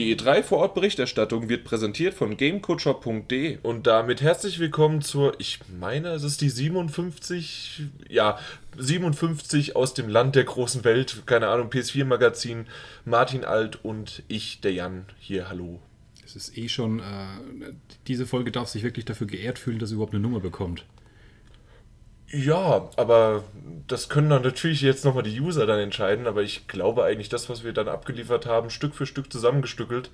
Die E3 Vorortberichterstattung wird präsentiert von GameCoacher.de und damit herzlich willkommen zur, ich meine, es ist die 57, ja, 57 aus dem Land der großen Welt, keine Ahnung, PS4 Magazin, Martin Alt und ich, der Jan, hier, hallo. Es ist eh schon, äh, diese Folge darf sich wirklich dafür geehrt fühlen, dass sie überhaupt eine Nummer bekommt. Ja, aber das können dann natürlich jetzt nochmal die User dann entscheiden, aber ich glaube eigentlich, das, was wir dann abgeliefert haben, Stück für Stück zusammengestückelt,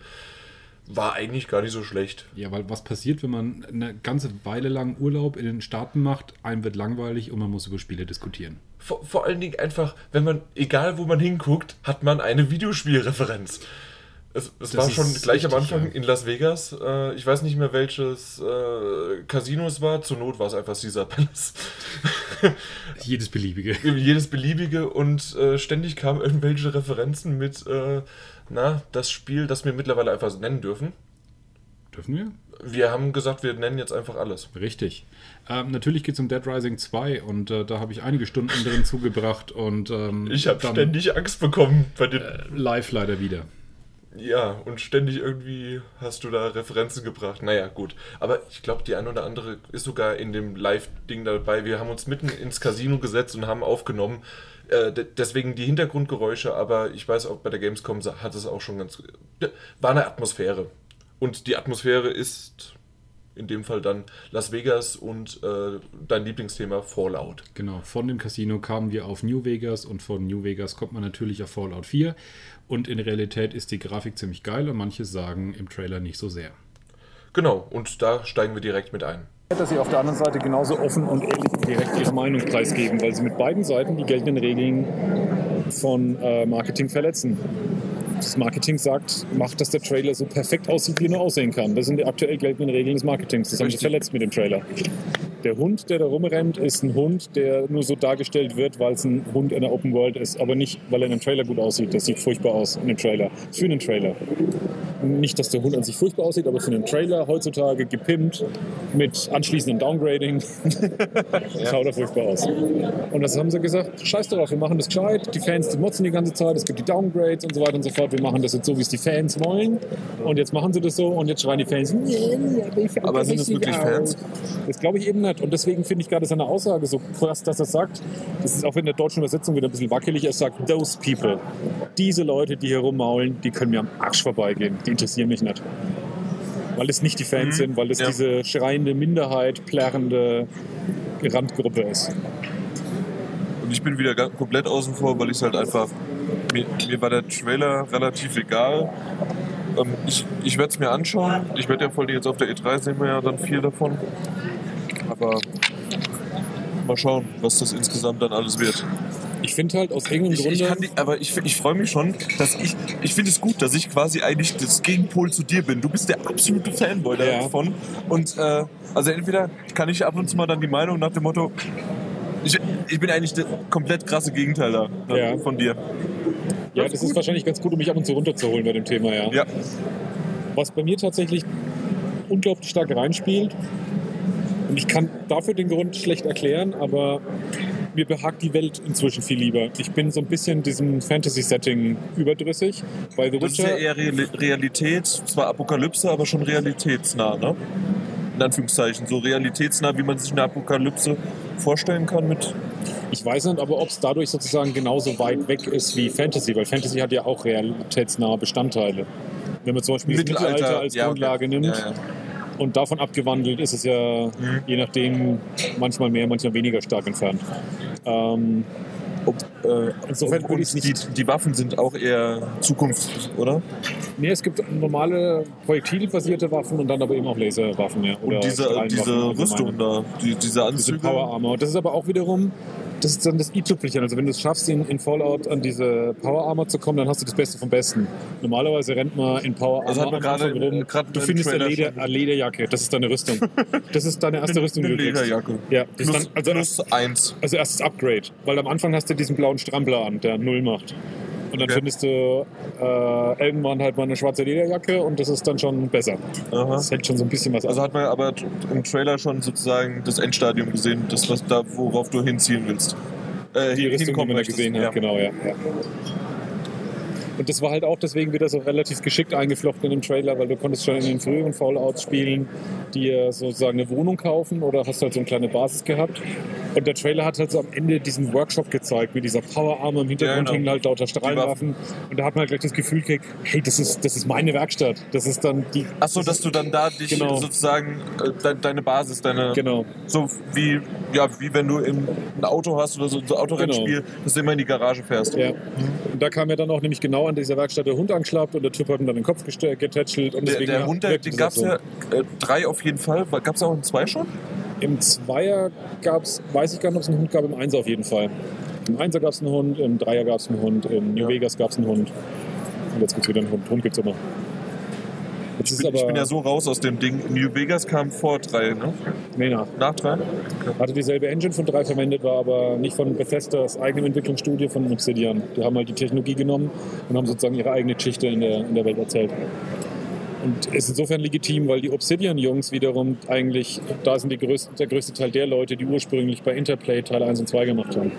war eigentlich gar nicht so schlecht. Ja, weil was passiert, wenn man eine ganze Weile lang Urlaub in den Staaten macht, einem wird langweilig und man muss über Spiele diskutieren. Vor, vor allen Dingen einfach, wenn man, egal wo man hinguckt, hat man eine Videospielreferenz. Es, es war schon gleich richtig, am Anfang ja. in Las Vegas. Äh, ich weiß nicht mehr, welches äh, Casino es war. Zur Not war es einfach Caesar Palace. Jedes beliebige. Jedes beliebige und äh, ständig kamen irgendwelche Referenzen mit, äh, na, das Spiel, das wir mittlerweile einfach nennen dürfen. Dürfen wir? Wir haben gesagt, wir nennen jetzt einfach alles. Richtig. Ähm, natürlich geht es um Dead Rising 2 und äh, da habe ich einige Stunden drin zugebracht und. Ähm, ich habe ständig Angst bekommen bei den. Äh, live leider wieder. Ja, und ständig irgendwie hast du da Referenzen gebracht. Naja, gut. Aber ich glaube, die ein oder andere ist sogar in dem Live-Ding dabei. Wir haben uns mitten ins Casino gesetzt und haben aufgenommen. Äh, deswegen die Hintergrundgeräusche, aber ich weiß auch bei der Gamescom hat es auch schon ganz. War eine Atmosphäre. Und die Atmosphäre ist in dem Fall dann Las Vegas und äh, dein Lieblingsthema Fallout. Genau, von dem Casino kamen wir auf New Vegas und von New Vegas kommt man natürlich auf Fallout 4. Und in Realität ist die Grafik ziemlich geil und manche sagen im Trailer nicht so sehr. Genau, und da steigen wir direkt mit ein. Dass sie auf der anderen Seite genauso offen und ehrlich direkt ihre Meinung preisgeben, weil sie mit beiden Seiten die geltenden Regeln von äh, Marketing verletzen. Das Marketing sagt, macht, dass der Trailer so perfekt aussieht, wie er nur aussehen kann. Das sind die aktuell geltenden Regeln des Marketings. Das haben sie verletzt mit dem Trailer. Der Hund, der da rumrennt, ist ein Hund, der nur so dargestellt wird, weil es ein Hund in der Open World ist, aber nicht, weil er in einem Trailer gut aussieht. Das sieht furchtbar aus in dem Trailer. Für einen Trailer. Nicht, dass der Hund an sich furchtbar aussieht, aber für einen Trailer heutzutage gepimpt mit anschließendem Downgrading schaut er furchtbar aus. Und das haben sie gesagt, scheiß darauf, wir machen das gescheit. Die Fans, die motzen die ganze Zeit, es gibt die Downgrades und so weiter und so fort. Wir machen das jetzt so, wie es die Fans wollen. Und jetzt machen sie das so und jetzt schreien die Fans, nee, aber sind es wirklich Fans? Das glaube ich eben nicht. Und deswegen finde ich gerade seine Aussage so krass, dass er sagt, das ist auch in der deutschen Übersetzung wieder ein bisschen wackelig, er sagt, those people, diese Leute, die hier rummaulen, die können mir am Arsch vorbeigehen, die interessieren mich nicht. Weil es nicht die Fans mhm. sind, weil es ja. diese schreiende Minderheit, plärrende Randgruppe ist. Und ich bin wieder komplett außen vor, weil ich es halt einfach, mir, mir war der Trailer relativ egal. Ähm, ich ich werde es mir anschauen. Ich werde ja voll jetzt auf der E3 sehen wir ja dann viel davon. Aber mal schauen, was das insgesamt dann alles wird. Ich finde halt aus irgendeinem. Ich die, aber ich, ich freue mich schon, dass ich. Ich finde es gut, dass ich quasi eigentlich das Gegenpol zu dir bin. Du bist der absolute Fanboy ja. davon. Und äh, also entweder kann ich ab und zu mal dann die Meinung nach dem Motto. Ich, ich bin eigentlich der komplett krasse Gegenteil da, ja. von dir. Ja, das, das ist, ist wahrscheinlich ganz gut, um mich ab und zu runterzuholen bei dem Thema, ja. ja. Was bei mir tatsächlich unglaublich stark reinspielt, und ich kann dafür den Grund schlecht erklären, aber mir behagt die Welt inzwischen viel lieber. Ich bin so ein bisschen diesem Fantasy-Setting überdrüssig. Bei The Witcher, das ist ja eher Realität, zwar Apokalypse, aber schon realitätsnah, ne? In Anführungszeichen, so realitätsnah, wie man sich eine Apokalypse vorstellen kann mit ich weiß nicht, aber ob es dadurch sozusagen genauso weit weg ist wie Fantasy, weil Fantasy hat ja auch realitätsnahe Bestandteile. Wenn man zum Beispiel Mittelalter, das Mittelalter als ja, Grundlage okay. nimmt, ja, ja. Und davon abgewandelt ist es ja mhm. je nachdem manchmal mehr, manchmal weniger stark entfernt. Ähm, ob, äh, Insofern würde ich. Die, die, Waffen sind auch eher Zukunft, oder? Nee, es gibt normale projektilbasierte Waffen und dann aber eben auch Laserwaffen, ja. Und diese, diese Rüstung da, die, diese Anzüge. Diese Power Armor. Das ist aber auch wiederum das ist dann das i-Tüpfelchen. Also wenn du es schaffst, in, in, Fallout an diese Power Armor zu kommen, dann hast du das Beste vom Besten. Normalerweise rennt man in Power Armor also grade, rum. Du findest eine, Leder, eine Lederjacke. Das ist deine Rüstung. Das ist deine erste Rüstung, die du Lederjacke. Ja, plus, dann, also plus eins. Also erstes Upgrade. Weil am Anfang hast du diesen blauen Strampler an, der Null macht. Und dann okay. findest du äh, irgendwann halt mal eine schwarze Lederjacke und das ist dann schon besser. Aha. Das hält schon so ein bisschen was Also hat man aber im Trailer schon sozusagen das Endstadium gesehen, das, was da, worauf du hinziehen willst. Äh, die Rüstung, die man da gesehen hat, ja. genau, ja. ja. Und das war halt auch deswegen wieder so relativ geschickt eingeflochten in den Trailer, weil du konntest schon in den früheren Fallouts spielen, dir sozusagen eine Wohnung kaufen oder hast halt so eine kleine Basis gehabt. Und der Trailer hat halt so am Ende diesen Workshop gezeigt, mit dieser Powerarme im Hintergrund Ja, genau. hängen halt lauter Strahlenwaffen. Und da hat man halt gleich das Gefühl gekriegt, hey, das ist, das ist meine Werkstatt. Das ist dann die. Achso, dass du dann da dich Genau. sozusagen äh, de deine Basis, deine. Genau. So wie, ja, wie wenn du im, ein Auto hast oder so ein Autorennspiel, dass du immer in die Garage fährst. Ja. Und da kam ja dann auch nämlich genau an dieser Werkstatt der Hund angeschlappt und der Typ hat ihm dann den Kopf getätschelt. Und Der, deswegen der Hund, der, wirkte den gab es ja äh, drei auf jeden Fall. Gab es auch in zwei schon? Im Zweier gab es, weiß ich gar nicht, ob es einen Hund gab, im Einser auf jeden Fall. Im Einser gab es einen Hund, im Dreier gab es einen Hund, in New Ja. Vegas gab es einen Hund. Und jetzt gibt es wieder einen Hund. Hund gibt es immer. Ich bin, ich bin ja so raus aus dem Ding. New Vegas kam vor drei, ne? Nee, nach. Nach drei? Hatte dieselbe Engine von drei verwendet, war aber nicht von Bethesdas eigenem Entwicklungsstudio von Obsidian. Die haben halt die Technologie genommen und haben sozusagen ihre eigene Geschichte in der, in der Welt erzählt. Und ist insofern legitim, weil die Obsidian-Jungs wiederum eigentlich, da sind die größten, der größte Teil der Leute, die ursprünglich bei Interplay Teil 1 und 2 gemacht haben.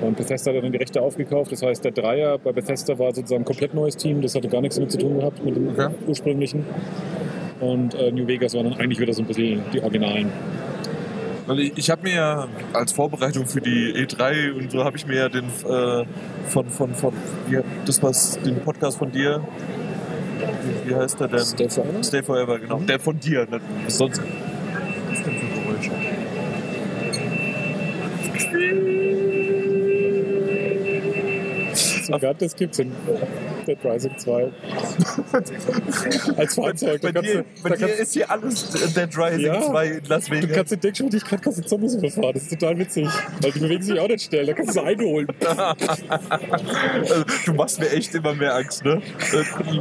Und Bethesda hat dann die Rechte aufgekauft. Das heißt, der Dreier bei Bethesda war sozusagen ein komplett neues Team. Das hatte gar nichts damit zu tun gehabt mit dem Okay. ursprünglichen. Und äh, New Vegas waren dann eigentlich wieder so ein bisschen die Originalen. Weil ich, ich habe mir ja als Vorbereitung für die E3 und so habe ich mir ja den äh, von von von wie, das was den Podcast von dir wie, wie heißt der denn? Stay Forever? Stay Forever, genau. Der von dir. Ne? Was sonst? Was ist denn für Geräusche? Sogar das gibt's in Dead Rising 2. Als Fahrzeug. Bei kannst dir, du, bei dir ist hier alles Dead Rising Ja. 2 in Las du Vegas. kannst in Deckgeschwindigkeit kannst du Zombies überfahren. Das ist total witzig. Weil die bewegen sich auch nicht schnell. Da kannst du sie einholen. Also, du machst mir echt immer mehr Angst, ne?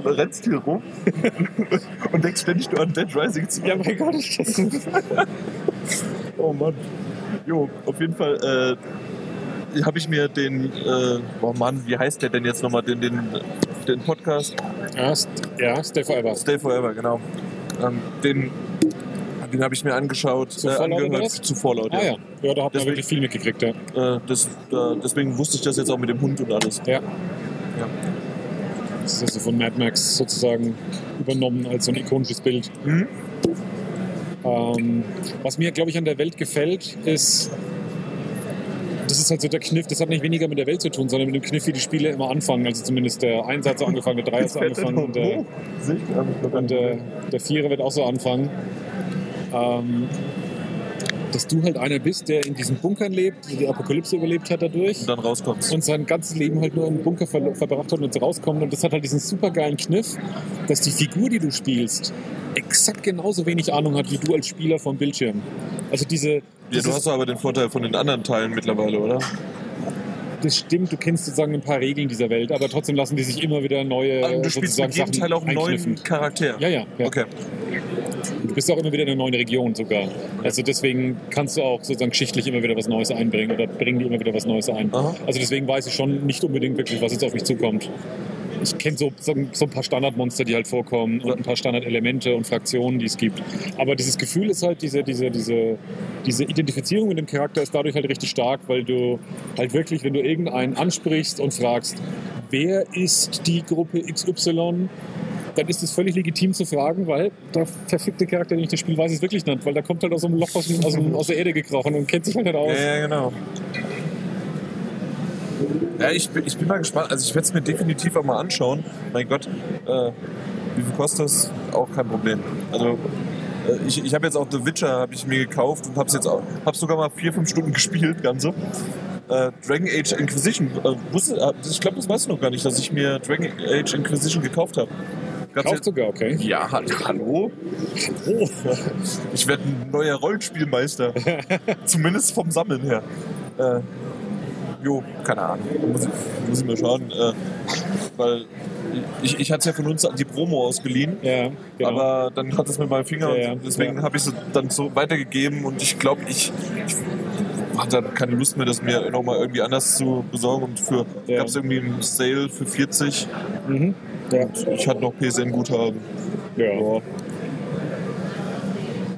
Du rennst hier rum und denkst ständig nur an Dead Rising 2. Ja, mein Gott, ist das Oh Mann. Jo, auf jeden Fall äh, habe ich mir den, äh, oh Mann, wie heißt der denn jetzt nochmal, den, den, den Podcast? ja, ja, Stay Forever. Stay Forever, genau. Ähm, den den habe ich mir angeschaut, Zu äh, angehört zu Fallout. Ah ja, ja da hat man wirklich viel mitgekriegt. Ja. Äh, das, äh, deswegen wusste ich das jetzt auch mit dem Hund und alles. ja. Ja. Das ist also von Mad Max sozusagen übernommen als so ein ikonisches Bild. Mhm. Ähm, was mir, glaube ich, an der Welt gefällt, ist, das ist halt so der Kniff, das hat nicht weniger mit der Welt zu tun, sondern mit dem Kniff, wie die Spiele immer anfangen. Also zumindest der Eins hat so angefangen, der Drei hat so angefangen und der, und der, der Vierer wird auch so anfangen. Ähm, dass du halt einer bist, der in diesen Bunkern lebt, die Apokalypse überlebt hat dadurch Und dann rauskommst. und sein ganzes Leben halt nur im Bunker ver verbracht hat und jetzt rauskommt. Und das hat halt diesen supergeilen Kniff, dass die Figur, die du spielst, exakt genauso wenig Ahnung hat wie du als Spieler vom Bildschirm. Also diese. ja, du hast aber den Vorteil von den anderen Teilen mittlerweile, oder? Das stimmt, du kennst sozusagen ein paar Regeln dieser Welt, aber trotzdem lassen die sich immer wieder neue Also du spielst sozusagen mit jedem Sachen Teil auch einen neuen Charakter. Ja, ja, ja. Okay. Du bist auch immer wieder in einer neuen Region sogar. Also deswegen kannst du auch sozusagen geschichtlich immer wieder was Neues einbringen oder bringen die immer wieder was Neues ein. Aha. Also deswegen weiß ich schon nicht unbedingt wirklich, was jetzt auf mich zukommt. Ich kenne so, so, so ein paar Standardmonster, die halt vorkommen und ein paar Standardelemente und Fraktionen, die es gibt. Aber dieses Gefühl ist halt, diese, diese, diese, diese Identifizierung mit dem Charakter ist dadurch halt richtig stark, weil du halt wirklich, wenn du irgendeinen ansprichst und fragst, wer ist die Gruppe XY, dann ist es völlig legitim zu fragen, weil der verfickte Charakter, den ich das Spiel weiß, ist wirklich nicht, weil der kommt halt aus einem Loch aus, aus, aus der Erde gekrochen und kennt sich halt nicht aus. Ja, genau. Ja, ich bin, ich bin mal gespannt. Also ich werde es mir definitiv auch mal anschauen. Mein Gott, äh, wie viel kostet das? Auch kein Problem. Also äh, ich, ich habe jetzt auch The Witcher habe ich mir gekauft und habe es jetzt auch, habe sogar mal vier, fünf Stunden gespielt, ganze. Äh, Dragon Age Inquisition. Äh, wusste, äh, ich glaube, das weißt du noch gar nicht, dass ich mir Dragon Age Inquisition gekauft habe. Kauft sogar, okay. Ja, ha- hallo? Oh. Ich werde ein neuer Rollenspielmeister. Zumindest vom Sammeln her. Äh, jo, keine Ahnung. Muss ich, muss ich mal schauen. Äh, weil ich, ich hatte es ja von uns die Promo ausgeliehen. Ja, genau. Aber dann hat es mit meinem Finger Ja, und deswegen Ja. habe ich es dann so weitergegeben und ich glaube, ich, ich hatte keine Lust mehr, das mir nochmal irgendwie anders zu besorgen und für Ja. gab es irgendwie einen Sale für 40. mhm. ja. Ich hatte noch PSN-Guthaben. ja. Ja.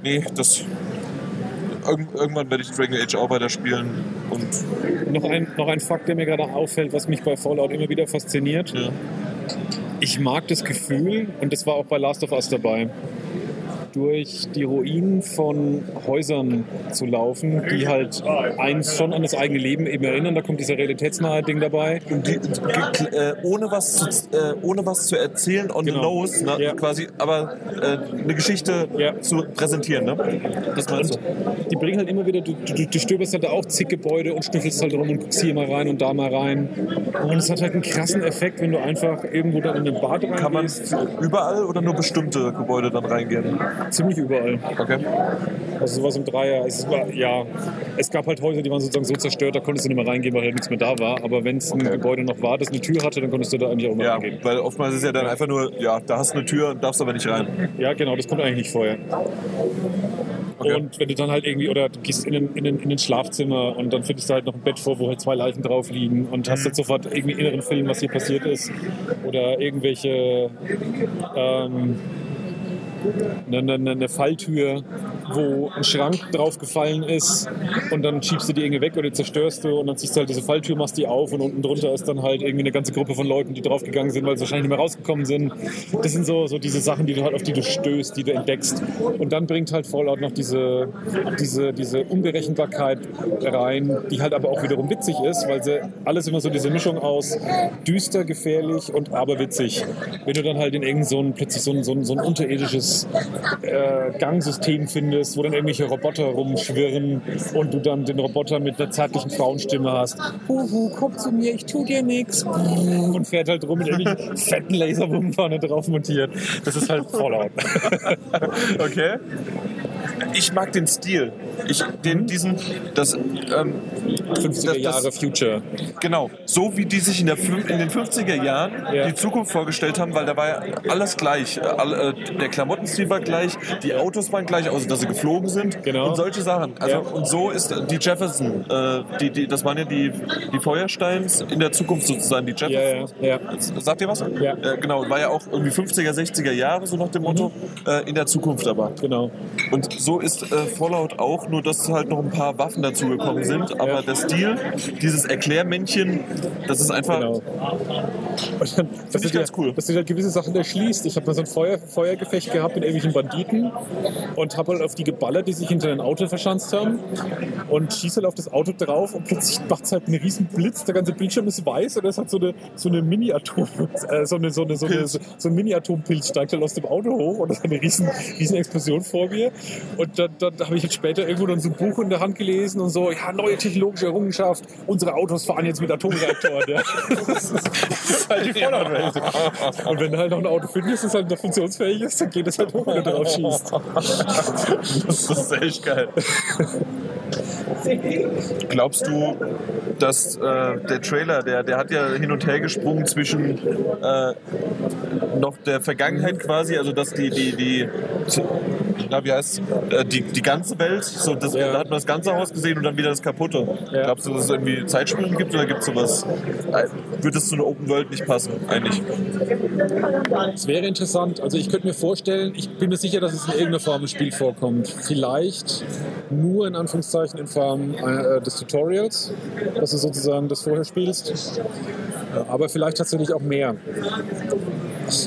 Nee, das. Irgend, irgendwann werde ich Dragon Age auch weiterspielen. Und Noch ein, noch ein Fakt, der mir gerade auffällt, was mich bei Fallout immer wieder fasziniert. ja. ich mag das Gefühl, und das war auch bei Last of Us dabei, durch die Ruinen von Häusern zu laufen, die halt eins schon an das eigene Leben eben erinnern. Da kommt dieser realitätsnahe Ding dabei. Und die, äh, ohne, was zu, äh, ohne was zu erzählen on the Genau. nose, ne, Ja. quasi, aber äh, eine Geschichte Ja. zu präsentieren. Ne? Das meinst du? Die bringen halt immer wieder, du, du, du stöberst halt da auch zig Gebäude und schnüffelst halt rum und guckst hier mal rein und da mal rein. Und es hat halt einen krassen Effekt, wenn du einfach irgendwo dann in den Bad Kann man reingehst. überall oder nur bestimmte Gebäude dann reingehen? Ziemlich überall. Okay. Also sowas im Dreier. Es war, ja, es gab halt Häuser, die waren sozusagen so zerstört, da konntest du nicht mehr reingehen, weil halt nichts mehr da war. Aber wenn es ein Okay. Gebäude noch war, das eine Tür hatte, dann konntest du da eigentlich auch mal Ja, reingehen. weil oftmals ist ja dann einfach nur, ja, da hast du eine Tür darfst aber nicht rein. Ja, genau, das kommt eigentlich nicht vorher. Okay. Und wenn du dann halt irgendwie, oder du gehst in ein, in, ein, in ein Schlafzimmer und dann findest du halt noch ein Bett vor, wo halt zwei Leichen drauf liegen und hast jetzt sofort irgendwie inneren Film, was hier passiert ist. Oder irgendwelche ähm, eine, eine, Falltür, wo ein Schrank draufgefallen ist und dann schiebst du die irgendwie weg oder zerstörst du und dann ziehst du halt diese Falltür, machst die auf und unten drunter ist dann halt irgendwie eine ganze Gruppe von Leuten, die draufgegangen sind, weil sie wahrscheinlich nicht mehr rausgekommen sind. Das sind so, so diese Sachen, die du halt, auf die du stößt, die du entdeckst. Und dann bringt halt Fallout noch diese, diese, diese Unberechenbarkeit rein, die halt aber auch wiederum witzig ist, weil sie alles immer so diese Mischung aus düster, gefährlich und aberwitzig. Wenn du dann halt in irgendein so plötzlich so ein, so ein, so ein unterirdisches äh, Gangsystem findest, wo dann irgendwelche Roboter rumschwirren und du dann den Roboter mit einer zärtlichen Frauenstimme hast. Huhu, komm zu mir, ich tu dir nichts. Und fährt halt rum mit irgendwelchen fetten Laserbomben vorne drauf montiert. Das ist halt Fallout. Okay. Ich mag den Stil. Ich, den, diesen, das, ähm, 50er das- Jahre Future. genau, so wie die sich in, der, in den 50er Jahren Ja. die Zukunft vorgestellt haben, weil da war ja alles gleich. Äh, äh, der Klamottenstil war gleich, die Autos waren gleich, außer dass sie geflogen sind Genau. und solche Sachen. Also, Ja. Und so ist die Jefferson, äh, die, die, das waren ja die, die Feuersteins in der Zukunft sozusagen, die Ja, Jeffersons. ja, ja. Sagt ihr was? Ja. Äh, genau, war ja auch irgendwie 50er, 60er Jahre, so nach dem Motto, äh, in der Zukunft aber. Genau. Und so ist äh, Fallout auch, nur dass halt noch ein paar Waffen dazugekommen sind. Aber Ja. der Stil, dieses Erklärmännchen, das ist einfach. Genau. Und dann, du dir- ganz cool. Dass du halt gewisse Sachen erschließt. Ich habe mal so ein Feuer, Feuergefecht gehabt mit irgendwelchen Banditen und habe halt auf die geballert, die sich hinter ein Auto verschanzt haben und schieße halt auf das Auto drauf und plötzlich macht es halt einen riesen Blitz, der ganze Bildschirm ist weiß und es hat so eine, so eine Mini-Atom, äh, so eine, so eine, so eine, Pilz. so ein Mini-Atompilz steigt halt aus dem Auto hoch und das ist eine riesen, riesen Explosion vor mir und dann, dann habe ich jetzt später irgendwo dann so ein Buch in der Hand gelesen und so, ja, neue technologische Errungenschaft, unsere Autos fahren jetzt mit Atomreaktoren. Ja. Das ist halt die Fallout-Welt. Und wenn du halt noch ein Auto findest, das halt noch funktionsfähig ist, dann geht es halt hoch, wenn du drauf schießt. Das ist echt geil. Glaubst du, dass äh, der Trailer, der, der hat ja hin und her gesprungen zwischen äh, noch der Vergangenheit quasi, also dass die, die, die, na, wie heißt äh, die, die ganze Welt, so das, Ja. da hat man das ganze Haus gesehen und dann wieder das kaputte. Ja. Glaubst du, dass es irgendwie Zeitsprünge gibt oder gibt es sowas? Wird es zu einer Open World nicht passen, eigentlich? Es wäre interessant. Also ich könnte mir vorstellen, ich bin mir sicher, dass es in irgendeiner Form im Spiel vorkommt. Vielleicht nur in Anführungszeichen in Form äh, des Tutorials, dass du sozusagen das vorher spielst. Äh, Aber vielleicht tatsächlich auch mehr.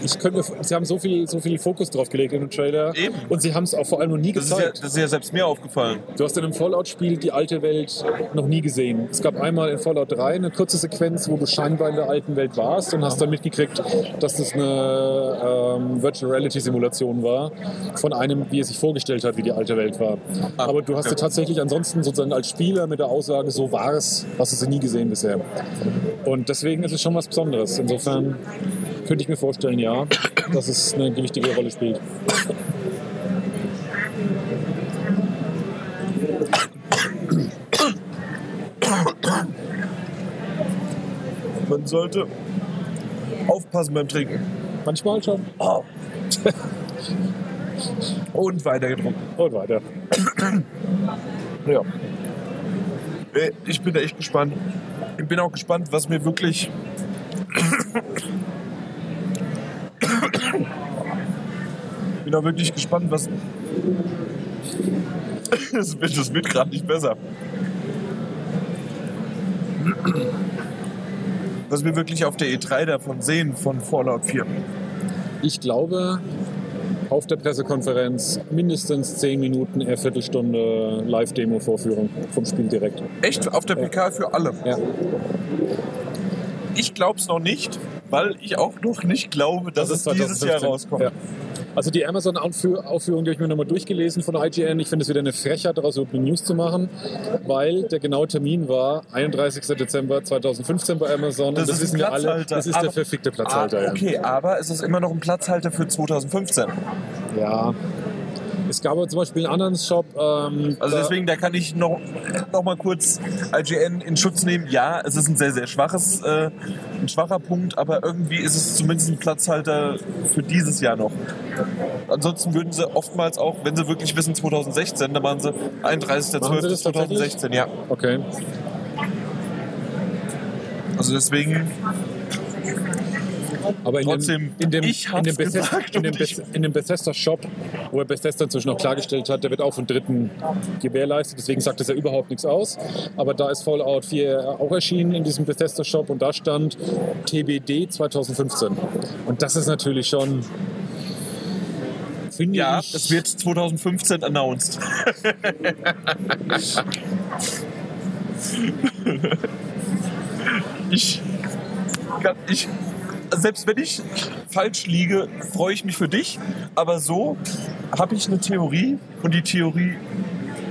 Ich könnte sie haben so viel, so viel Fokus drauf gelegt in dem Trailer Eben. und sie haben es auch vor allem noch nie Das ist, ja, das ist ja selbst mir aufgefallen. Du hast in einem Fallout-Spiel die alte Welt noch nie gesehen. Es gab einmal in Fallout 3 eine kurze Sequenz, wo du scheinbar in der alten Welt warst und hast dann mitgekriegt, dass das eine ähm, Virtual Reality Simulation war von einem, wie er sich vorgestellt hat, wie die alte Welt war. Ah, Aber du hast okay. ja tatsächlich ansonsten sozusagen als Spieler mit der Aussage, so war es, hast du sie nie gesehen bisher. Und deswegen ist es schon was Besonderes. Insofern könnte ich mir vorstellen, ja, dass es eine gewichtige Rolle spielt. Man sollte aufpassen beim Trinken. Manchmal schon. Und weiter getrunken. Und weiter. Ja. Äh, Ich bin da echt gespannt. Ich bin auch gespannt, was mir wirklich. Ich bin auch wirklich gespannt, was. Das wird, das wird gerade nicht besser. was wir wirklich auf der E3 davon sehen, von Fallout 4. Ich glaube, auf der Pressekonferenz mindestens 10 Minuten, eher Viertelstunde Live-Demo-Vorführung vom Spiel direkt. Echt? Auf der PK für alle? Ja. Ich glaube es noch nicht, weil ich auch noch nicht glaube, dass es dieses Jahr 2015. rauskommt. Ja. Also die Amazon-Aufführung, die habe ich mir nochmal durchgelesen von IGN. Ich finde es wieder eine Frechheit, daraus überhaupt eine News zu machen, weil der genaue Termin war 31. Dezember 2015 bei Amazon. Das und das wissen wir alle. Platzhalter, Das ist aber- der verfickte Platzhalter. Ah, okay, aber es ist immer noch ein Platzhalter für 2015. Ja. Es gab aber zum Beispiel einen anderen Shop. Ähm, Also deswegen, da kann ich noch, noch mal kurz IGN in Schutz nehmen. Ja, es ist ein sehr, sehr schwaches, äh, ein schwacher Punkt, aber irgendwie ist es zumindest ein Platzhalter für dieses Jahr noch. Ansonsten würden sie oftmals auch, wenn sie wirklich wissen 2016, dann machen sie Machen sie das 31.12.2016, ja. Okay. Also deswegen, Aber in Trotzdem, dem, in dem, ich in dem, Bethesda, gesagt in dem, und ich- Beth- in dem Bethesda-Shop, wo er Bethesda inzwischen auch klargestellt hat, der wird auch von Dritten gewährleistet. Deswegen sagt das ja überhaupt nichts aus. Aber da ist Fallout 4 auch erschienen in diesem Bethesda-Shop und da stand TBD 2015. Und das ist natürlich schon, finde ja, es wird 2015 announced. ich kann, ich, selbst wenn ich falsch liege, freue ich mich für dich. Aber so habe ich eine Theorie und die Theorie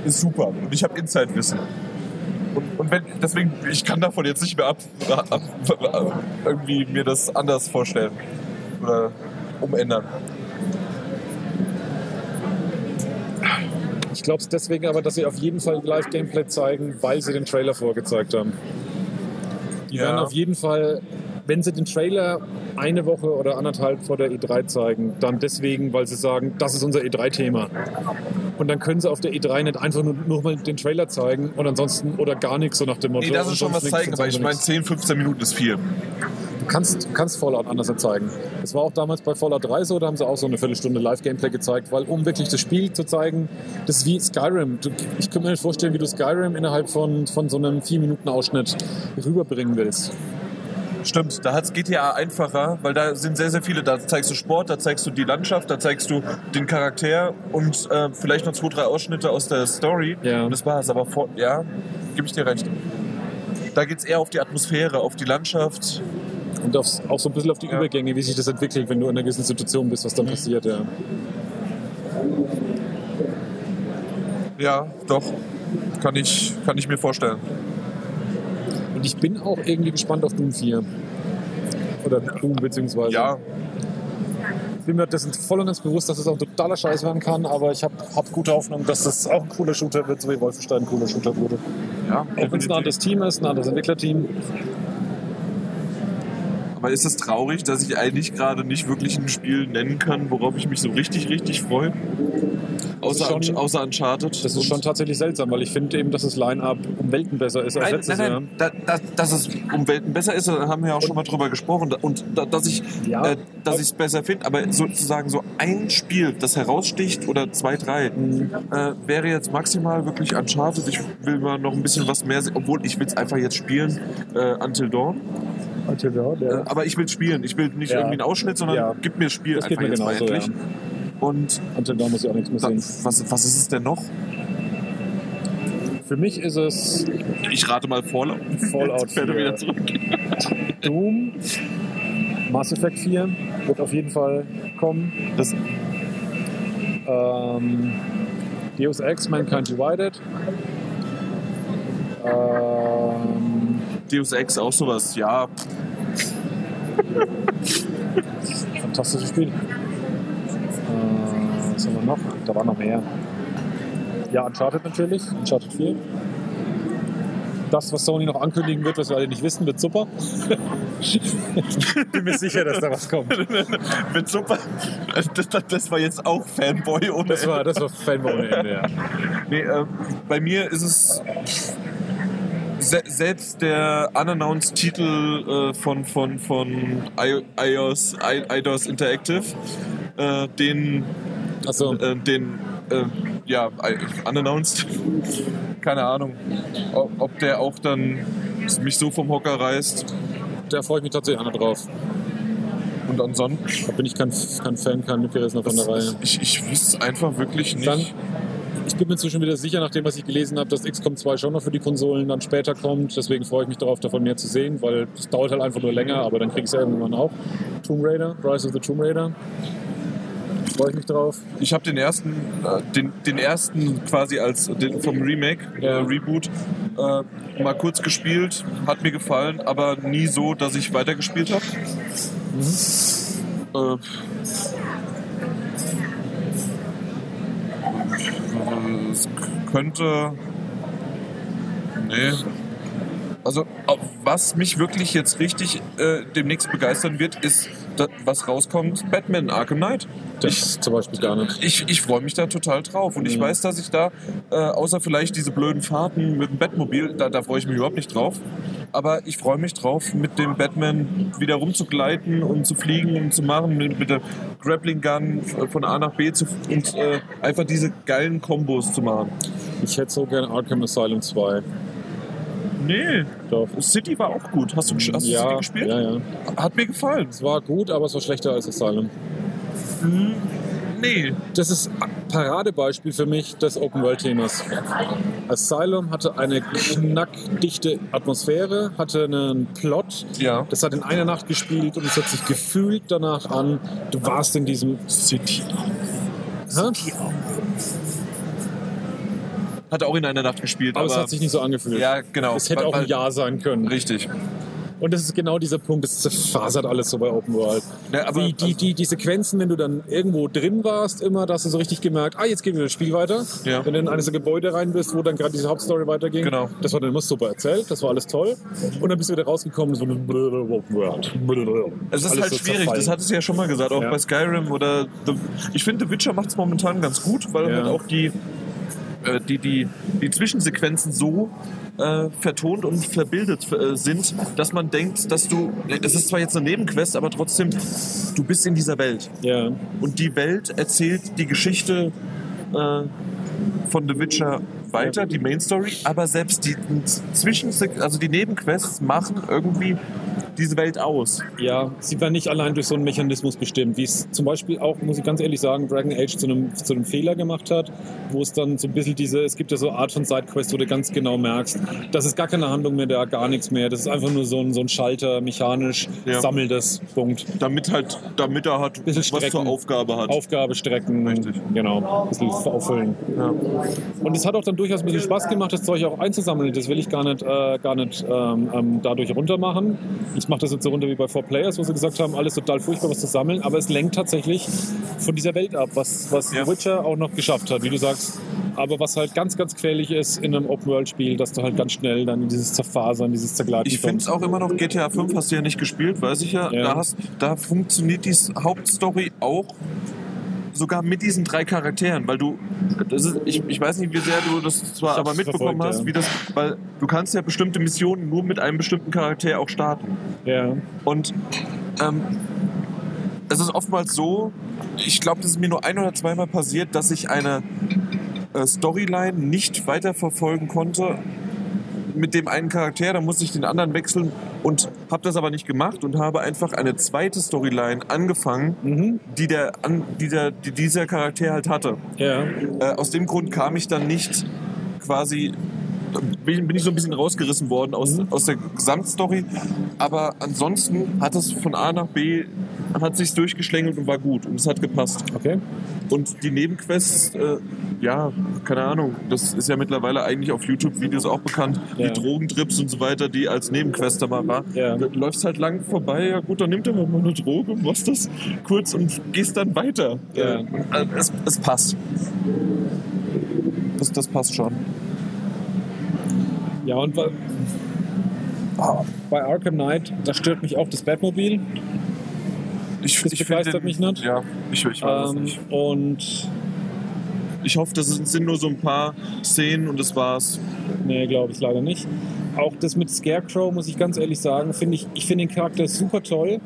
ist super. Und ich habe Insight-Wissen. Und, und wenn, deswegen, ich kann davon jetzt nicht mehr ab, ab, irgendwie mir das anders vorstellen oder umändern. Ich glaube es deswegen aber, dass sie auf jeden Fall Live-Gameplay zeigen, weil sie den Trailer vorgezeigt haben. Die Ja. werden auf jeden Fall, wenn sie den Trailer eine Woche oder anderthalb vor der E3 zeigen, dann deswegen, weil sie sagen, das ist unser E3-Thema. Und dann können sie auf der E3 nicht einfach nur, nur mal den Trailer zeigen und ansonsten oder gar nichts, so nach dem Motto. Nee, das ist schon was zeigen, aber ich meine, nichts. 10, 15 Minuten ist viel. Du kannst, du kannst Fallout anders zeigen. Das war auch damals bei Fallout 3 so, da haben sie auch so eine Viertelstunde Live-Gameplay gezeigt, weil um wirklich das Spiel zu zeigen, das ist wie Skyrim. Du, ich könnte mir nicht vorstellen, wie du Skyrim innerhalb von, von so einem 4-Minuten-Ausschnitt rüberbringen willst. Stimmt, da hat es GTA einfacher, weil da sind sehr, sehr viele. Da zeigst du Sport, da zeigst du die Landschaft, da zeigst du den Charakter und äh, vielleicht noch zwei, drei Ausschnitte aus der Story. Ja. Und das war's. Aber vor, ja, gebe ich dir recht. Da geht es eher auf die Atmosphäre, auf die Landschaft. Und aufs, auch so ein bisschen auf die Ja. Übergänge, wie sich das entwickelt, wenn du in einer gewissen Situation bist, was dann passiert. Ja. Ja, doch. Kann ich, kann ich mir vorstellen. Und ich bin auch irgendwie gespannt auf Doom 4. Oder Doom beziehungsweise. Ja, Ich bin mir dessen voll und ganz bewusst, dass es auch ein totaler Scheiß werden kann, aber ich habe hab gute Hoffnung, dass das auch ein cooler Shooter wird, so wie Wolfenstein ein cooler Shooter wurde. ja. Auch wenn es ein anderes Team ist, ein anderes Entwicklerteam. Aber ist es traurig, dass ich eigentlich gerade nicht wirklich ein Spiel nennen kann, worauf ich mich so richtig, richtig freue? Außer, schon- außer Uncharted. Das ist Und- schon tatsächlich seltsam, weil ich finde eben, dass das Line-Up um Welten besser ist als Nein, letztes nein, nein. Da, da, dass es um Welten besser ist, da haben wir ja auch schon mal drüber gesprochen. Und da, dass ich Ja. äh, dass ich es besser finde, aber sozusagen so ein Spiel, das heraussticht oder zwei, drei, Mhm. äh, wäre jetzt maximal wirklich Uncharted. Ich will mal noch ein bisschen was mehr sehen, obwohl ich will es einfach jetzt spielen, äh, Until Dawn. Äh, aber ich will spielen. Ich will nicht Ja. irgendwie einen Ausschnitt, sondern Ja. gib mir das Spiel Das einfach mir jetzt mal genauso, endlich. Und Until Dawn muss ich auch nichts mehr dann, sehen. was, was ist es denn noch? Für mich ist es Ich rate mal Fallout. Fallout Jetzt fährt er 4. wieder zurück. Doom, Mass Effect 4 wird auf jeden Fall kommen. Das, Ähm, Deus Ex, Mankind Divided. Ähm, Deus Ex auch sowas, ja. fantastisches Spiel. Äh, was haben wir noch? Da war noch mehr. Ja, Uncharted natürlich. Uncharted 4. Das, was Sony noch ankündigen wird, was wir alle nicht wissen, wird super. Bin mir sicher, dass da was kommt. Wird super. Das, das, das war jetzt auch Fanboy ohne Das war, das war Fanboy ohne Ende, ja. Nee, äh, bei mir ist es se selbst der unannounced Titel äh, von, von, von I iOS, I iOS Interactive, äh, den, Achso, äh, den äh, ja, I- unannounced, keine Ahnung, ob, ob der auch dann mich so vom Hocker reißt. da freue ich mich tatsächlich auch noch drauf. Und ansonsten, Da bin ich kein, kein Fan, kein Mitgerissener von der Reihe. ich, ich wüsste einfach wirklich nicht. Dann, ich bin mir inzwischen wieder sicher, nachdem was ich gelesen habe, dass XCOM 2 schon noch für die Konsolen dann später kommt. Deswegen freue ich mich darauf, davon mehr zu sehen, weil es dauert halt einfach nur länger, aber dann kriege ich es irgendwann auch. Tomb Raider, Rise of the Tomb Raider. Freue ich mich drauf. Ich habe den ersten, äh, den, den ersten quasi als den vom Remake, Ja. äh, Reboot, äh, mal kurz gespielt, hat mir gefallen, aber nie so, dass ich weitergespielt habe. Äh, es könnte. Nee. Also, was mich wirklich jetzt richtig äh, demnächst begeistern wird, ist, da, was rauskommt: Batman Arkham Knight. Das zum Beispiel gar nicht. Ich, ich freue mich da total drauf. Und ich Mhm. weiß, dass ich da, äh, außer vielleicht diese blöden Fahrten mit dem Batmobil, da, da freue ich mich überhaupt nicht drauf. Aber ich freue mich drauf, mit dem Batman wieder rumzugleiten und zu fliegen und zu machen, mit, mit der Grappling Gun von A nach B zu, und äh, einfach diese geilen Kombos zu machen. Ich hätte so gerne Arkham Asylum 2. Nee, Doch. City war auch gut. Hast du, hast du City ja, gespielt? ja, ja. Hat mir gefallen. Es war gut, aber es war schlechter als Asylum. Nee. Das ist ein Paradebeispiel für mich des Open-World-Themas. Asylum hatte eine knackdichte Atmosphäre, hatte einen Plot. Ja. Das hat in einer Nacht gespielt und es hat sich gefühlt danach an, du warst in diesem City. Hä? Hat auch in einer Nacht gespielt. Aber Aber, es hat sich nicht so angefühlt. Ja, genau. Es hätte Weil- auch ein Ja sein können. Richtig. Und das ist genau dieser Punkt, das zerfasert alles so bei Open World. Ja, aber- die, die, die, die Sequenzen, wenn du dann irgendwo drin warst, immer, da hast du so richtig gemerkt, ah, jetzt geht wieder das Spiel weiter. Ja. Wenn du in eines der Gebäude rein bist, wo dann gerade diese Hauptstory weiterging. Genau. Das war dann immer super erzählt, das war alles toll. Und dann bist du wieder rausgekommen, so Open World. Es ist Alles halt so schwierig, zerfallen. das hat es ja schon mal gesagt, auch Ja. bei Skyrim oder The, ich finde The Witcher macht es momentan ganz gut, weil halt auch die, äh, die, die, die Zwischensequenzen so äh, vertont und verbildet äh, sind, dass man denkt, dass du, es ist zwar jetzt eine Nebenquest, aber trotzdem, du bist in dieser Welt. Ja. Und die Welt erzählt die Geschichte äh, von The Witcher weiter, die Main Story, aber selbst die Zwischen, also die Nebenquests machen irgendwie diese Welt aus. Ja, sie werden nicht allein durch so einen Mechanismus bestimmt, wie es zum Beispiel auch, muss ich ganz ehrlich sagen, Dragon Age zu einem, zu einem Fehler gemacht hat, wo es dann so ein bisschen diese, es gibt ja so eine Art von Sidequest, wo du ganz genau merkst, das ist gar keine Handlung mehr da, gar nichts mehr. Das ist einfach nur so ein, so ein Schalter, mechanisch, Ja. sammel das, Punkt. Damit halt, damit er hat Bisschen was zur. Aufgabe hat. Aufgabe strecken, Richtig. genau, ein bisschen auffüllen. Ja. Und es hat auch dann durchaus ein bisschen Spaß gemacht, das Zeug auch einzusammeln. Das will ich gar nicht, äh, gar nicht ähm, ähm, dadurch runter machen. Ich mache das jetzt so runter wie bei Four Players, wo sie gesagt haben, alles total furchtbar, was zu sammeln. Aber es lenkt tatsächlich von dieser Welt ab, was, was Ja. The Witcher auch noch geschafft hat, wie du sagst. Aber was halt ganz, ganz gefährlich ist in einem Open-World-Spiel, dass du halt ganz schnell dann in dieses Zerfasern, dieses Zergleiten Ich finde es auch immer noch, GTA 5 hast du ja nicht gespielt, weiß ich ja. Ja. Da, hast, da funktioniert die Hauptstory auch sogar mit diesen drei Charakteren, weil du, das ist, ich, ich weiß nicht, wie sehr du das zwar aber mitbekommen verfolgt, hast, ja. wie das, weil du kannst ja bestimmte Missionen nur mit einem bestimmten Charakter auch starten. Ja. Und ähm, es ist oftmals so, ich glaube, das ist mir nur ein oder zweimal passiert, dass ich eine äh, Storyline nicht weiterverfolgen konnte mit dem einen Charakter, da musste ich den anderen wechseln und habe das aber nicht gemacht und habe einfach eine zweite Storyline angefangen, Mhm. die, der, an, die, der, die dieser Charakter halt hatte. Ja. Äh, aus dem Grund kam ich dann nicht quasi, bin, bin ich so ein bisschen rausgerissen worden aus, aus der Gesamtstory. Aber ansonsten hat es von A nach B, hat sich durchgeschlängelt und war gut und es hat gepasst. Okay. Und die Nebenquests, äh, ja, keine Ahnung, das ist ja mittlerweile eigentlich auf YouTube-Videos auch bekannt, Ja. die Drogentrips und so weiter, die als Nebenquest da mal war. Ja. Da läufst halt lang vorbei, ja gut, dann nimm dir mal eine Droge, machst das kurz und gehst dann weiter. Ja. Äh, es, es passt. Das, das passt schon. Ja, und bei, bei Arkham Knight, da stört mich auch das Batmobil. Ich, Das begeistert find mich nicht. Ja, ich, ich weiß es Ähm, nicht. und Ich hoffe, das sind nur so ein paar Szenen und das war's. Nee, glaube ich leider nicht. Auch das mit Scarecrow, muss ich ganz ehrlich sagen, finde ich, ich finde den Charakter super toll.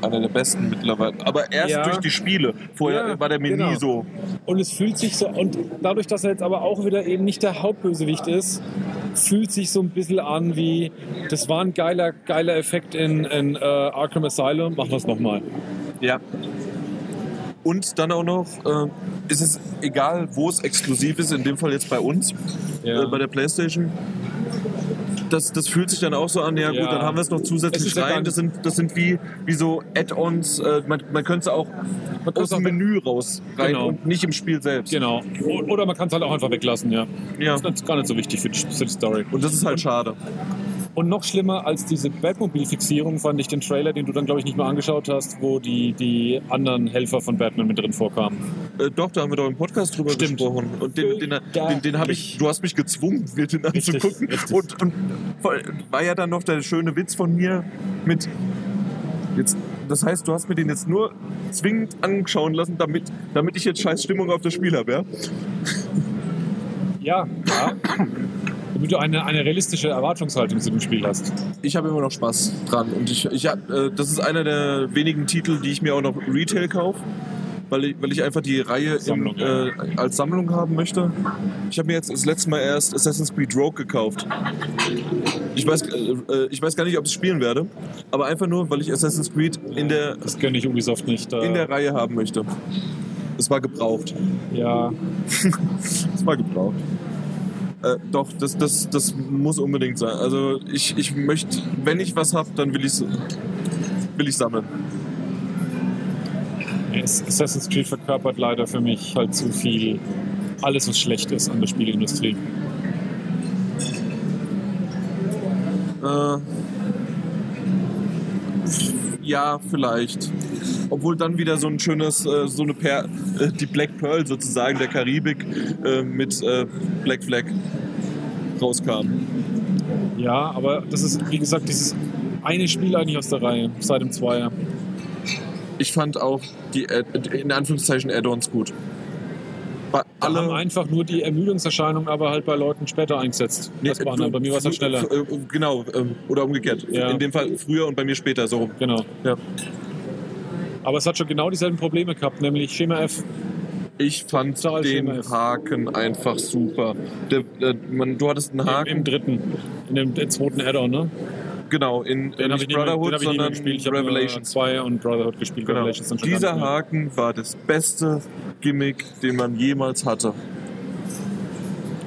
Einer der besten mittlerweile. Aber erst Ja. durch die Spiele. Vorher Ja, war der mir genau. nie so. Und es fühlt sich so, und dadurch, dass er jetzt aber auch wieder eben nicht der Hauptbösewicht ist, fühlt sich so ein bisschen an wie, das war ein geiler, geiler Effekt in, in äh, Arkham Asylum, machen wir es nochmal. Ja. Und dann auch noch, äh, ist es egal, wo es exklusiv ist, in dem Fall jetzt bei uns, Ja. äh, bei der Playstation. Das, das fühlt sich dann auch so an, ja, Ja. gut, dann haben wir es noch Es zusätzlich ja gar rein. Das sind, das sind wie, wie so Add-ons. Äh, man, man könnte es auch Man aus es dem Menü raus rein Genau. und nicht im Spiel selbst. Genau. Oder man kann es halt auch einfach weglassen, ja. Ja. Das ist gar nicht so wichtig für die, für die Story. Und das ist halt schade. Und noch schlimmer als diese Batmobil-Fixierung fand ich den Trailer, den du dann, glaube ich, nicht mehr angeschaut hast, wo die, die anderen Helfer von Batman mit drin vorkamen. Äh, doch, da haben wir doch im Podcast drüber Stimmt. gesprochen. Und den, den, den, den habe ich, du hast mich gezwungen, mir den anzugucken. richtig. Und, und war ja dann noch der schöne Witz von mir mit. Jetzt, das heißt, du hast mir den jetzt nur zwingend anschauen lassen, damit, damit ich jetzt scheiß Stimmung auf das Spiel habe, ja? Ja, ja. Damit du eine, eine realistische Erwartungshaltung zu dem Spiel hast. Ich habe immer noch Spaß dran. Und ich, ich hab, äh, das ist einer der wenigen Titel, die ich mir auch noch Retail kaufe. Weil ich, weil ich einfach die Reihe Sammlung, ja. äh, als Sammlung haben möchte. Ich habe mir jetzt das letzte Mal erst Assassin's Creed Rogue gekauft. Ich weiß, äh, äh, ich weiß gar nicht, ob ich es spielen werde, aber einfach nur, weil ich Assassin's Creed in der, Das gönne ich Ubisoft nicht. Da, in der Reihe haben möchte. Es war gebraucht. ja, Es war gebraucht. Äh, doch, das, das, das muss unbedingt sein. Also ich, ich möchte, wenn ich was habe, dann will ich will ich sammeln. Assassin's Creed verkörpert leider für mich halt zu viel alles, was schlecht ist an der Spielindustrie. Äh, ja, vielleicht. Obwohl dann wieder so ein schönes, äh, so eine per äh, die Black Pearl sozusagen der Karibik äh, mit äh, Black Flag rauskam. Ja, aber das ist, wie gesagt, dieses eine Spiel eigentlich aus der Reihe, seit dem Zweier. Ich fand auch die Add- in Anführungszeichen Add-ons gut. Alle haben einfach nur die Ermüdungserscheinung, aber halt bei Leuten später eingesetzt. Nee, das war du- bei mir war es halt schneller. äh, Genau, ähm, oder umgekehrt. Ja. In dem Fall früher und bei mir später, so. Genau. Ja. Aber es hat schon genau dieselben Probleme gehabt, nämlich Schema F. Ich fand Total den Haken einfach super. Der, der, man, du hattest einen Im, Haken, im dritten, in dem, im zweiten Add-on, ne? Genau, in Den äh, nicht Brotherhood, nicht sondern. Ich habe Revelations. zwei und Brotherhood gespielt. Genau. Dieser. Haken war das beste Gimmick, den man jemals hatte.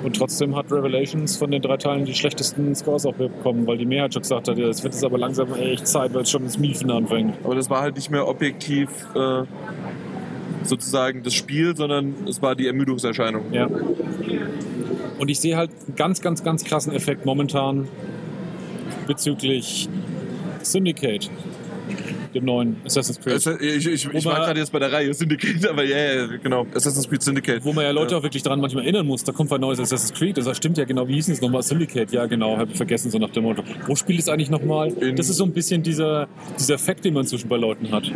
Und trotzdem hat Revelations von den drei Teilen die schlechtesten Scores auch bekommen, weil die Mehrheit schon gesagt hat, ja, es wird jetzt aber langsam echt Zeit, weil es schon das Miefen anfängt. Aber das war halt nicht mehr objektiv äh, sozusagen das Spiel, sondern es war die Ermüdungserscheinung. Ja. Und ich sehe halt einen ganz, ganz, ganz krassen Effekt momentan bezüglich Syndicate, dem neuen Assassin's Creed. Ich, ich, ich war gerade jetzt bei der Reihe Syndicate, aber ja, ja, genau. Assassin's Creed Syndicate. Wo man ja Leute auch wirklich dran manchmal erinnern muss, da kommt ein neues Assassin's Creed, das stimmt ja genau, wie hieß es nochmal? Syndicate, ja genau, habe ich vergessen, so nach dem Motto. Wo spielt es eigentlich nochmal? Das ist so ein bisschen dieser, dieser Effekt, den man zwischen bei Leuten hat.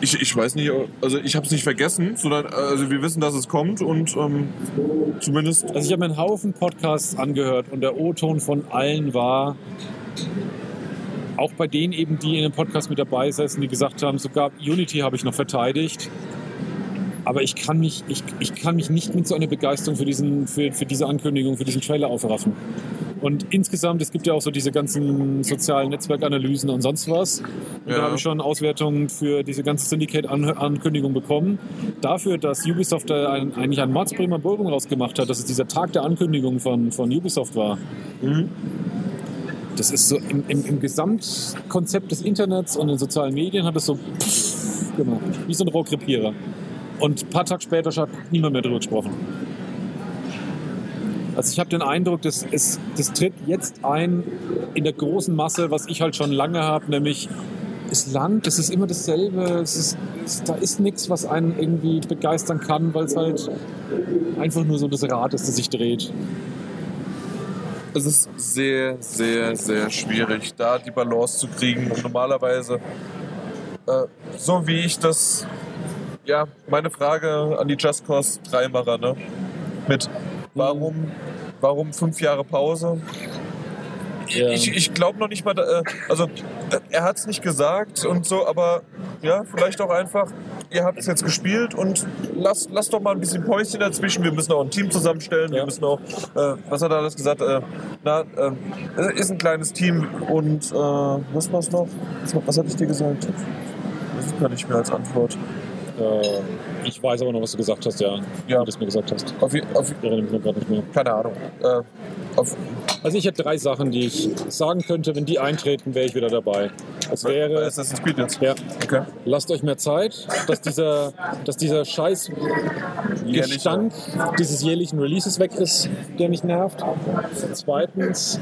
Ich, ich weiß nicht, also ich habe es nicht vergessen, sondern also wir wissen, dass es kommt und ähm, zumindest Also ich habe mir einen Haufen Podcasts angehört und der O-Ton von allen war, auch bei denen eben, die in dem Podcast mit dabei saßen, die gesagt haben, sogar Unity habe ich noch verteidigt. Aber ich kann mich, ich, ich kann mich nicht mit so einer Begeisterung für, diesen, für, für diese Ankündigung, für diesen Trailer aufraffen. Und insgesamt, es gibt ja auch so diese ganzen sozialen Netzwerkanalysen und sonst was. Und Ja. da habe ich schon Auswertungen für diese ganze Syndicate-Ankündigung bekommen. Dafür, dass Ubisoft da ein, eigentlich einen Mordsbremer Bogen rausgemacht hat, dass es dieser Tag der Ankündigung von, von Ubisoft war. Das ist so im, im, im Gesamtkonzept des Internets und den sozialen Medien hat es so pff gemacht, wie so ein Rohrkrepierer. Und ein paar Tage später hat niemand mehr darüber gesprochen. Also ich habe den Eindruck, das, ist, das tritt jetzt ein in der großen Masse, was ich halt schon lange habe, nämlich es langt, es ist immer dasselbe, es ist, es, da ist nichts, was einen irgendwie begeistern kann, weil es halt einfach nur so das Rad ist, das sich dreht. Es ist sehr, sehr, sehr schwierig, da die Balance zu kriegen. Und normalerweise, äh, so wie ich das, ja, meine Frage an die Just Cause 3 Macher, ne? Mit warum, warum fünf Jahre Pause? Ja. Ich, ich glaube noch nicht mal, äh, also äh, er hat es nicht gesagt und so, aber ja, vielleicht auch einfach, ihr habt es jetzt gespielt und lasst lass doch mal ein bisschen Päuschen dazwischen. Wir müssen auch ein Team zusammenstellen. Wir Ja. müssen auch, äh, was hat er alles gesagt? Äh, na, äh, es ist ein kleines Team und äh, was war's noch? Was, was hatte ich dir gesagt? Das kann ich mir als Antwort. Äh, ich weiß aber noch, was du gesagt hast, ja. Ja. Wie du es mir gesagt hast. Auf, auf, Ich erinnere mich noch gerade nicht mehr. keine Ahnung. Äh, auf, Also ich hätte drei Sachen, die ich sagen könnte. Wenn die eintreten, wäre ich wieder dabei. Es wäre, Assassin's Creed jetzt. ja, Okay. lasst euch mehr Zeit, dass dieser, dass dieser scheiß Jährlich, Gestank dieses jährlichen Releases weg ist, der mich nervt. Zweitens,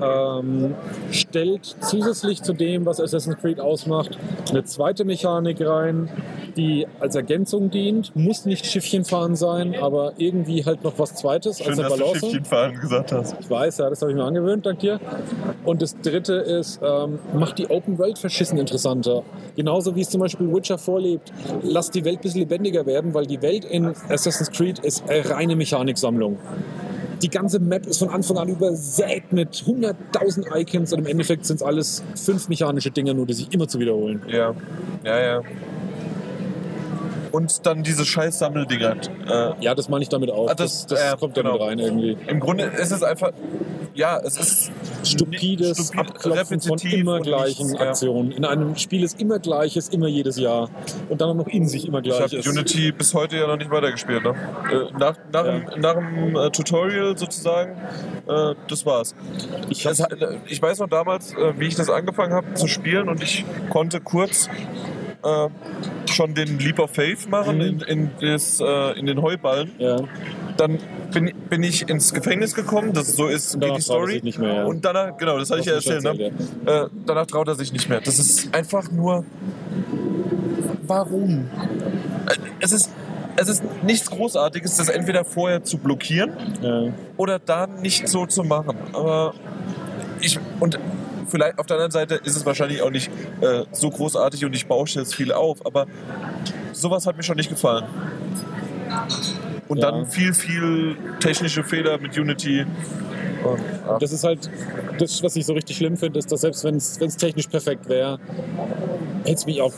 ähm, stellt zusätzlich zu dem, was Assassin's Creed ausmacht, eine zweite Mechanik rein, die als Ergänzung dient. Muss nicht Schiffchen fahren sein, aber irgendwie halt noch was Zweites Schön, als eine dass du Balance. Schiffchenfahren gesagt hast. Ich weiß, ja, das habe ich mir angewöhnt, dank dir. Und das dritte ist, ähm, macht die Open World verschissen interessanter. Genauso wie es zum Beispiel Witcher vorlebt. Lasst die Welt ein bisschen lebendiger werden, weil die Welt in Assassin's Creed ist eine reine Mechaniksammlung. Die ganze Map ist von Anfang an übersät mit 100.000 Icons und im Endeffekt sind es alles fünf mechanische Dinge, nur die sich immer zu wiederholen. Ja, ja, ja. Und dann diese scheiß Sammeldinger. Äh, Ja, das meine ich damit auch. Ah, das das- das äh, kommt damit genau. rein irgendwie. Im Grunde ist es einfach, ja, es ist stupides stupid, Abklopfen von immer gleichen nichts, ja. Aktionen. In einem Spiel ist immer Gleiches, immer jedes Jahr. Und dann auch noch in sich immer Ich habe Gleiches. Unity bis heute ja noch nicht weitergespielt. Ne? Äh, nach, nach, Ja. dem, nach dem äh, Tutorial sozusagen, äh, das war's. Ich hat- äh, ich weiß noch damals, wie ich das angefangen habe zu spielen und ich konnte kurz äh, schon den Leap of Faith machen Mhm. in, in, das, äh, in den Heuballen. ja. Dann bin, bin ich ins Gefängnis gekommen, das so ist geht die Story. nicht mehr, ja. Und danach, genau, das hatte ich ja erzählt. schon Ne? Äh, danach traut er sich nicht mehr. Das ist einfach nur. Warum? Es ist, es ist nichts Großartiges, das entweder vorher zu blockieren ja. oder da nicht so zu machen. Aber ich. Und vielleicht auf der anderen Seite ist es wahrscheinlich auch nicht äh, so großartig und ich bausche jetzt viel auf, aber sowas hat mir schon nicht gefallen. Und Ja. dann viel, viel technische Fehler mit Unity. Und, Das ist halt, das, was ich so richtig schlimm finde, ist, dass selbst wenn es technisch perfekt wäre, hätte es mich auch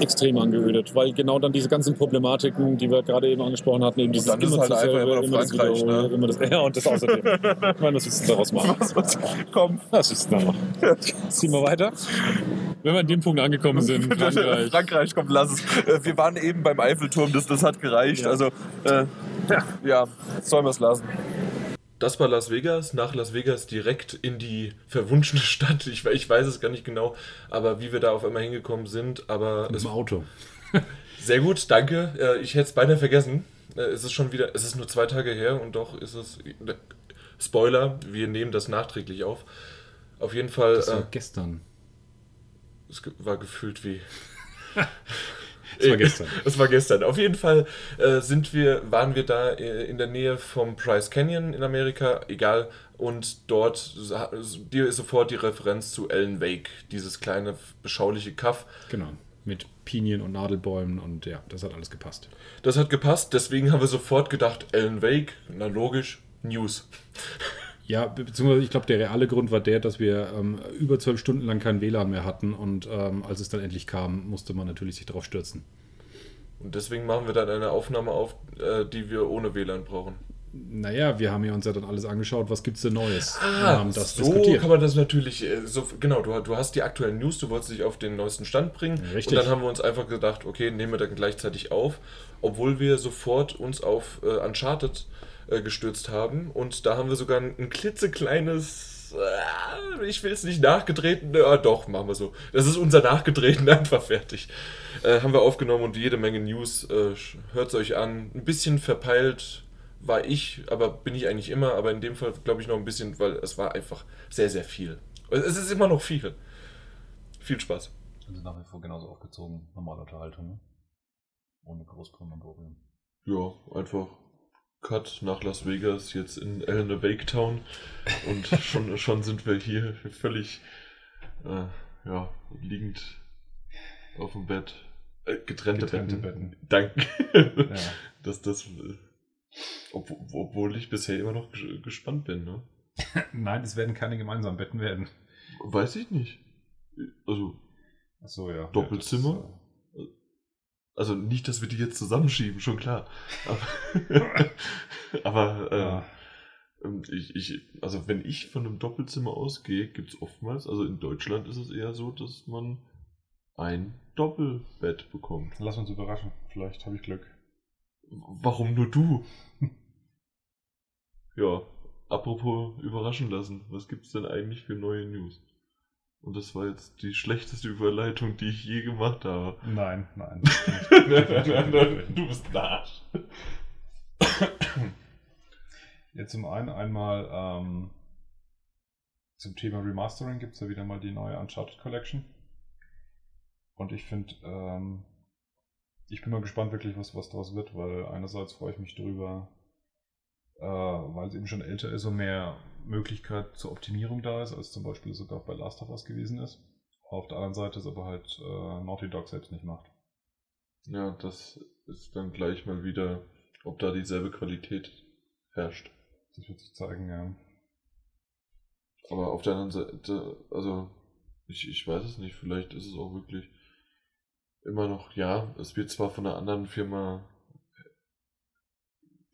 extrem angeödet. Weil genau dann diese ganzen Problematiken, die wir gerade eben angesprochen hatten, eben dieses dann es halt einfach immer noch das Wiederholen, ne? immer das, Ja, und das außerdem. ich meine, was willst du daraus machen? was, komm. Was ist da noch? Ziehen wir weiter. Wenn wir an dem Punkt angekommen sind, Frankreich. Frankreich, komm, lass es. Äh, Wir waren eben beim Eiffelturm, das, das hat gereicht. Ja. Also, äh, ja, sollen wir es lassen. Das war Las Vegas, nach Las Vegas direkt in die verwunschene Stadt. Ich, ich weiß es gar nicht genau, aber wie wir da auf einmal hingekommen sind. Aber Mit es dem Auto. sehr gut, danke. Äh, Ich hätte es beinahe vergessen. Äh, Es ist schon wieder, es ist nur zwei Tage her und doch ist es. Spoiler, wir nehmen das nachträglich auf. Auf jeden Fall, Das äh, war gestern. es war gefühlt wie. Das war gestern. Es war gestern. Auf jeden Fall äh, sind wir, waren wir da äh, in der Nähe vom Bryce Canyon in Amerika, egal. Und dort dir ist sofort die Referenz zu Ellen Wake, dieses kleine beschauliche Kaff. Genau. Mit Pinien und Nadelbäumen und ja, das hat alles gepasst. Das hat gepasst, deswegen haben wir sofort gedacht, Ellen Wake, na logisch, News. Ja, be- beziehungsweise ich glaube, der reale Grund war der, dass wir ähm, über zwölf Stunden lang kein WLAN mehr hatten und ähm, als es dann endlich kam, musste man natürlich sich darauf stürzen. Und deswegen machen wir dann eine Aufnahme auf, äh, die wir ohne WLAN brauchen. Naja, wir haben ja uns ja dann alles angeschaut, was gibt's denn Neues? Ah, haben das so diskutiert. kann man das natürlich, äh, so, genau, du, du hast die aktuellen News, du wolltest dich auf den neuesten Stand bringen. Richtig. Und dann haben wir uns einfach gedacht, okay, nehmen wir dann gleichzeitig auf, obwohl wir sofort uns auf äh, Uncharted äh, gestürzt haben. Und da haben wir sogar ein, ein klitzekleines, äh, ich will es nicht nachgetreten, ja doch, machen wir so. Das ist unser nachgetreten, einfach fertig. Äh, haben wir aufgenommen und jede Menge News, äh, hört es euch an. Ein bisschen verpeilt war ich, aber bin ich eigentlich immer, aber in dem Fall glaube ich noch ein bisschen, weil es war einfach sehr, sehr viel. Es ist immer noch viel. Viel Spaß. Und sind nach wie vor genauso aufgezogen. Normale Unterhaltung, ne? Ohne Großpromotorium. Ja, einfach Cut nach Las Vegas, jetzt in Elena Wake Town. Und schon, schon sind wir hier völlig äh, ja, liegend auf dem Bett. Äh, getrennte, Getrennte Betten. Betten. Danke. Ja. Dass das. Äh, ob, obwohl ich bisher immer noch ges- gespannt bin, ne? Nein, es werden keine gemeinsamen Betten werden. Weiß ich nicht. Also, Achso, ja. Doppelzimmer? Ja, Also nicht, dass wir die jetzt zusammenschieben, schon klar. Aber, aber äh, Ja. ähm, ich, ich, also wenn ich von einem Doppelzimmer ausgehe, gibt es oftmals, also in Deutschland ist es eher so, dass man ein Doppelbett bekommt. Lass uns überraschen. Vielleicht habe ich Glück. Warum nur du? ja, apropos überraschen lassen, was gibt's denn eigentlich für neue News? Und das war jetzt die schlechteste Überleitung, die ich je gemacht habe. Nein, nein. nein, nein, nein, nein, du bist ein Arsch. Jetzt zum einen einmal ähm, zum Thema Remastering gibt es ja wieder mal die neue Uncharted Collection. Und ich finde, ähm, ich bin mal gespannt wirklich, was, was daraus wird, weil einerseits freue ich mich drüber, äh, weil es eben schon älter ist und mehr Möglichkeit zur Optimierung da ist, als zum Beispiel sogar bei Last of Us gewesen ist. Auf der anderen Seite ist aber halt äh, Naughty Dog selbst nicht macht. Ja, das ist dann gleich mal wieder, ob da dieselbe Qualität herrscht. Das wird sich zeigen, ja. Aber auf der anderen Seite, also ich, ich weiß es nicht, vielleicht ist es auch wirklich immer noch, ja, es wird zwar von einer anderen Firma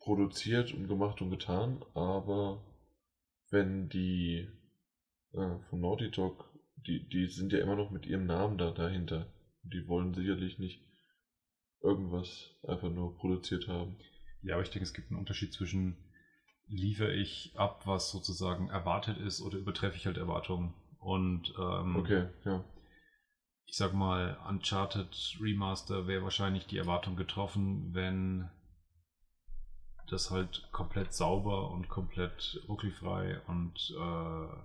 produziert und gemacht und getan, aber wenn die äh, von Naughty Dog, die, die sind ja immer noch mit ihrem Namen da dahinter. Die wollen sicherlich nicht irgendwas einfach nur produziert haben. Ja, aber ich denke, es gibt einen Unterschied zwischen liefere ich ab, was sozusagen erwartet ist, oder übertreffe ich halt Erwartungen. Und ähm, Okay, ja. ich sag mal, Uncharted Remaster wäre wahrscheinlich die Erwartung getroffen, wenn das halt komplett sauber und komplett ruckelfrei und äh,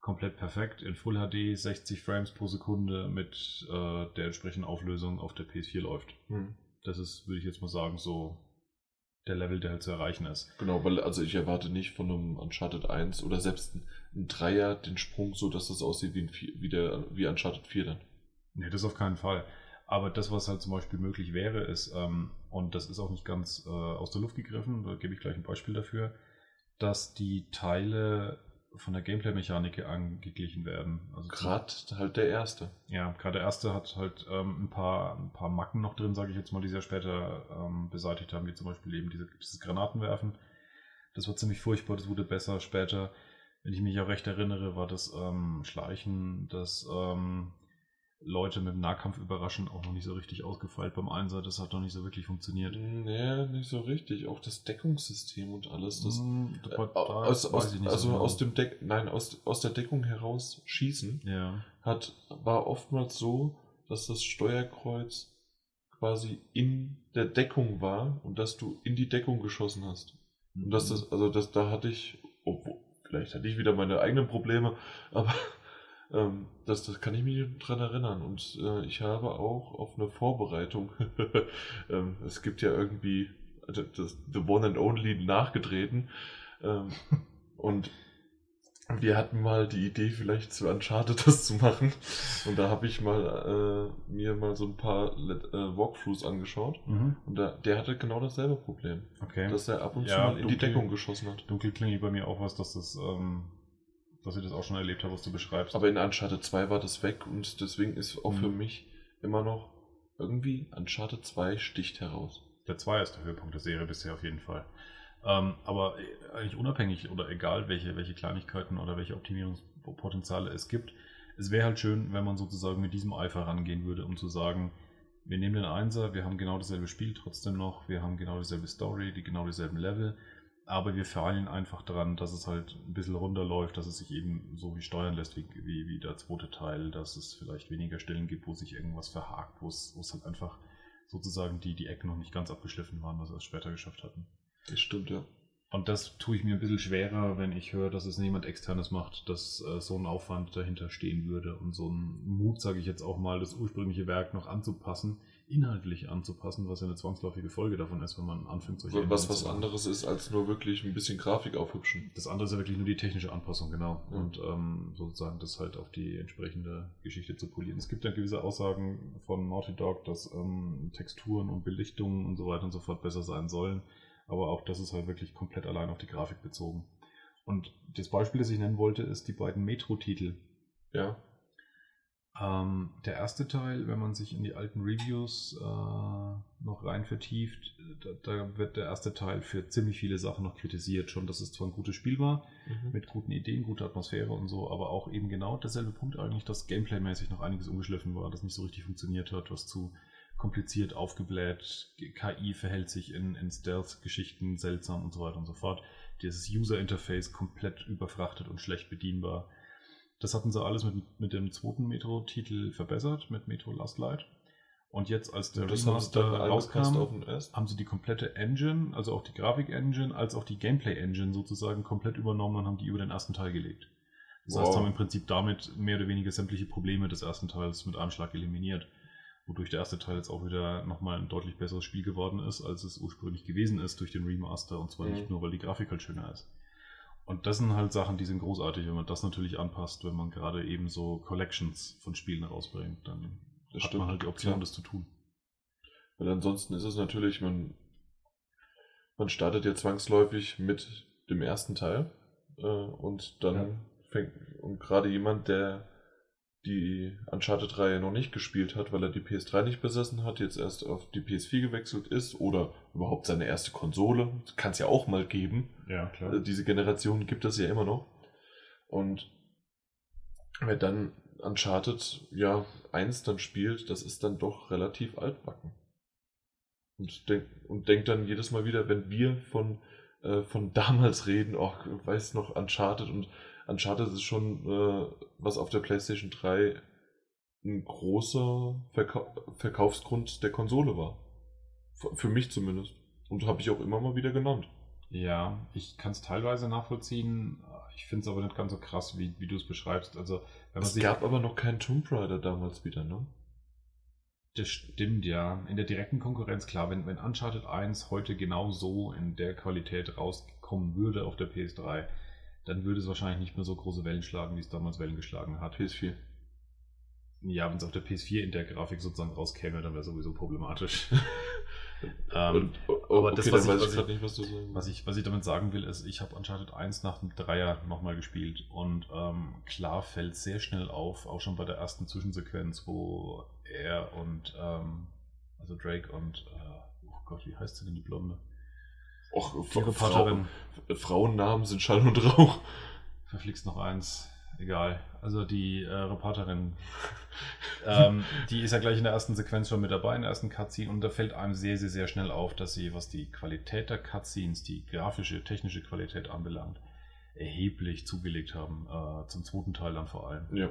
komplett perfekt in Full HD, 60 Frames pro Sekunde mit äh, der entsprechenden Auflösung auf der PS4 läuft. Hm. Das ist, würde ich jetzt mal sagen, so der Level, der halt zu erreichen ist. Genau, weil also ich erwarte nicht von einem Uncharted 1 oder selbst ein, Dreier den Sprung so, dass das aussieht wie, ein wie, der, wie Uncharted 4 dann. Nee, das auf keinen Fall. Aber das, was halt zum Beispiel möglich wäre, ist, ähm, und das ist auch nicht ganz äh, aus der Luft gegriffen, da gebe ich gleich ein Beispiel dafür, dass die Teile von der Gameplay-Mechanik angeglichen werden. Also Gerade halt der erste. ja, gerade der erste hat halt ähm, ein, paar, ein paar Macken noch drin, sage ich jetzt mal, die sie ja später ähm, beseitigt haben, wie zum Beispiel eben diese, dieses Granatenwerfen. Das war ziemlich furchtbar, das wurde besser später. Wenn ich mich auch recht erinnere, war das ähm, Schleichen, das ähm, Leute mit dem Nahkampf überraschen, auch noch nicht so richtig ausgefeilt beim Einsatz. Das hat noch nicht so wirklich funktioniert. Nee, nicht so richtig. Auch das Deckungssystem und alles. Das, Hm, äh, aus, weiß aus, ich nicht so also genau. aus dem Deck, nein, aus, aus der Deckung heraus schießen Ja. hat, war oftmals so, dass das Steuerkreuz quasi in der Deckung war und dass du in die Deckung geschossen hast. Und dass das, also das, da hatte ich, obwohl, vielleicht hatte ich wieder meine eigenen Probleme, aber ähm, das, das kann ich mich dran erinnern. Und äh, ich habe auch auf eine Vorbereitung, ähm, es gibt ja irgendwie also das The One and Only nachgetreten. Ähm, und wir hatten mal die Idee, vielleicht zu Uncharted das zu machen. Und da habe ich mal äh, mir mal so ein paar Let äh, Walkthroughs angeschaut. Mhm. Und da, der hatte genau dasselbe Problem. Okay. Dass er ab und zu Ja, mal in die dunkel. Deckung geschossen hat. Dunkel klingelt bei mir auch was, dass das, ähm, dass ich das auch schon erlebt habe, was du beschreibst. Aber in Uncharted 2 war das weg und deswegen ist auch für Mhm. mich immer noch irgendwie Uncharted 2 sticht heraus. Der 2 ist der Höhepunkt der Serie bisher auf jeden Fall. Ähm, aber äh, eigentlich unabhängig oder egal, welche, welche Kleinigkeiten oder welche Optimierungspotenziale es gibt, es wäre halt schön, wenn man sozusagen mit diesem Eifer rangehen würde, um zu sagen, wir nehmen den Einser, wir haben genau dasselbe Spiel trotzdem noch, wir haben genau dieselbe Story, die genau dieselben Level, aber wir feilen einfach daran, dass es halt ein bisschen runterläuft, dass es sich eben so wie steuern lässt wie, wie, wie der zweite Teil, dass es vielleicht weniger Stellen gibt, wo sich irgendwas verhakt, wo es, wo es halt einfach sozusagen die, die Ecken noch nicht ganz abgeschliffen waren, was wir erst später geschafft hatten. Das stimmt, ja. Und das tue ich mir ein bisschen schwerer, wenn ich höre, dass es niemand externes macht, dass äh, so ein Aufwand dahinter stehen würde und so ein Mut, sage ich jetzt auch mal, das ursprüngliche Werk noch anzupassen, inhaltlich anzupassen, was ja eine zwangsläufige Folge davon ist, wenn man anfängt, solche Was Änderungen was machen. anderes ist, als nur wirklich ein bisschen Grafik aufhübschen. Das andere ist ja wirklich nur die technische Anpassung, genau. Ja. Und ähm, sozusagen das halt auf die entsprechende Geschichte zu polieren. Es gibt ja gewisse Aussagen von Naughty Dog, dass ähm, Texturen und Belichtungen und so weiter und so fort besser sein sollen. Aber auch das ist halt wirklich komplett allein auf die Grafik bezogen. Und das Beispiel, das ich nennen wollte, ist die beiden Metro-Titel. Ja. Ähm, der erste Teil, wenn man sich in die alten Reviews äh, noch rein vertieft, da, da, wird der erste Teil für ziemlich viele Sachen noch kritisiert. Schon, dass es zwar ein gutes Spiel war, Mhm. mit guten Ideen, guter Atmosphäre und so, aber auch eben genau derselbe Punkt eigentlich, dass Gameplay-mäßig noch einiges ungeschliffen war, das nicht so richtig funktioniert hat, was zu kompliziert aufgebläht, KI verhält sich in, in Stealth-Geschichten seltsam und so weiter und so fort. Dieses User-Interface komplett überfrachtet und schlecht bedienbar. Das hatten sie alles mit, mit dem zweiten Metro-Titel verbessert, mit Metro Last Light. Und jetzt, als der Ja, angepasst rauskam, haben sie die komplette Engine, also auch die Grafik-Engine, als auch die Gameplay-Engine sozusagen komplett übernommen und haben die über den ersten Teil gelegt. Das heißt, Wow. haben im Prinzip damit mehr oder weniger sämtliche Probleme des ersten Teils mit einem Schlag eliminiert. Wodurch der erste Teil jetzt auch wieder nochmal ein deutlich besseres Spiel geworden ist, als es ursprünglich gewesen ist durch den Remaster. Und zwar Mhm. nicht nur, weil die Grafik halt schöner ist. Und das sind halt Sachen, die sind großartig, wenn man das natürlich anpasst, wenn man gerade eben so Collections von Spielen rausbringt, dann Das hat stimmt, man halt die Option, klar. das zu tun. Weil ansonsten ist es natürlich, man, man startet ja zwangsläufig mit dem ersten Teil äh, und dann Ja. fängt, und gerade jemand, der die Uncharted-Reihe noch nicht gespielt hat, weil er die PS3 nicht besessen hat, jetzt erst auf die PS4 gewechselt ist oder überhaupt seine erste Konsole, kann es ja auch mal geben. Ja, klar. Also diese Generation gibt es ja immer noch. Und wer dann Uncharted ja eins dann spielt, das ist dann doch relativ altbacken. Und, denk, und denkt dann jedes Mal wieder, wenn wir von, äh, von damals reden, oh, weiß noch, Uncharted und Uncharted ist schon, äh, was auf der PlayStation 3 ein großer Verkau Verkaufsgrund der Konsole war. Für, für mich zumindest. Und habe ich auch immer mal wieder genannt. Ja, ich kann es teilweise nachvollziehen. Ich finde es aber nicht ganz so krass, wie, wie du es beschreibst. Also, wenn man Es gab aber noch keinen Tomb Raider damals wieder, ne? Das stimmt, ja. In der direkten Konkurrenz, klar, wenn, wenn Uncharted 1 heute genau so in der Qualität rauskommen würde auf der PS3, dann würde es wahrscheinlich nicht mehr so große Wellen schlagen, wie es damals Wellen geschlagen hat. PS4. Ja, wenn es auf der PS4 in der Grafik sozusagen rauskäme, dann wäre sowieso problematisch. ähm, Und, oh, aber okay, das, was ich- was ich nicht, was sagen Was ich, was ich damit sagen will, ist, ich habe Uncharted 1 nach dem Dreier nochmal gespielt und ähm, klar fällt sehr schnell auf, auch schon bei der ersten Zwischensequenz, wo er und, ähm, also Drake und, äh, oh Gott, wie heißt sie denn die Blonde? Och, Die Reporterin, Frau, Frauennamen sind Schall und Rauch. verflixt noch eins, egal. Also die äh, Reporterin, ähm, die ist ja gleich in der ersten Sequenz schon mit dabei, in der ersten Cutscene und da fällt einem sehr, sehr, sehr schnell auf, dass sie, was die Qualität der Cutscenes, die grafische, technische Qualität anbelangt, erheblich zugelegt haben, äh, zum zweiten Teil dann vor allem. Ja.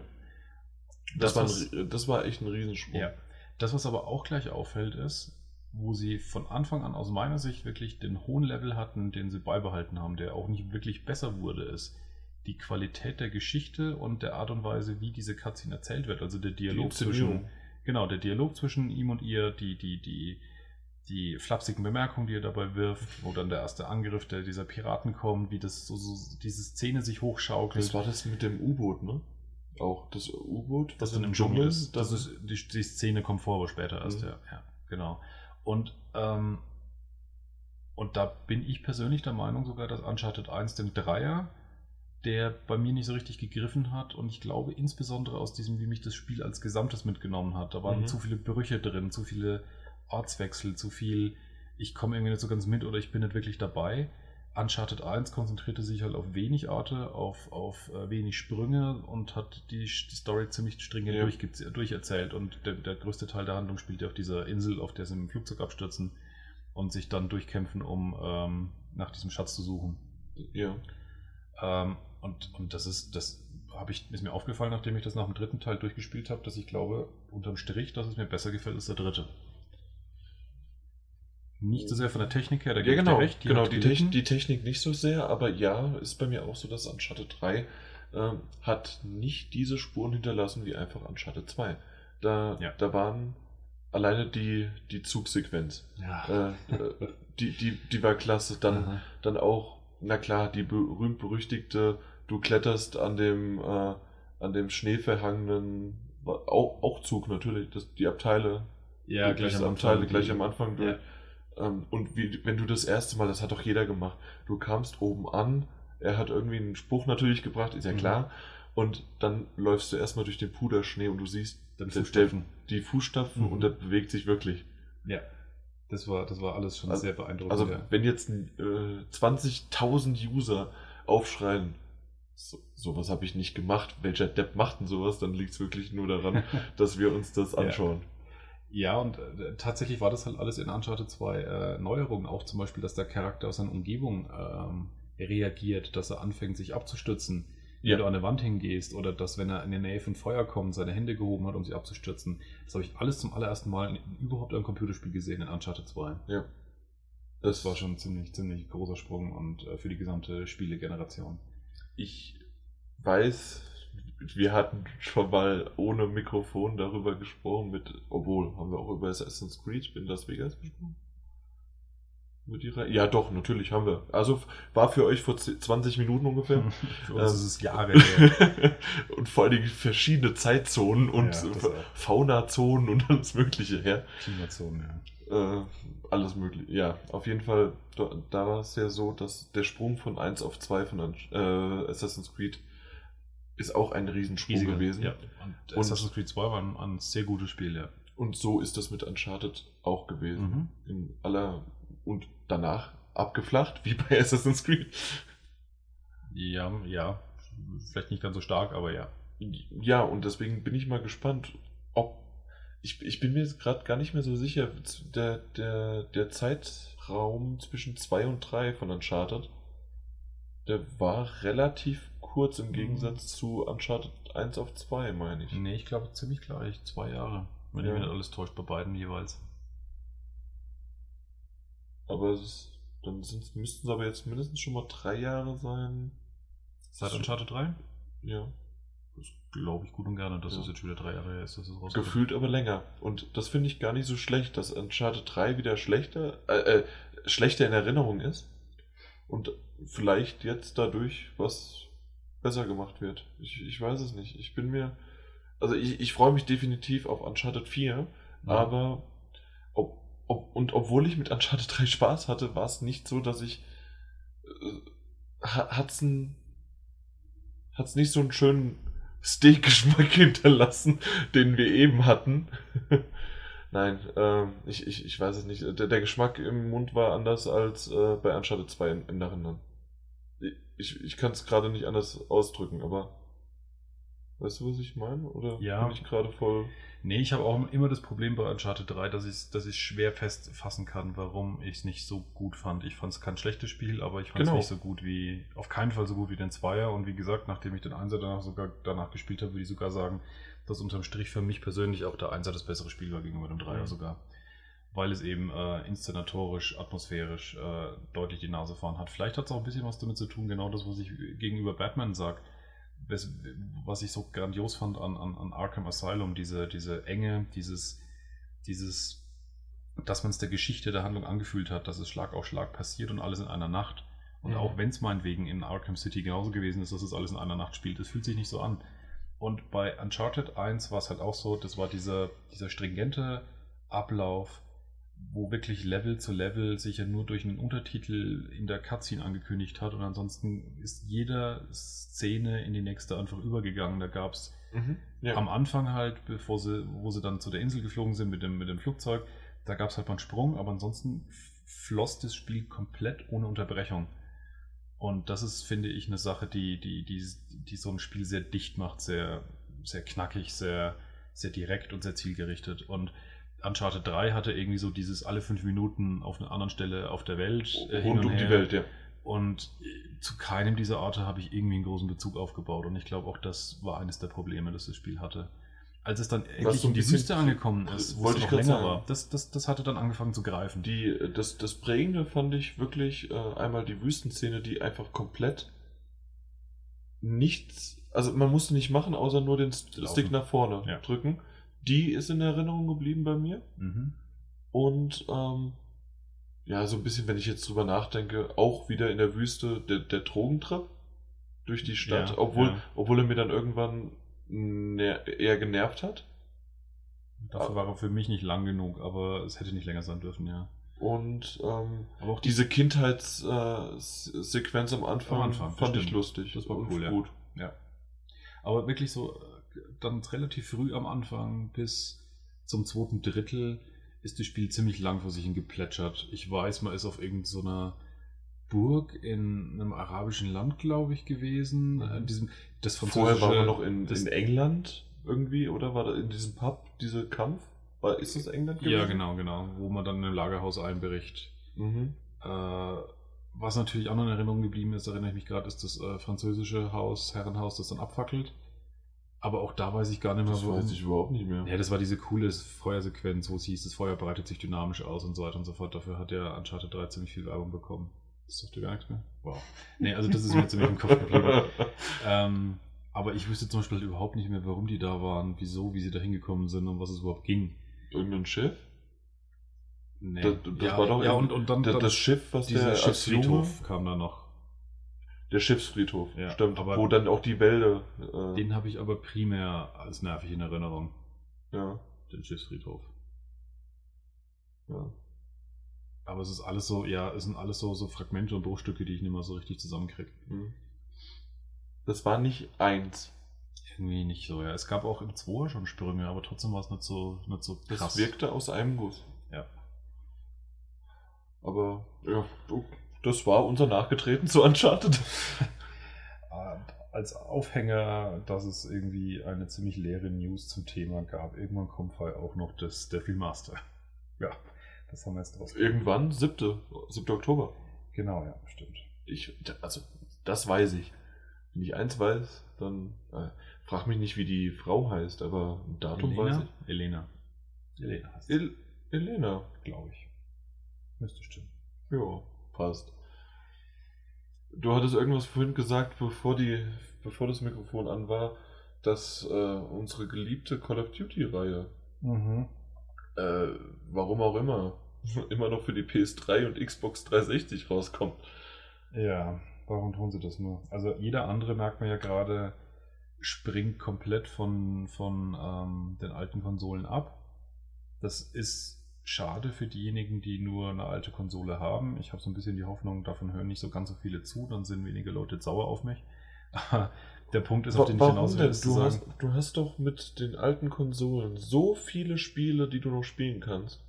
Das, Das, war, ein, das war echt ein Riesensprung. Ja. Das, was aber auch gleich auffällt, ist, wo sie von Anfang an aus meiner Sicht wirklich den hohen Level hatten, den sie beibehalten haben, der auch nicht wirklich besser wurde, ist die Qualität der Geschichte und der Art und Weise, wie diese Cutscene erzählt wird. Also der Dialog zwischen, genau, der Dialog zwischen ihm und ihr, die, die, die, die flapsigen Bemerkungen, die er dabei wirft, wo dann der erste Angriff der, dieser Piraten kommt, wie das so, so diese Szene sich hochschaukelt. Das war das mit dem U-Boot, ne? Auch das U-Boot, was dann im Dschungel ist. Das ist die, die Szene kommt vor, aber später erst, Mhm. ja. ja. Genau. Und, ähm, und da bin ich persönlich der Meinung sogar, dass Uncharted 1 den Dreier, der bei mir nicht so richtig gegriffen hat und ich glaube insbesondere aus diesem, wie mich das Spiel als Gesamtes mitgenommen hat. Da waren Mhm. zu viele Brüche drin, zu viele Ortswechsel, zu viel, ich komme irgendwie nicht so ganz mit oder ich bin nicht wirklich dabei. Uncharted 1 konzentrierte sich halt auf wenig Orte, auf, auf äh, wenig Sprünge und hat die, die Story ziemlich stringent Ja. durcherzählt. Und der, der größte Teil der Handlung spielt ja auf dieser Insel, auf der sie im Flugzeug abstürzen und sich dann durchkämpfen, um ähm, nach diesem Schatz zu suchen. Ja. Ähm, und, und das ist, das habe ich, ist mir aufgefallen, nachdem ich das nach dem dritten Teil durchgespielt habe, dass ich glaube, unterm Strich, dass es mir besser gefällt als der dritte. Nicht so sehr von der Technik her, da Ja, genau. recht. genau hat die. Techn die Technik nicht so sehr, aber ja, ist bei mir auch so, dass Uncharted 3 ähm, hat nicht diese Spuren hinterlassen wie einfach Uncharted 2. Da, Ja. da waren alleine die, die Zugsequenz. Ja. Äh, äh, die, die, die war klasse. Dann, Aha. dann auch, na klar, die berühmt-berüchtigte, du kletterst an dem, äh, an dem schneeverhangenen, auch, auch Zug natürlich, das, die Abteile, ja, die gleich am Abteile Anfang. gleich am Anfang durch. Ja. Ähm, und wie, wenn du das erste Mal, das hat doch jeder gemacht, du kamst oben an, er hat irgendwie einen Spruch natürlich gebracht, ist ja Mhm. klar, Und dann läufst du erstmal durch den Puderschnee und du siehst Dann der, der, Fußstapfen. die Fußstapfen Mhm. und der bewegt sich wirklich. Ja. Das war, das war alles schon Also- sehr beeindruckend. Also ja. wenn jetzt äh, 20.000 User aufschreien, so, sowas habe ich nicht gemacht, welcher Depp macht denn sowas, dann liegt es wirklich nur daran, dass wir uns das anschauen. Ja, und äh, tatsächlich war das halt alles in Uncharted 2 äh, Neuerungen. Auch zum Beispiel, dass der Charakter aus seiner Umgebung ähm, reagiert, dass er anfängt, sich abzustützen, wenn Ja. du an eine Wand hingehst oder dass, wenn er in die Nähe von Feuer kommt, seine Hände gehoben hat, um sich abzustürzen. Das habe ich alles zum allerersten Mal in, überhaupt einem Computerspiel gesehen in Uncharted 2. Ja. Das war schon ein ziemlich, ziemlich großer Sprung und äh, für die gesamte Spielegeneration. Ich weiß, wir hatten schon mal ohne Mikrofon darüber gesprochen, mit, obwohl, haben wir auch über Assassin's Creed in Las Vegas gesprochen? Mit ihrer, ja, doch, natürlich haben wir. Also war für euch vor 10 20 Minuten ungefähr. für uns Ähm, ist es Jahre her. und vor allem verschiedene Zeitzonen und Ja. Faunazonen und alles Mögliche her. Klimazonen, ja. Äh, alles mögliche. Ja, auf jeden Fall, da, da war es ja so, dass der Sprung von 1 auf 2 von äh, Assassin's Creed ist auch ein Riesensprung Riesiger, gewesen. Ja. Und, Und- Assassin's Creed 2 war ein, ein sehr gutes Spiel, ja. Und so ist das mit Uncharted auch gewesen. Mhm. In aller und danach abgeflacht, wie bei Assassin's Creed. Ja, ja. Vielleicht nicht ganz so stark, aber ja. Ja, und deswegen bin ich mal gespannt, ob. Ich, ich bin mir jetzt gerade gar nicht mehr so sicher, der, der, der Zeitraum zwischen 2 und 3 von Uncharted, der war relativ kurz im Gegensatz zu Uncharted 1 auf 2, meine ich. Nee, ich glaube ziemlich gleich. Zwei Jahre. Wenn Ja. ich mich nicht alles täuscht, bei beiden jeweils. Aber es ist, dann müssten es aber jetzt mindestens schon mal drei Jahre sein. Seit. Uncharted 3? Ja. Das glaube ich gut und gerne, dass Ja. es jetzt wieder drei Jahre her ist, dass es rauskommt. Gefühlt aber länger. Und das finde ich gar nicht so schlecht, dass Uncharted 3 wieder schlechter, äh, äh, schlechter in Erinnerung ist. Und vielleicht jetzt dadurch was besser gemacht wird. Ich, ich weiß es nicht. Ich bin mir. Also ich, ich freue mich definitiv auf Uncharted 4, Ja. aber ob, ob, und obwohl ich mit Uncharted 3 Spaß hatte, war es nicht so, dass ich. Äh, ha- hat's ein. Hat's nicht so einen schönen Steak-Geschmack hinterlassen, den wir eben hatten. Nein, ähm, ich, ich, ich weiß es nicht. Der, der Geschmack im Mund war anders als äh, bei Uncharted 2 im, im Nachhinein. Ich, ich kann es gerade nicht anders ausdrücken, aber weißt du, was ich meine? Oder Ja. bin ich gerade voll. Nee, ich habe auch immer das Problem bei Uncharted 3, dass ich dass ich schwer festfassen kann, warum ich es nicht so gut fand. Ich fand es kein schlechtes Spiel, aber ich fand es Genau. nicht so gut wie, auf keinen Fall so gut wie den Zweier. Und wie gesagt, nachdem ich den Einser danach sogar danach gespielt habe, würde ich sogar sagen, dass unterm Strich für mich persönlich auch der Einser das bessere Spiel war gegenüber dem Dreier Mhm. sogar. Weil es eben äh, inszenatorisch, atmosphärisch äh, deutlich die Nase vorn hat. Vielleicht hat es auch ein bisschen was damit zu tun, genau das, was ich gegenüber Batman sage was ich so grandios fand an, an, an Arkham Asylum, diese, diese Enge, dieses, dieses, dass man es der Geschichte der Handlung angefühlt hat, dass es Schlag auf Schlag passiert und alles in einer Nacht. Und Mhm. auch wenn es meinetwegen in Arkham City genauso gewesen ist, dass es alles in einer Nacht spielt, es fühlt sich nicht so an. Und bei Uncharted 1 war es halt auch so, das war dieser, dieser stringente Ablauf, wo wirklich Level zu Level sich ja nur durch einen Untertitel in der Cutscene angekündigt hat und ansonsten ist jede Szene in die nächste einfach übergegangen. Da gab es Mhm. Ja. am Anfang halt, bevor sie, wo sie dann zu der Insel geflogen sind mit dem, mit dem Flugzeug, da gab es halt mal einen Sprung, aber ansonsten floss das Spiel komplett ohne Unterbrechung. Und das ist, finde ich, eine Sache, die, die, die, die so ein Spiel sehr dicht macht, sehr, sehr knackig, sehr, sehr direkt und sehr zielgerichtet. Und Uncharted 3 hatte irgendwie so dieses alle fünf Minuten auf einer anderen Stelle auf der Welt. äh, hin Rund und um die her. Welt, ja. Und äh, zu keinem dieser Orte habe ich irgendwie einen großen Bezug aufgebaut. Und ich glaube, auch das war eines der Probleme, das das Spiel hatte. Als es dann endlich so in die Wüste angekommen ist, wo Wollte es ich noch länger sagen. war, das, das, das hatte dann angefangen zu greifen. Die, das, das Prägende fand ich wirklich äh, einmal die Wüstenszene, die einfach komplett nichts, also man musste nicht machen, außer nur den Laufen. Stick nach vorne Ja. drücken. Die ist in Erinnerung geblieben bei mir. Mhm. Und ähm, ja, so ein bisschen, wenn ich jetzt drüber nachdenke, auch wieder in der Wüste der, der Drogentrip durch die Stadt, Ja, obwohl, ja. obwohl er mir dann irgendwann ner eher genervt hat. Dafür war er für mich nicht lang genug, aber es hätte nicht länger sein dürfen, ja. Und ähm, Aber auch diese Kindheitssequenz am Anfang, Am Anfang, fand ich stimmt. lustig. Das war cool, ja. gut. Ja. Aber wirklich so, äh, dann relativ früh am Anfang bis zum zweiten Drittel ist das Spiel ziemlich lang vor sich hin geplätschert. Ich weiß, man ist auf irgendeiner Burg in einem arabischen Land, glaube ich, gewesen. Mhm. In diesem, das Vorher waren wir noch in, das, in England irgendwie, oder war da in diesem Pub dieser Kampf? War, ist das England gewesen? Ja, genau, genau. Wo man dann im Lagerhaus einbricht. Mhm. Äh, was natürlich auch noch in Erinnerung geblieben ist, erinnere ich mich gerade, ist das äh, französische Haus, Herrenhaus, das dann abfackelt. Aber auch da weiß ich gar nicht mehr, Das weiß ich überhaupt nicht mehr. Ja, das war diese coole Feuersequenz, wo es hieß, das Feuer breitet sich dynamisch aus und so weiter und so fort. Dafür hat der Uncharted 3 ziemlich viel Werbung bekommen. Das sagt dir gar nichts mehr? Wow. Nee, also das ist mir ziemlich im Kopf geblieben. Ähm, aber ich wüsste zum Beispiel halt überhaupt nicht mehr, warum die da waren, wieso, wie sie da hingekommen sind und was es überhaupt ging. Irgendein Schiff? Nee. Das, das ja, war doch ja, und, und dann, das, das Schiff, was dieser der Schiffsfriedhof kam da noch. Der Schiffsfriedhof, Ja, stimmt. aber- wo dann auch die Wälder. Äh, Den habe ich aber primär als nervig in Erinnerung, ja, den Schiffsfriedhof. ja. Aber es ist alles so, ja, es sind alles so, so Fragmente und Bruchstücke, die ich nicht mehr so richtig zusammenkriege. Hm. Das war nicht eins. Irgendwie nicht so, ja. Es gab auch im 2 schon Sprünge, aber trotzdem war es nicht so, nicht so Das krass. wirkte aus einem Guss. Ja. Aber ja, du- das war unser Nachgetreten zu Uncharted. Als Aufhänger, dass es irgendwie eine ziemlich leere News zum Thema gab. Irgendwann kommt halt auch noch das der Filmmaster. Ja, das haben wir jetzt draus. Irgendwann, 7. 7. Oktober. Genau, ja, stimmt. Ich, also, das weiß ich. Wenn ich eins weiß, dann äh, frag mich nicht, wie die Frau heißt, aber ein Datum weiß Elena? ich. Elena. Elena heißt El Elena. glaube ich. Müsste stimmen. Ja, passt. Du hattest irgendwas vorhin gesagt, bevor, die, bevor das Mikrofon an war, dass äh, unsere geliebte Call of Duty-Reihe, Mhm. äh, warum auch immer, immer noch für die PS3 und Xbox 360 rauskommt. Ja, warum tun sie das nur? Also jeder andere merkt man ja gerade, springt komplett von, von ähm, den alten Konsolen ab. Das ist schade für diejenigen, die nur eine alte Konsole haben. Ich habe so ein bisschen die Hoffnung, davon hören nicht so ganz so viele zu, dann sind weniger Leute sauer auf mich. Aber der Punkt ist, auf den ich Warum hinaus will, ist Du hast, du hast doch mit den alten Konsolen so viele Spiele, die du noch spielen kannst.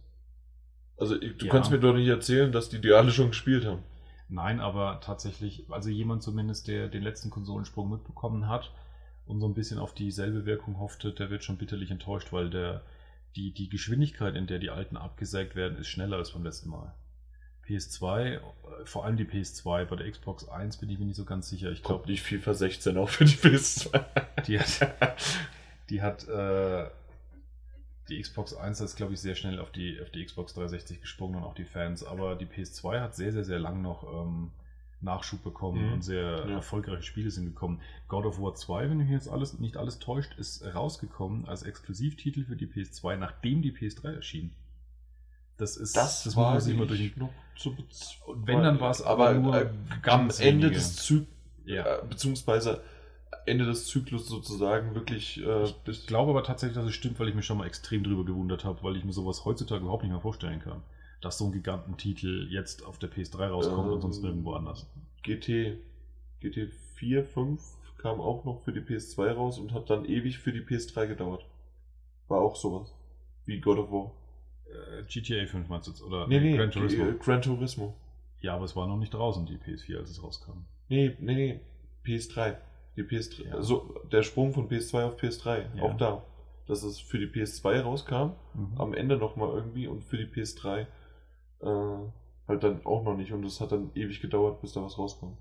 Also ich- du Ja. kannst mir doch nicht erzählen, dass die die alle schon gespielt haben. Nein, aber tatsächlich, also jemand zumindest, der den letzten Konsolensprung mitbekommen hat und so ein bisschen auf dieselbe Wirkung hoffte, der wird schon bitterlich enttäuscht, weil der, die, die Geschwindigkeit, in der die alten abgesägt werden, ist schneller als beim letzten Mal. PS2, äh, vor allem die PS2, bei der Xbox 1 bin ich mir nicht so ganz sicher. Ich glaube, nicht FIFA 16 auch für die PS2. die hat, die hat äh, die Xbox 1 ist, glaube ich, sehr schnell auf die, auf die Xbox 360 gesprungen und auch die Fans. Aber die PS2 hat sehr, sehr, sehr lang noch ähm, Nachschub bekommen Mhm. und sehr Ja. erfolgreiche Spiele sind gekommen. God of War 2, wenn mich jetzt alles nicht alles täuscht, ist rausgekommen als Exklusivtitel für die PS2, nachdem die PS3 erschien. Das ist, muss man sich mal durch den noch zu Und wenn, dann war es aber, aber nur äh, am ganz Ende wenige. des Zyklus, Ja. äh, beziehungsweise Ende des Zyklus sozusagen wirklich äh, Ich glaube aber tatsächlich, dass es stimmt, weil ich mich schon mal extrem drüber gewundert habe, weil ich mir sowas heutzutage überhaupt nicht mehr vorstellen kann. Dass so ein Gigantentitel jetzt auf der PS3 rauskommt und sonst Ähm, nirgendwo anders. GT, GT 4, 5 kam auch noch für die PS2 raus und hat dann ewig für die PS3 gedauert. War auch sowas. Wie God of War. Äh, GTA 5 meinst du jetzt? Oder Nee, nee, Gran Turismo? G- Gran Turismo. Ja, aber es war noch nicht draußen, die PS4, als es rauskam. Nee, nee, nee, PS3. Die PS3. Ja. Also der Sprung von PS2 auf PS3. Ja. Auch da. Dass es für die PS2 rauskam, Mhm. am Ende nochmal irgendwie und für die PS3 äh, halt dann auch noch nicht. Und es hat dann ewig gedauert, bis da was rauskam.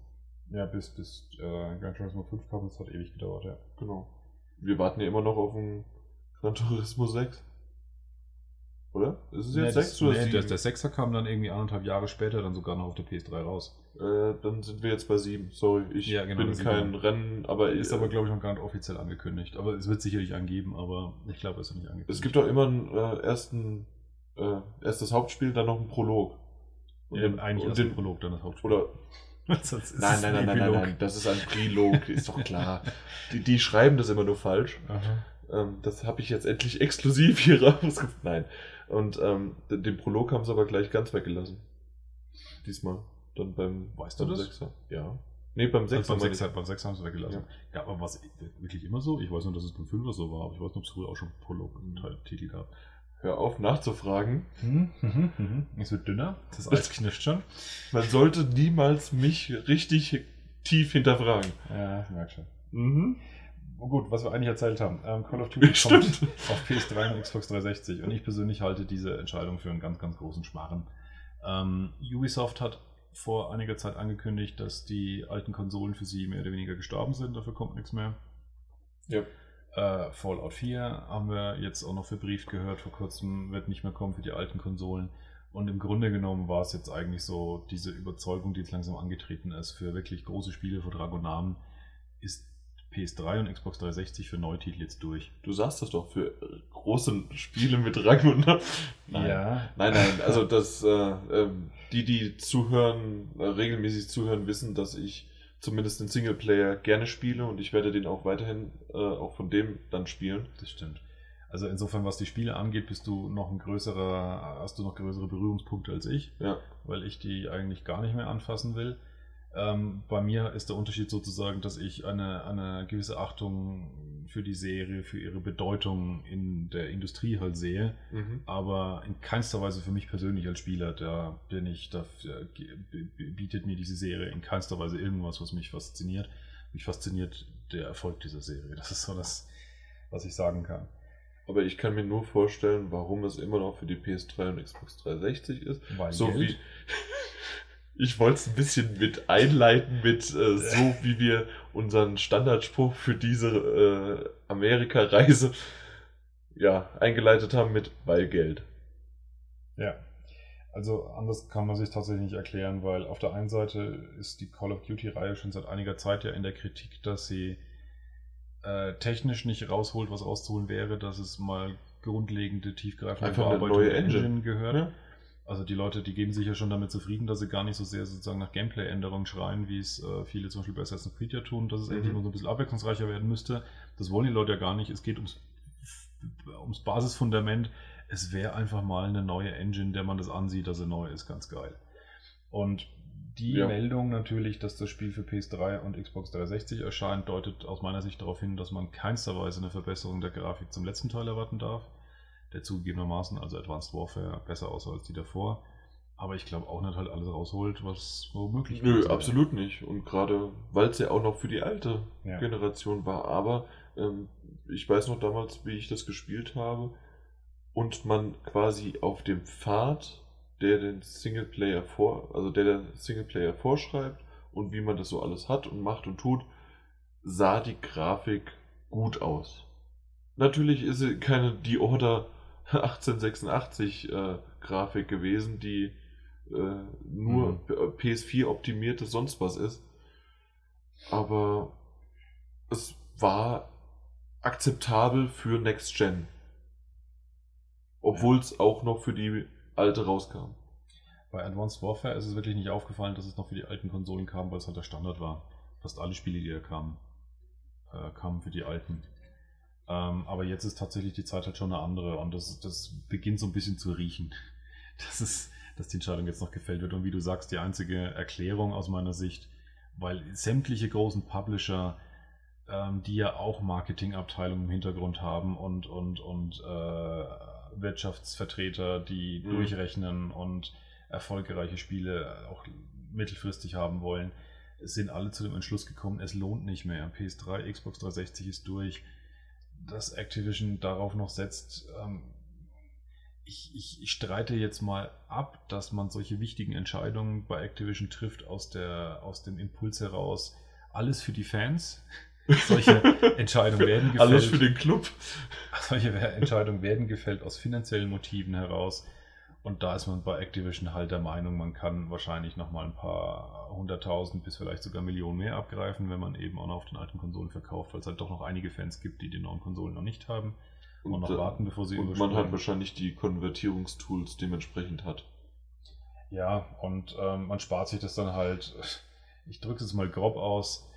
Ja, bis, bis äh, Gran Turismo 5 kam, das hat ewig gedauert, ja. Genau. Wir warten ja immer noch auf ein Gran Turismo 6. Oder? Ist es jetzt Nee, 6 das, oder nee, 7? der, der 6er kam dann irgendwie anderthalb Jahre später dann sogar noch auf der PS3 raus. äh, dann sind wir jetzt bei 7. Sorry, ich Ja, genau, bin kein. Rennen, aber Ist aber, glaube ich, noch gar nicht offiziell angekündigt. Aber es wird sicherlich angeben, aber ich glaube, es ist noch nicht angekündigt. Es gibt auch immer einen äh, ersten, äh, erst das Hauptspiel, dann noch einen Prolog. Und ja, den- eigentlich erst den, ein Prolog, dann das Hauptspiel. Oder nein, es nein, ein nein, nein, nein, nein, das ist ein Prilog, ist doch klar. Die, die schreiben das immer nur falsch. Ähm, das habe ich jetzt endlich exklusiv hier rausgefunden. Nein. Und ähm, den, Prolog haben sie aber gleich ganz weggelassen. Diesmal. Dann beim Weißt du beim das? Sechser. Ja. Nee, beim Also 6 beim haben wir 6, nicht. beim 6 haben sie weggelassen. Ja. aber was wirklich immer so? Ich weiß nur, dass es beim 5 so war, aber ich weiß nicht, ob es früher auch schon Prolog-Titel gab. Hör auf nachzufragen. Mhm, mhm, mhm. Es wird dünner, das Eis knirscht schon. Man sollte niemals mich richtig tief hinterfragen. Ja, ich merke schon. Mhm. Oh gut, was wir eigentlich erzählt haben. Ähm, Call of Duty Stimmt. kommt auf PS3 und Xbox 360 und ich persönlich halte diese Entscheidung für einen ganz, ganz großen Schmarren. Ähm, Ubisoft hat vor einiger Zeit angekündigt, dass die alten Konsolen für sie mehr oder weniger gestorben sind, dafür kommt nichts mehr. Ja. Äh, Fallout 4 haben wir jetzt auch noch verbrieft gehört, vor kurzem wird nicht mehr kommen für die alten Konsolen. Und im Grunde genommen war es jetzt eigentlich so, diese Überzeugung, die jetzt langsam angetreten ist, für wirklich große Spiele vor Dragonamen, ist PS3 und Xbox 360 für Neutitel jetzt durch. Du sagst das doch für äh, große Spiele mit Rang und Namen. Nein. Ja, Nein, nein, also das, äh, ähm, die, die zuhören, äh, regelmäßig zuhören, wissen, dass ich zumindest den Singleplayer gerne spiele und ich werde den auch weiterhin äh, auch von dem dann spielen. das stimmt. Also insofern, was die Spiele angeht, bist du noch ein größerer, hast du noch größere Berührungspunkte als ich. Ja. weil ich die eigentlich gar nicht mehr anfassen will. Ähm, bei mir ist der Unterschied sozusagen, dass ich eine, eine gewisse Achtung für die Serie, für ihre Bedeutung in der Industrie halt sehe, Mhm. aber in keinster Weise für mich persönlich als Spieler, da bin ich, da bietet mir diese Serie in keinster Weise irgendwas, was mich fasziniert. Mich fasziniert der Erfolg dieser Serie. Das ist so das, was ich sagen kann. Aber ich kann mir nur vorstellen, warum es immer noch für die PS3 und Xbox 360 ist. Weil So Geld. wie. Ich wollte es ein bisschen mit einleiten, mit äh, so wie wir unseren Standardspruch für diese äh, Amerika-Reise ja, eingeleitet haben mit weil Geld. Ja. Also anders kann man sich tatsächlich nicht erklären, weil auf der einen Seite ist die Call of Duty-Reihe schon seit einiger Zeit ja in der Kritik, dass sie äh, technisch nicht rausholt, was rauszuholen wäre, dass es mal grundlegende, tiefgreifende Einfach Bearbeitung der Engine. gehört. Ja. Also die Leute, die geben sich ja schon damit zufrieden, dass sie gar nicht so sehr sozusagen nach Gameplay-Änderungen schreien, wie es äh, viele zum Beispiel bei Assassin's Creed ja tun, dass es Mhm. endlich mal so ein bisschen abwechslungsreicher werden müsste. Das wollen die Leute ja gar nicht. Es geht ums, ums Basisfundament. Es wäre einfach mal eine neue Engine, der man das ansieht, dass sie neu ist, ganz geil. Und die Ja. Meldung natürlich, dass das Spiel für PS3 und Xbox 360 erscheint, deutet aus meiner Sicht darauf hin, dass man keinster Weise eine Verbesserung der Grafik zum letzten Teil erwarten darf der zugegebenermaßen, also Advanced Warfare, besser aussah als die davor. Aber ich glaube auch nicht halt alles rausholt, was so möglich Nö, gewesen wäre. absolut nicht. Und gerade weil es ja auch noch für die alte Ja. Generation war. Aber ähm, ich weiß noch damals, wie ich das gespielt habe und man quasi auf dem Pfad, der den Singleplayer vor, also der der Singleplayer vorschreibt und wie man das so alles hat und macht und tut, sah die Grafik gut aus. Natürlich ist sie keine die Order 1886 äh, Grafik gewesen, die äh, nur PS4 optimierte sonst was ist. Aber es war akzeptabel für Next Gen. Obwohl es auch noch für die alte rauskam. Bei Advanced Warfare ist es wirklich nicht aufgefallen, dass es noch für die alten Konsolen kam, weil es halt der Standard war. Fast alle Spiele, die da kamen, äh, kamen für die alten. Ähm, aber jetzt ist tatsächlich die Zeit halt schon eine andere und das, das beginnt so ein bisschen zu riechen. Das ist, dass die Entscheidung jetzt noch gefällt wird. Und wie du sagst, die einzige Erklärung aus meiner Sicht, weil sämtliche großen Publisher, ähm, die ja auch Marketingabteilungen im Hintergrund haben und, und, und äh, Wirtschaftsvertreter, die Mhm. durchrechnen und erfolgreiche Spiele auch mittelfristig haben wollen, sind alle zu dem Entschluss gekommen, es lohnt nicht mehr. PS3, Xbox 360 ist durch. Dass Activision darauf noch setzt, ähm, ich, ich, ich streite jetzt mal ab, dass man solche wichtigen Entscheidungen bei Activision trifft aus, der, aus dem Impuls heraus, alles für die Fans. Solche Entscheidungen werden gefällt. Alles für den Club. Solche Entscheidungen werden gefällt aus finanziellen Motiven heraus. Und da ist man bei Activision halt der Meinung, man kann wahrscheinlich nochmal ein paar hunderttausend bis vielleicht sogar Millionen mehr abgreifen, wenn man eben auch noch auf den alten Konsolen verkauft, weil es halt doch noch einige Fans gibt, die die neuen Konsolen noch nicht haben und, noch äh, warten, bevor sie und man halt wahrscheinlich die Konvertierungstools dementsprechend hat. Ja, und ähm, man spart sich das dann halt, ich drücke es jetzt mal grob aus,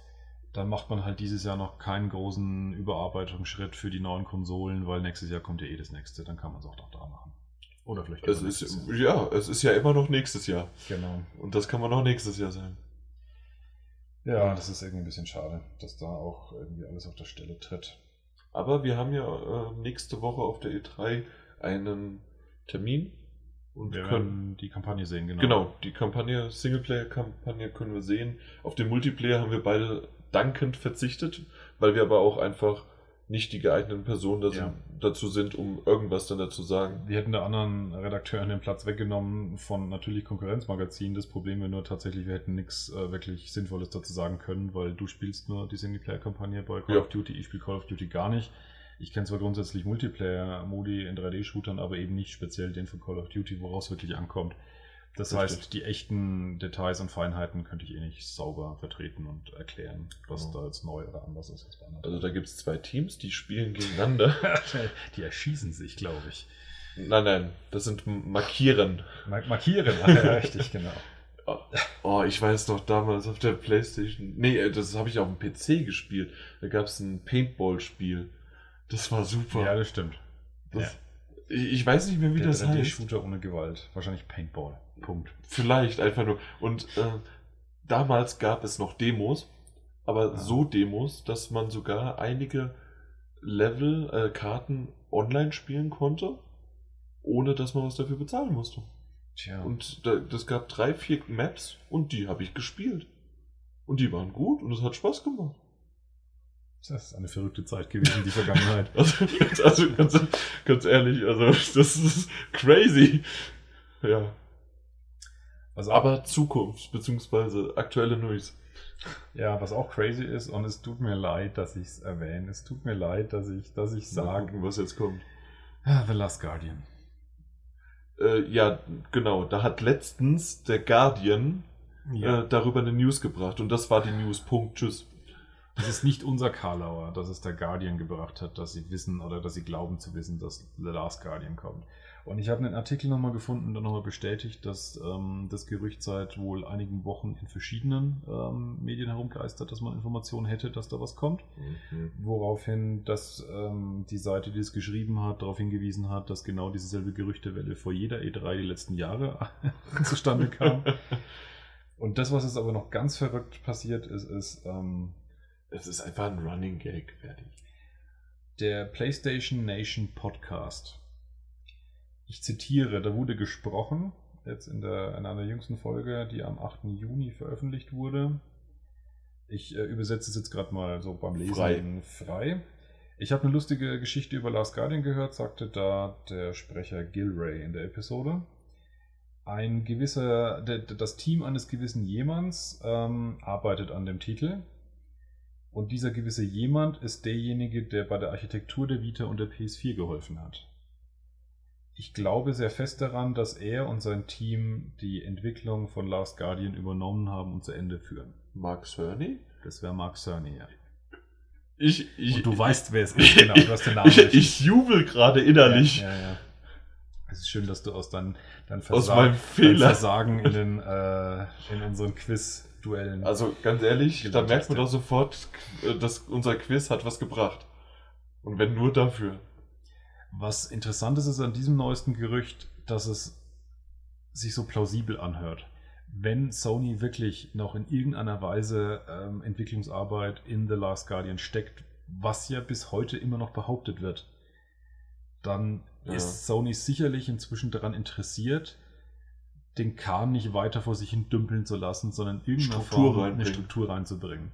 dann macht man halt dieses Jahr noch keinen großen Überarbeitungsschritt für die neuen Konsolen, weil nächstes Jahr kommt ja eh das nächste, dann kann man es auch noch da machen. Oder vielleicht Es ist, Jahr. ja, es ist ja immer noch nächstes Jahr. Genau. Und das kann man noch nächstes Jahr sagen. Ja, das ist irgendwie ein bisschen schade, dass da auch irgendwie alles auf der Stelle tritt. Aber wir haben ja äh, nächste Woche auf der E3 einen Termin und Wir können. können die Kampagne sehen, genau. Genau, die Kampagne, Singleplayer-Kampagne können wir sehen. Auf den Multiplayer haben wir beide dankend verzichtet, weil wir aber auch einfach nicht die geeigneten Personen dazu, Ja. dazu sind, um irgendwas dann dazu sagen. Wir hätten der anderen Redakteuren den Platz weggenommen von natürlich Konkurrenzmagazinen. Das Problem wäre nur tatsächlich, wir hätten nichts äh, wirklich Sinnvolles dazu sagen können, weil du spielst nur die Singleplayer-Kampagne bei Call Ja. of Duty, ich spiele Call of Duty gar nicht. Ich kenne zwar grundsätzlich Multiplayer-Modi in 3D-Shootern, aber eben nicht speziell den von Call of Duty, woraus wirklich ankommt. Das Richtig. heißt, die echten Details und Feinheiten könnte ich eh nicht sauber vertreten und erklären, was Genau. da jetzt neu oder anders ist als bei anderen. Also da gibt es zwei Teams, die spielen gegeneinander. die erschießen sich, glaube ich. nein, nein, das sind Markieren. Mark markieren, ah, ja, richtig, genau. Oh, ich weiß noch damals auf der Playstation. Nee, äh, das habe ich auf dem PC gespielt. Da gab es ein Paintball-Spiel. Das war super. Ja, das stimmt. das, ich, ich weiß nicht mehr, wie Der das heißt. 3D-Shooter ohne Gewalt. Wahrscheinlich Paintball. Punkt. Vielleicht einfach nur. Und äh, damals gab es noch Demos, aber Ah. so Demos, dass man sogar einige Level, äh, Karten online spielen konnte, ohne dass man was dafür bezahlen musste. Tja. Und da, das gab drei, vier Maps und die habe ich gespielt. Und die waren gut und es hat Spaß gemacht. Das ist eine verrückte Zeit gewesen, die Vergangenheit. Also, also ganz, ganz ehrlich, also das ist crazy. Ja. Auch, Aber Zukunft, beziehungsweise aktuelle News. ja, was auch crazy ist, und es tut mir leid, dass ich es erwähne. Es tut mir leid, dass ich, dass ich sage. was jetzt kommt. Ah, The Last Guardian. Äh, ja, genau. Da hat letztens der Guardian äh, darüber eine News gebracht und das war die News. Punkt. Tschüss. Das ist nicht unser Karlauer, dass es der Guardian gebracht hat, dass sie wissen oder dass sie glauben zu wissen, dass The Last Guardian kommt. Und ich habe einen Artikel nochmal gefunden, der nochmal bestätigt, dass ähm, das Gerücht seit wohl einigen Wochen in verschiedenen ähm, Medien herumgeistert, dass man Informationen hätte, dass da was kommt. Woraufhin dass ähm, die Seite, die es geschrieben hat, darauf hingewiesen hat, dass genau dieselbe Gerüchtewelle vor jeder E3 die letzten Jahre zustande kam. Und das, was jetzt aber noch ganz verrückt passiert ist, ist, ähm, Es ist einfach ein Running Gag, fertig. der PlayStation Nation Podcast. Ich zitiere, da wurde gesprochen, jetzt in, der, in einer jüngsten Folge, die am 8. Juni veröffentlicht wurde. Ich äh, übersetze es jetzt gerade mal so beim Lesen Frei. frei. Ich habe eine lustige Geschichte über Last Guardian gehört, sagte da der Sprecher Gilray in der Episode. Ein gewisser, das Team eines gewissen Jemands ähm, arbeitet an dem Titel. Und dieser gewisse jemand ist derjenige, der bei der Architektur der Vita und der PS4 geholfen hat. Ich glaube sehr fest daran, dass er und sein Team die Entwicklung von Last Guardian übernommen haben und zu Ende führen. Mark Cerny? Das wäre Mark Cerny, ja. Ich, ich, Und du weißt, wer es ist, genau. Du hast den Namen ich, ich jubel gerade innerlich. Ja, ja, ja. Es ist schön, dass du aus deinem dein Aus Versagen, meinem dein Fehler. Versagen in, den, äh, in unseren Quiz-Duellen. Also ganz ehrlich, da merkt man doch sofort, äh, dass unser Quiz hat was gebracht. Und wenn nur dafür. Was interessant ist, ist an diesem neuesten Gerücht, dass es sich so plausibel anhört. Wenn Sony wirklich noch in irgendeiner Weise ähm, Entwicklungsarbeit in The Last Guardian steckt, was ja bis heute immer noch behauptet wird, dann Ja. ist Sony sicherlich inzwischen daran interessiert, den Kahn nicht weiter vor sich hin dümpeln zu lassen, sondern irgendeine Struktur Form, eine. Struktur reinzubringen.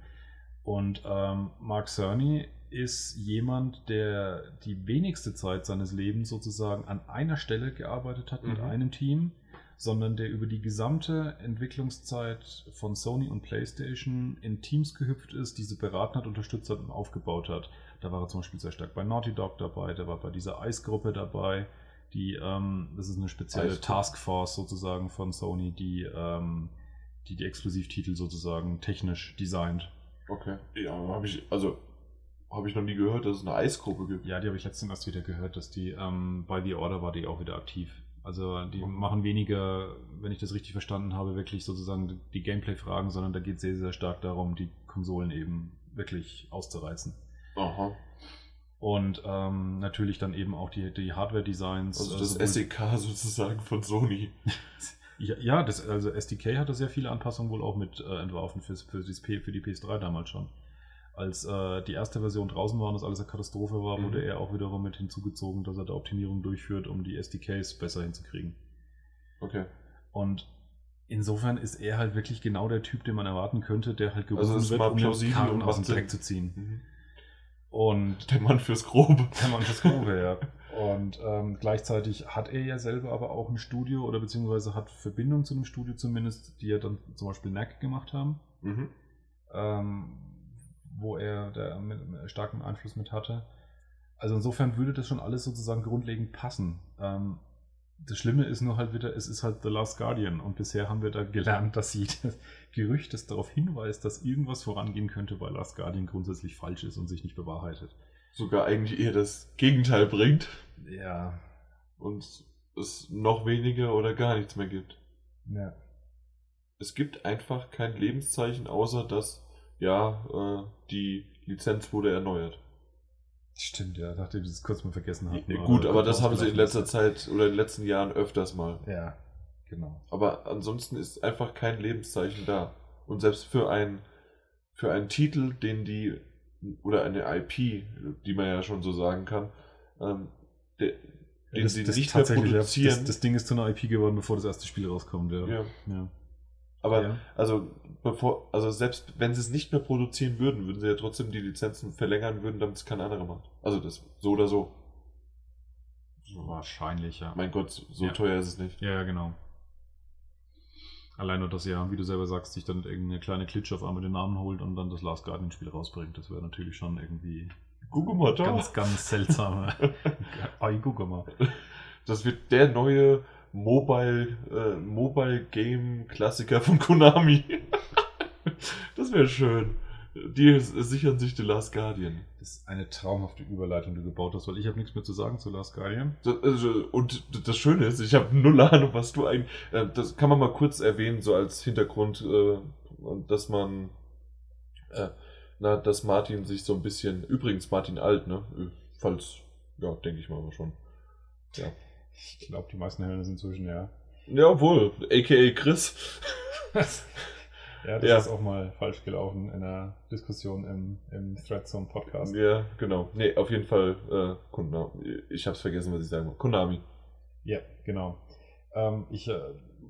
Und ähm, Mark Cerny ist jemand, der die wenigste Zeit seines Lebens sozusagen an einer Stelle gearbeitet hat mit Mhm. einem Team, sondern der über die gesamte Entwicklungszeit von Sony und PlayStation in Teams gehüpft ist, diese beraten hat, unterstützt hat und aufgebaut hat. Da war er zum Beispiel sehr stark bei Naughty Dog dabei, der war bei dieser Ice-Gruppe dabei, die, ähm, das ist eine spezielle Ice-Gruppe. Taskforce sozusagen von Sony, die, ähm, die die Exklusivtitel sozusagen technisch designt. Okay. Ja, habe ich, also, habe ich noch nie gehört, dass es eine Eisgruppe gibt. Ja, die habe ich letztens erst wieder gehört, dass die ähm, bei The Order war die auch wieder aktiv. Also die Mhm. machen weniger, wenn ich das richtig verstanden habe, wirklich sozusagen die Gameplay-Fragen, sondern da geht es sehr, sehr stark darum, die Konsolen eben wirklich auszureizen. Aha. Und ähm, natürlich dann eben auch die, die Hardware-Designs. Also äh, das sowohl- SEK sozusagen von Sony. Ja, ja das, also SDK hatte sehr viele Anpassungen wohl auch mit äh, entworfen für, für, die, für die PS3 damals schon. Als äh, die erste Version draußen war und das alles eine Katastrophe war, Mhm. wurde er auch wiederum mit hinzugezogen, dass er da Optimierung durchführt, um die SDKs besser hinzukriegen. Okay. Und insofern ist er halt wirklich genau der Typ, den man erwarten könnte, der halt gerufen Also wird, um und aus dem. Dreck zu ziehen. Mhm. Und Der Mann fürs Grobe. kann man das Grobe, ja. Und ähm, gleichzeitig hat er ja selber aber auch ein Studio oder beziehungsweise hat Verbindung zu einem Studio zumindest, die ja dann zum Beispiel NAC gemacht haben, Mhm. ähm, wo er da mit starken Einfluss mit hatte. Also insofern würde das schon alles sozusagen grundlegend passen. Ähm, das Schlimme ist nur halt wieder, es ist halt The Last Guardian und bisher haben wir da gelernt, dass jedes Gerücht, das darauf hinweist, dass irgendwas vorangehen könnte, bei Last Guardian grundsätzlich falsch ist und sich nicht bewahrheitet. Sogar eigentlich eher das Gegenteil bringt Ja, und es noch weniger oder gar nichts mehr gibt. ja. Es gibt einfach kein Lebenszeichen, außer dass, ja, äh, die Lizenz wurde erneuert. Stimmt, ja, nachdem sie es kurz mal vergessen hatten. Ja, gut, aber das haben sie in letzter Zeit oder in den letzten Jahren öfters mal. Ja, genau. Aber ansonsten ist einfach kein Lebenszeichen da. Und selbst für ein für einen Titel, den die oder eine IP, die man ja schon so sagen kann, ähm, der, den sie nicht mehr produzieren. Das, das Ding ist zu einer IP geworden, bevor das erste Spiel rauskommt, ja. ja. ja. Aber ja. also bevor, also selbst wenn sie es nicht mehr produzieren würden, würden sie ja trotzdem die Lizenzen verlängern würden, damit es kein anderer macht. Also das so oder so. Wahrscheinlich, ja. Mein Gott, so Ja. teuer ist es nicht. Ja, genau. Allein nur, dass ja, wie du selber sagst, sich dann irgendeine kleine Klitsche auf einmal den Namen holt und dann das Last Guardian Spiel rausbringt. Das wäre natürlich schon irgendwie da. ganz, ganz seltsam. Ai, guck mal. Das wird der neue Mobile, äh, Mobile Game Klassiker von Konami. das wäre schön. Die sichern sich The Last Guardian. Das ist eine traumhafte Überleitung, die du gebaut hast, weil ich habe nichts mehr zu sagen zu Last Guardian. Also, und das Schöne ist, ich habe null Ahnung, was du eigentlich. Äh, das kann man mal kurz erwähnen, so als Hintergrund, äh, dass man. Äh, na, dass Martin sich so ein bisschen. Übrigens, Martin alt, ne? Falls. Ja, denke ich mal aber schon. Ja. Ich glaube, die meisten hören das inzwischen, ja. Jawohl, aka Chris. Ja, das Ja. ist auch mal falsch gelaufen in einer Diskussion im, im Threadzone Podcast. Ja, genau. Nee, auf jeden Fall äh, Konami. Ich hab's vergessen, was ich sagen wollte. Konami. Ja, genau. Ähm, ich äh,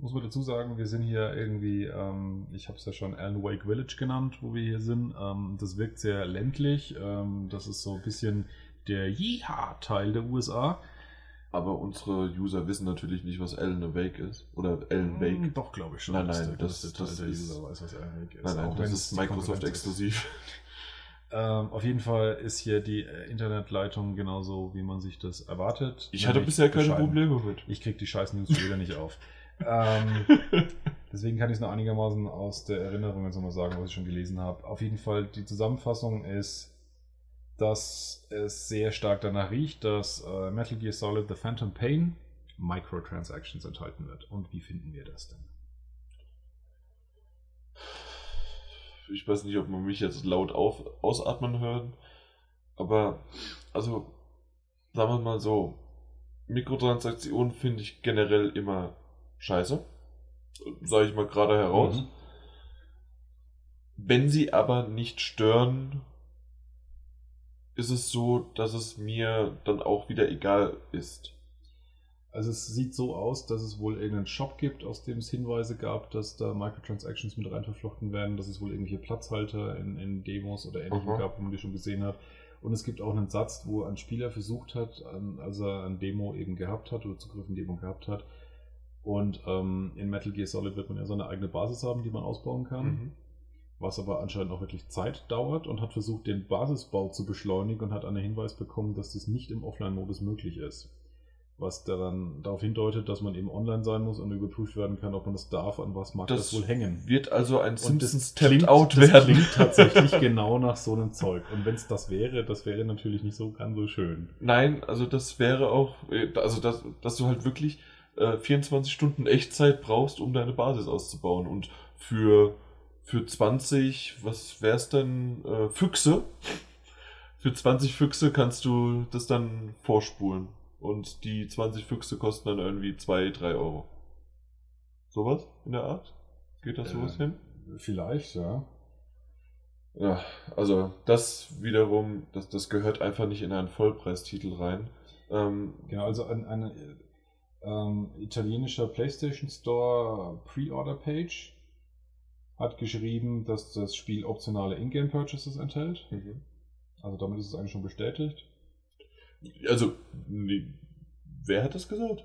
muss mal dazu sagen, wir sind hier irgendwie, ähm, ich habe es ja schon Alan Wake Village genannt, wo wir hier sind. Ähm, das wirkt sehr ländlich. Ähm, das ist so ein bisschen der Yeehaw-Teil der USA. Aber unsere User wissen natürlich nicht, was Alan Wake ist. Oder Alan Wake. Hm, Doch, glaube ich schon. Nein, nein, das- Teil das der ist- User weiß, was Alan Wake ist. Nein, nein, das ist Microsoft exklusiv. Ähm, auf jeden Fall ist hier die äh, Internetleitung genauso, wie man sich das erwartet. Ich hatte bisher keine. Probleme mit. Ich krieg die scheiß News wieder nicht auf. ähm, deswegen kann ich es noch einigermaßen aus der Erinnerung jetzt nochmal sagen, was ich schon gelesen habe. Auf jeden Fall, die Zusammenfassung ist, dass es sehr stark danach riecht, dass äh, Metal Gear Solid The Phantom Pain Microtransactions enthalten wird. Und wie finden wir das denn? Ich weiß nicht, ob man mich jetzt laut auf, ausatmen hören. Aber, also, sagen wir mal so, Mikrotransaktionen finde ich generell immer scheiße. Sage ich mal gerade heraus. Mhm. Wenn sie aber nicht stören, ist es so, dass es mir dann auch wieder egal ist. Also es sieht so aus, dass es wohl irgendeinen Shop gibt, aus dem es Hinweise gab, dass da Microtransactions mit rein verflochten werden, dass es wohl irgendwelche Platzhalter in, in Demos oder ähnlichem Aha. gab, wo man die schon gesehen hat. Und es gibt auch einen Satz, wo ein Spieler versucht hat, an, als er ein Demo eben gehabt hat oder Zugriff in Demo gehabt hat. Und ähm, in Metal Gear Solid wird man ja so eine eigene Basis haben, die man ausbauen kann Mhm. Was aber anscheinend auch wirklich Zeit dauert und hat versucht, den Basisbau zu beschleunigen und hat einen Hinweis bekommen, dass das nicht im Offline-Modus möglich ist. Was daran darauf hindeutet, dass man eben online sein muss und überprüft werden kann, ob man das darf, an was mag das, Das wohl hängen. Wird also ein Simpsons Tapped Out das werden. klingt tatsächlich genau nach so einem Zeug. Und wenn es das wäre, das wäre natürlich nicht so ganz so schön. Nein, also das wäre auch, äh, also das, dass du halt wirklich äh, 24 Stunden Echtzeit brauchst, um deine Basis auszubauen. Und für, für 20, was wär's denn, äh, Füchse, für 20 Füchse kannst du das dann vorspulen. Und die 20 Füchse kosten dann irgendwie 2, 3 Euro. Sowas in der Art? Geht das sowas Äh, hin? Vielleicht, ja. Ja, also das wiederum, das, das gehört einfach nicht in einen Vollpreistitel rein. Ähm, Genau, also ein, eine ähm, italienischer PlayStation Store Pre-Order Page hat geschrieben, dass das Spiel optionale Ingame Purchases enthält. mhm. Also damit ist es eigentlich schon bestätigt. Also, wer hat das gesagt?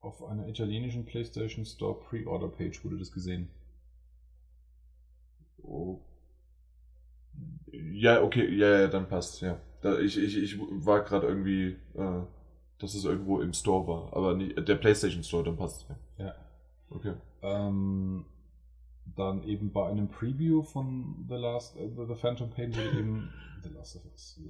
Auf einer italienischen PlayStation Store Pre-Order Page wurde das gesehen. Oh. Ja, okay, ja, ja, dann passt, ja. Da, ich, ich, ich war gerade irgendwie, äh, dass es irgendwo im Store war, aber nicht, der PlayStation Store, dann passt ja. Ja. Okay. Ähm, dann eben bei einem Preview von The Last, äh, The, Phantom Pain wurde eben, The Last of Us,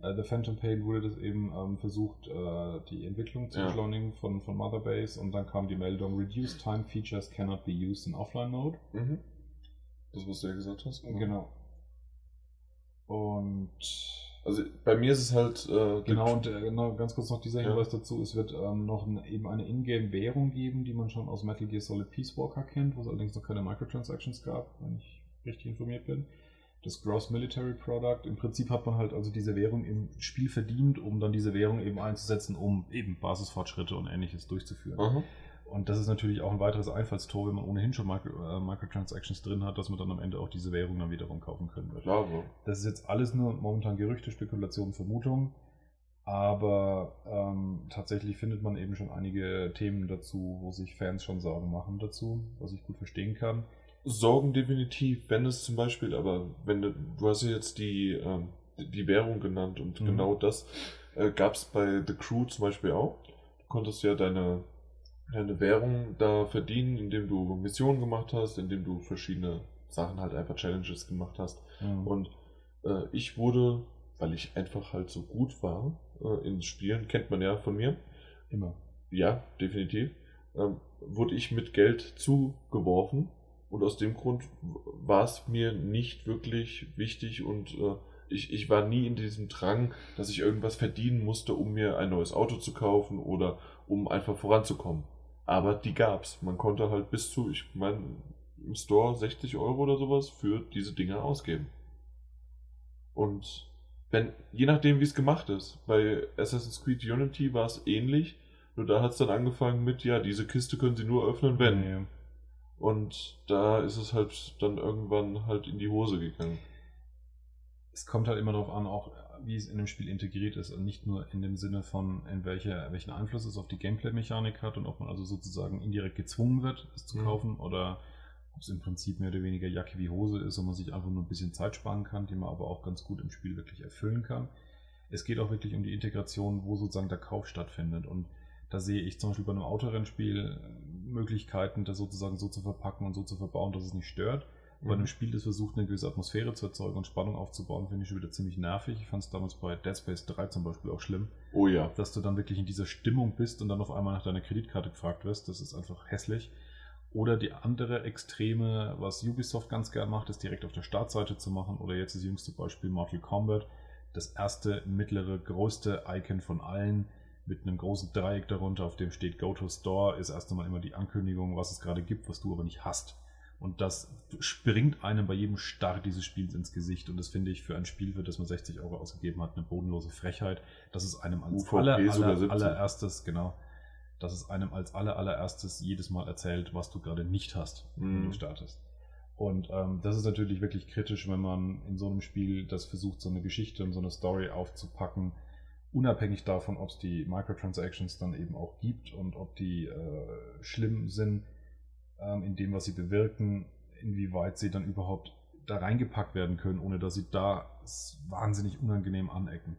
äh, The Phantom Pain wurde das eben ähm, versucht, äh, die Entwicklung zu Ja. beschleunigen von, von Mother Base und dann kam die Meldung, Reduced Time Features cannot be used in Offline Mode. Mhm. Das, was du ja gesagt hast. Genau. Und Also bei mir ist es halt. Äh, Genau, und äh, genau, ganz kurz noch dieser Ja. Hinweis dazu, es wird ähm, noch ein, eben eine Ingame-Währung geben, die man schon aus Metal Gear Solid Peace Walker kennt, wo es allerdings noch keine Microtransactions gab, wenn ich richtig informiert bin. Das Gross Military Product. Im Prinzip hat man halt also diese Währung im Spiel verdient, um dann diese Währung eben einzusetzen, um eben Basisfortschritte und ähnliches durchzuführen. Aha. Und das ist natürlich auch ein weiteres Einfallstor, wenn man ohnehin schon äh, Microtransactions drin hat, dass man dann am Ende auch diese Währung dann wiederum kaufen können wird. So. Das ist jetzt alles nur momentan Gerüchte, Spekulationen, Vermutungen. Aber ähm, tatsächlich findet man eben schon einige Themen dazu, wo sich Fans schon Sorgen machen dazu, was ich gut verstehen kann. Sorgen definitiv, wenn es zum Beispiel, aber wenn du, du hast ja jetzt die, ähm, die Währung genannt und Mhm. genau das äh, gab es bei The Crew zum Beispiel auch. Du konntest ja deine, deine Währung da verdienen, indem du Missionen gemacht hast, indem du verschiedene Sachen halt einfach Challenges gemacht hast. Und Und äh, ich wurde, weil ich einfach halt so gut war äh, in Spielen, kennt man ja von mir, immer. ja, definitiv, ähm, wurde ich mit Geld zugeworfen und aus dem Grund war es mir nicht wirklich wichtig und äh, ich, ich war nie in diesem Drang, dass ich irgendwas verdienen musste, um mir ein neues Auto zu kaufen oder um einfach voranzukommen. Aber die gab's. Man konnte halt bis zu, ich meine, im Store 60 Euro oder sowas für diese Dinge ausgeben. Und wenn, je nachdem, wie es gemacht ist, bei Assassin's Creed Unity war es ähnlich, nur da hat es dann angefangen mit, ja, diese Kiste können Sie nur öffnen, wenn. Nee. Und da ist es halt dann irgendwann halt in die Hose gegangen. Es kommt halt immer darauf an, auch wie es in dem Spiel integriert ist und nicht nur in dem Sinne von, in welcher, welchen Einfluss es auf die Gameplay-Mechanik hat und ob man also sozusagen indirekt gezwungen wird, es zu Mhm. kaufen oder ob es im Prinzip mehr oder weniger Jacke wie Hose ist und man sich einfach nur ein bisschen Zeit sparen kann, die man aber auch ganz gut im Spiel wirklich erfüllen kann. Es geht auch wirklich um die Integration, wo sozusagen der Kauf stattfindet und da sehe ich zum Beispiel bei einem Autorennspiel äh, Möglichkeiten, das sozusagen so zu verpacken und so zu verbauen, dass es nicht stört. Bei einem Spiel, das versucht, eine gewisse Atmosphäre zu erzeugen und Spannung aufzubauen, finde ich schon wieder ziemlich nervig. Ich fand es damals bei Dead Space 3 zum Beispiel auch schlimm, Oh ja. dass du dann wirklich in dieser Stimmung bist und dann auf einmal nach deiner Kreditkarte gefragt wirst. Das ist einfach hässlich. Oder die andere Extreme, was Ubisoft ganz gern macht, ist direkt auf der Startseite zu machen. Oder jetzt das jüngste Beispiel Mortal Kombat. Das erste, mittlere, größte Icon von allen mit einem großen Dreieck darunter, auf dem steht Go to Store, ist erst einmal immer die Ankündigung, was es gerade gibt, was du aber nicht hast. Und das springt einem bei jedem Start dieses Spiels ins Gesicht. Und das finde ich für ein Spiel, für das man 60 Euro ausgegeben hat, eine bodenlose Frechheit. Das ist einem als UVP aller, aller, 17. allererstes, genau, dass es einem als aller, allererstes jedes Mal erzählt, was du gerade nicht hast, wenn Mhm. du startest. Und ähm, das ist natürlich wirklich kritisch, wenn man in so einem Spiel das versucht, so eine Geschichte und so eine Story aufzupacken, unabhängig davon, ob es die Microtransactions dann eben auch gibt und ob die äh, schlimm sind in dem, was sie bewirken, inwieweit sie dann überhaupt da reingepackt werden können, ohne dass sie da wahnsinnig unangenehm anecken.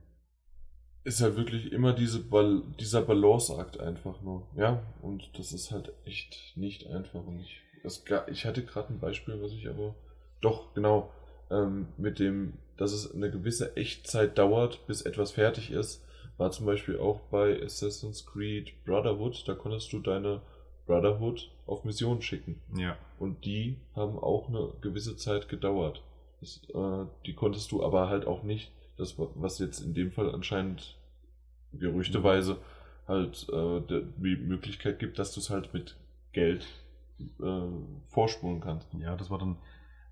Ist halt wirklich immer diese Bal dieser Balanceakt einfach nur. Ja, und das ist halt echt nicht einfach. Und ich, ga- ich hatte gerade ein Beispiel, was ich aber. Doch, genau. Ähm, mit dem, dass es eine gewisse Echtzeit dauert, bis etwas fertig ist, war zum Beispiel auch bei Assassin's Creed Brotherhood. Da konntest du deine Brotherhood auf Mission schicken. Ja. Und die haben auch eine gewisse Zeit gedauert. Das, äh, die konntest du aber halt auch nicht, das was jetzt in dem Fall anscheinend gerüchteweise halt äh, die Möglichkeit gibt, dass du es halt mit Geld äh, vorspulen kannst. Ja, das war dann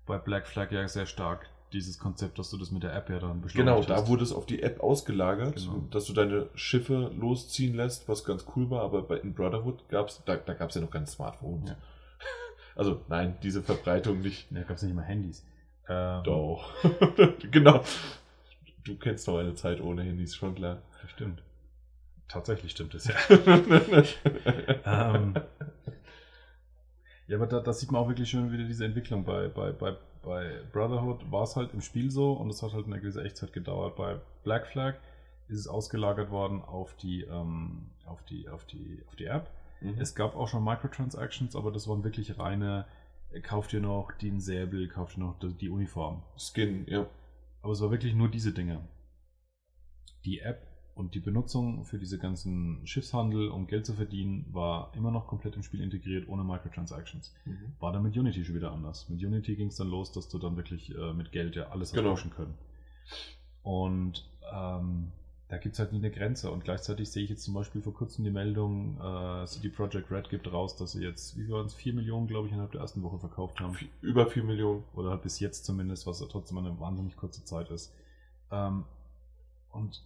bei Black Flag ja sehr stark dieses Konzept, dass du das mit der App ja dann Genau, da wurde es auf die App ausgelagert, Genau. dass du deine Schiffe losziehen lässt, was ganz cool war, aber bei, in Brotherhood gab es, da, da gab es ja noch keine Smartphones. Ja. Also nein, diese Verbreitung nicht. Ja, gab es nicht mal Handys. Ähm, Doch. genau. Du kennst noch eine Zeit ohne Handys, schon klar. Das stimmt. Tatsächlich stimmt es ja. ähm, ja, aber da, da sieht man auch wirklich schön wieder diese Entwicklung. Bei, bei, bei, bei Brotherhood war es halt im Spiel so und es hat halt eine gewisse Echtzeit gedauert. Bei Black Flag ist es ausgelagert worden auf die, ähm, auf die, auf die, auf die App. Mhm. Es gab auch schon Microtransactions, aber das waren wirklich reine, äh, kauft ihr noch den Säbel, kauft ihr noch die, die Uniform. Skin, ja. Aber es war wirklich nur diese Dinge. Die App und die Benutzung für diese ganzen Schiffshandel, um Geld zu verdienen, war immer noch komplett im Spiel integriert, ohne Microtransactions. Mhm. War dann mit Unity schon wieder anders. Mit Unity ging es dann los, dass du dann wirklich äh, mit Geld ja alles Genau. tauschen können. Und ähm, da gibt es halt nie eine Grenze. Und gleichzeitig sehe ich jetzt zum Beispiel vor kurzem die Meldung, äh, CD Projekt Red gibt raus, dass sie jetzt, wie waren es, 4 Millionen, glaube ich, innerhalb der ersten Woche verkauft haben. Über 4 Millionen. Oder halt bis jetzt zumindest, was ja trotzdem eine wahnsinnig kurze Zeit ist. Ähm, und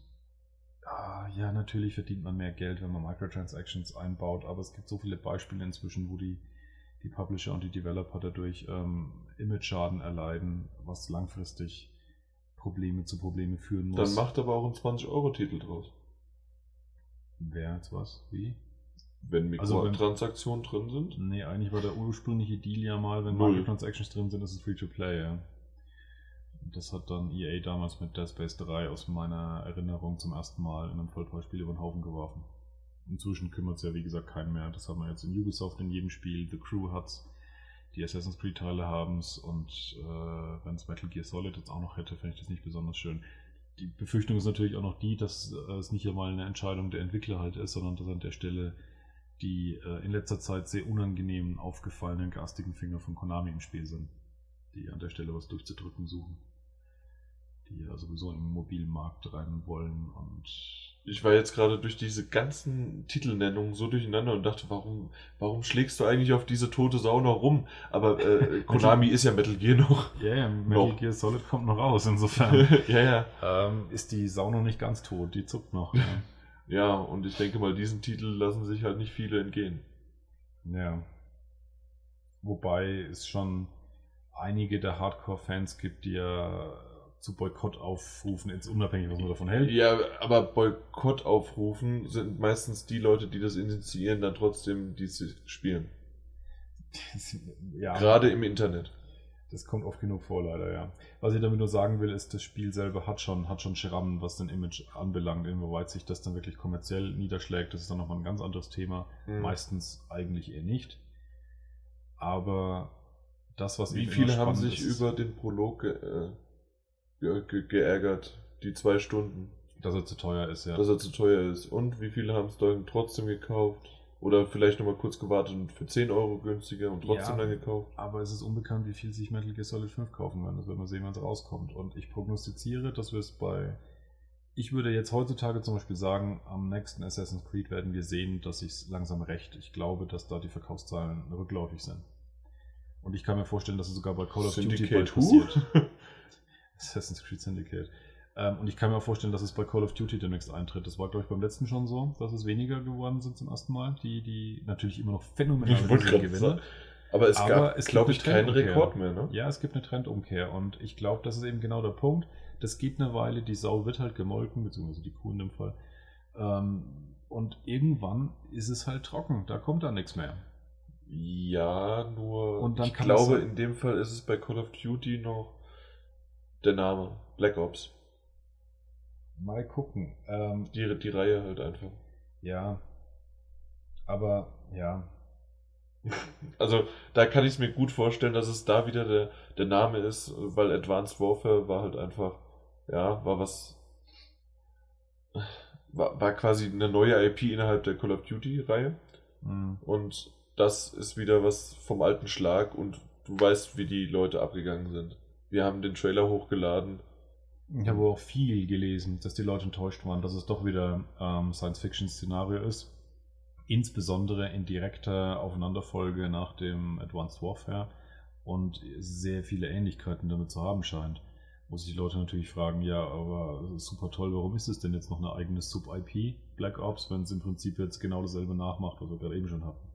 ah, ja, natürlich verdient man mehr Geld, wenn man Microtransactions einbaut, aber es gibt so viele Beispiele inzwischen, wo die, die Publisher und die Developer dadurch ähm, Image-Schaden erleiden, was langfristig Probleme zu Probleme führen muss. Dann macht aber auch einen 20-Euro-Titel draus. Wer jetzt was? Wie? Wenn Also wenn- Mikrotransaktionen drin sind. Nee, eigentlich war der ursprüngliche Deal ja mal, wenn Null. Microtransactions drin sind, ist es Free-to-Play, ja. Das hat dann EA damals mit Dead Space 3 aus meiner Erinnerung zum ersten Mal in einem Vollpreisspiel über den Haufen geworfen. Inzwischen kümmert es ja wie gesagt keinen mehr. Das haben wir jetzt in Ubisoft in jedem Spiel. The Crew hat's, die Assassin's Creed Teile haben's und äh, wenn es Metal Gear Solid jetzt auch noch hätte, fände ich das nicht besonders schön. Die Befürchtung ist natürlich auch noch die, dass äh, es nicht einmal eine Entscheidung der Entwickler halt ist, sondern dass an der Stelle die äh, in letzter Zeit sehr unangenehm aufgefallenen garstigen Finger von Konami im Spiel sind, die an der Stelle was durchzudrücken suchen. Die ja sowieso im mobilen Markt rein wollen und Ich war jetzt gerade durch diese ganzen Titelnennungen so durcheinander und dachte, warum, warum schlägst du eigentlich auf diese tote Sau noch rum? Aber äh, Konami ist ja Metal Gear noch. ja, ja, Metal Noch. Gear Solid kommt noch raus, insofern ja, ja. ähm, ist die Sau noch nicht ganz tot, die zuckt noch. Ja. Ja, und ich denke mal, diesen Titel lassen sich halt nicht viele entgehen. ja. Wobei es schon einige der Hardcore-Fans gibt, die ja zu Boykott aufrufen, jetzt unabhängig, was man davon hält. Ja, aber Boykott aufrufen sind meistens die Leute, die das initiieren, dann trotzdem, die spielen. ja. Gerade im Internet. Das kommt oft genug vor, leider, ja. Was ich damit nur sagen will, ist, das Spiel selber hat schon, hat schon Schrammen, was den Image anbelangt. Inwieweit sich das dann wirklich kommerziell niederschlägt, das ist dann nochmal ein ganz anderes Thema. Mhm. Meistens eigentlich eher nicht. Aber das, was Wie viele haben sich ist, über den Prolog äh, ge ge geärgert? Die zwei Stunden, dass er zu teuer ist, ja. dass er zu teuer ist. Und wie viele haben es dann trotzdem gekauft? Oder vielleicht nochmal kurz gewartet und für 10 Euro günstiger und trotzdem Ja. dann gekauft? Aber es ist unbekannt, wie viel sich Metal Gear Solid 5 kaufen werden. Das werden wir sehen, wenn es rauskommt. Und ich prognostiziere, dass wir es bei. Ich würde jetzt heutzutage zum Beispiel sagen, am nächsten Assassin's Creed werden wir sehen, dass sich langsam recht. Ich glaube, dass da die Verkaufszahlen rückläufig sind. Und ich kann mir vorstellen, dass es sogar bei Call of Duty bald Syndicate passiert. Assassin's Creed Syndicate. Ähm, und ich kann mir auch vorstellen, dass es bei Call of Duty demnächst eintritt. Das war, glaube ich, beim letzten schon so, dass es weniger geworden sind zum ersten Mal. Die, die natürlich immer noch phänomenal sagen. Aber es Aber gab, glaube ich, keinen. Rekord mehr, ne? Ja, es gibt eine Trendumkehr und ich glaube, das ist eben genau der Punkt. Das geht eine Weile, die Sau wird halt gemolken, beziehungsweise die Kuh in dem Fall. Ähm, und irgendwann ist es halt trocken, da kommt dann nichts mehr. Ja, nur ich glaube, es- in dem Fall ist es bei Call of Duty noch der Name. Black Ops. Mal gucken. Ähm, Die, die Reihe halt einfach. ja, aber ja, Also da kann ich es mir gut vorstellen, dass es da wieder der, der Name ist, weil Advanced Warfare war halt einfach, ja, war was, war, war quasi eine neue IP innerhalb der Call of Duty-Reihe mh, und das ist wieder was vom alten Schlag und du weißt, wie die Leute abgegangen sind. Wir haben den Trailer hochgeladen. ich habe auch viel gelesen, dass die Leute enttäuscht waren, dass es doch wieder ähm, Science-Fiction-Szenario ist. insbesondere in direkter Aufeinanderfolge nach dem Advanced Warfare und sehr viele Ähnlichkeiten damit zu haben scheint. Muss ich die Leute natürlich fragen, ja, aber super toll, warum ist es denn jetzt noch eine eigene Sub-IP, Black Ops, wenn es im Prinzip jetzt genau dasselbe nachmacht, was wir gerade eben schon hatten?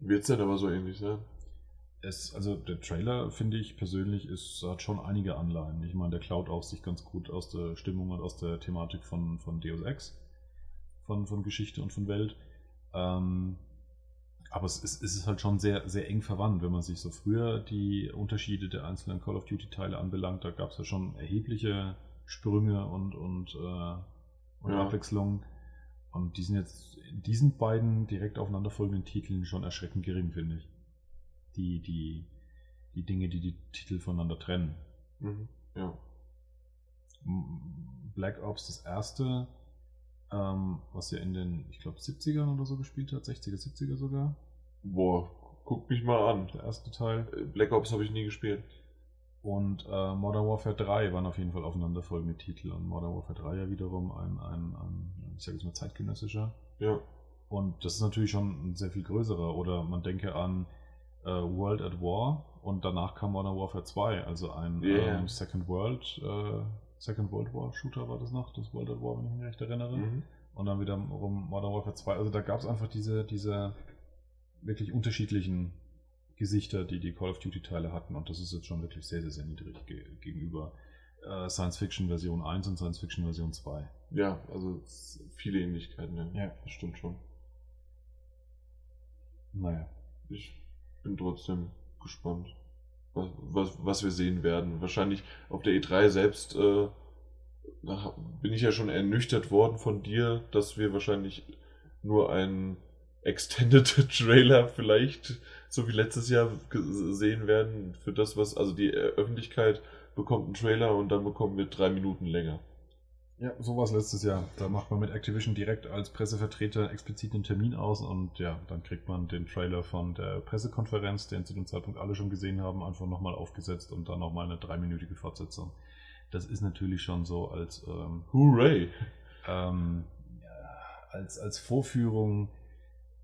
Wird es denn aber so ähnlich sein? Es, also der Trailer, finde ich persönlich, ist, hat schon einige Anleihen. Ich meine, der klaut auch sich ganz gut aus der Stimmung und aus der Thematik von, von Deus Ex, von, von Geschichte und von Welt. Ähm, aber es ist, es ist halt schon sehr, sehr eng verwandt, wenn man sich so früher die Unterschiede der einzelnen Call of Duty-Teile anbelangt. Da gab es ja schon erhebliche Sprünge und, und, äh, und ja. Abwechslungen. Und die sind jetzt in diesen beiden direkt aufeinanderfolgenden Titeln schon erschreckend gering, finde ich. Die, die, die Dinge, die die Titel voneinander trennen. Mhm. Ja. Black Ops, das erste, ähm, was ja in den, ich glaube, 70ern oder so gespielt hat, 60er, 70er sogar. Boah, guck mich mal an. Der erste Teil. Äh, Black Ops habe ich nie gespielt. Und äh, Modern Warfare 3 waren auf jeden Fall aufeinanderfolgende Titel. Und Modern Warfare 3 ja wiederum ein, ein, ein ich sage jetzt mal, zeitgenössischer. Ja. Und das ist natürlich schon ein sehr viel größerer. Oder man denke an äh, World at War und danach kam Modern Warfare 2, also ein yeah. ähm, Second World äh, Second World War Shooter war das noch, das World at War, wenn ich mich recht erinnere. Mhm. Und dann wieder rum Modern Warfare 2. Also da gab es einfach diese, diese wirklich unterschiedlichen Gesichter, die die Call of Duty Teile hatten. Und das ist jetzt schon wirklich sehr, sehr, sehr niedrig ge gegenüber äh, Science Fiction Version 1 und Science Fiction Version 2. Ja, also viele Ähnlichkeiten. Ja, ja das stimmt schon. Naja. Ich bin trotzdem gespannt was, was, was wir sehen werden. Wahrscheinlich auf der E3 selbst äh, bin ich ja schon ernüchtert worden von dir, dass wir wahrscheinlich nur einen Extended Trailer vielleicht, so wie letztes Jahr, sehen werden für das, was, also die Öffentlichkeit bekommt einen Trailer und dann bekommen wir drei Minuten länger. Ja, so war es letztes Jahr. Da macht man mit Activision direkt als Pressevertreter explizit einen Termin aus und ja, dann kriegt man den Trailer von der Pressekonferenz, den zu dem Zeitpunkt alle schon gesehen haben, einfach nochmal aufgesetzt und dann nochmal eine dreiminütige Fortsetzung. Das ist natürlich schon so als ähm, Hooray! Ähm, ja, als, als Vorführung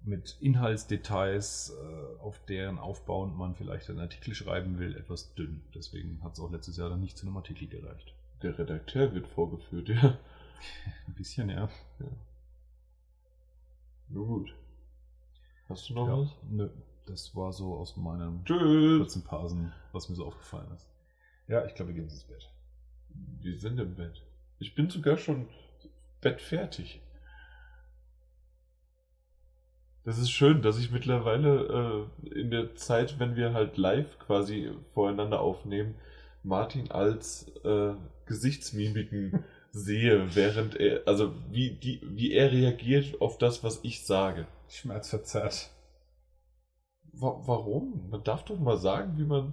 mit Inhaltsdetails, äh, auf deren aufbauend man vielleicht einen Artikel schreiben will, etwas dünn. Deswegen hat es auch letztes Jahr dann nicht zu einem Artikel gereicht. Der Redakteur wird vorgeführt, ja. Ein bisschen, ja. ja. Nur gut. Hast du noch ja, was? Nö. Das war so aus meinem Tschüss. kurzen Pausen, was mir so aufgefallen ist. Ja, ich glaube, wir gehen ins Bett. Wir sind im Bett. Ich bin sogar schon bettfertig. Das ist schön, dass ich mittlerweile äh, in der Zeit, wenn wir halt live quasi voreinander aufnehmen, Martin als äh, Gesichtsmimiken sehe, während er, also wie, die, wie er reagiert auf das, was ich sage. Schmerzverzerrt. Wa warum? Man darf doch mal sagen, wie man,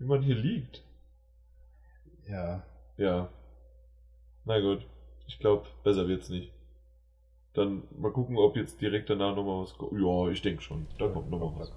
wie man hier liegt. Ja. Ja. Na gut. Ich glaube, besser wird's nicht. Dann mal gucken, ob jetzt direkt danach nochmal was kommt. Ja, ich denke schon. Da kommt nochmal was.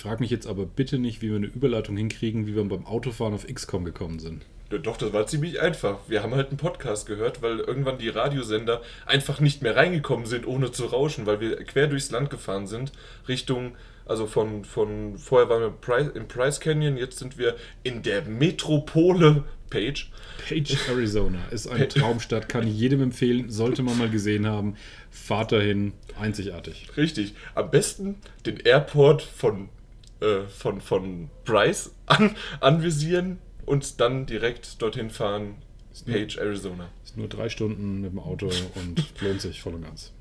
Frag mich jetzt aber bitte nicht, wie wir eine Überleitung hinkriegen, wie wir beim Autofahren auf XCOM gekommen sind. Doch, das war ziemlich einfach. Wir haben halt einen Podcast gehört, weil irgendwann die Radiosender einfach nicht mehr reingekommen sind, ohne zu rauschen, weil wir quer durchs Land gefahren sind, Richtung, also von, von vorher waren wir im Price Canyon, jetzt sind wir in der Metropole Page. Page, Arizona ist eine Traumstadt, kann ich jedem empfehlen, sollte man mal gesehen haben. Fahrt dahin, einzigartig. Richtig. Am besten den Airport von äh, von, von Bryce an, anvisieren und dann direkt dorthin fahren. Page, Arizona. Ist nur drei Stunden mit dem Auto und lohnt sich voll und ganz.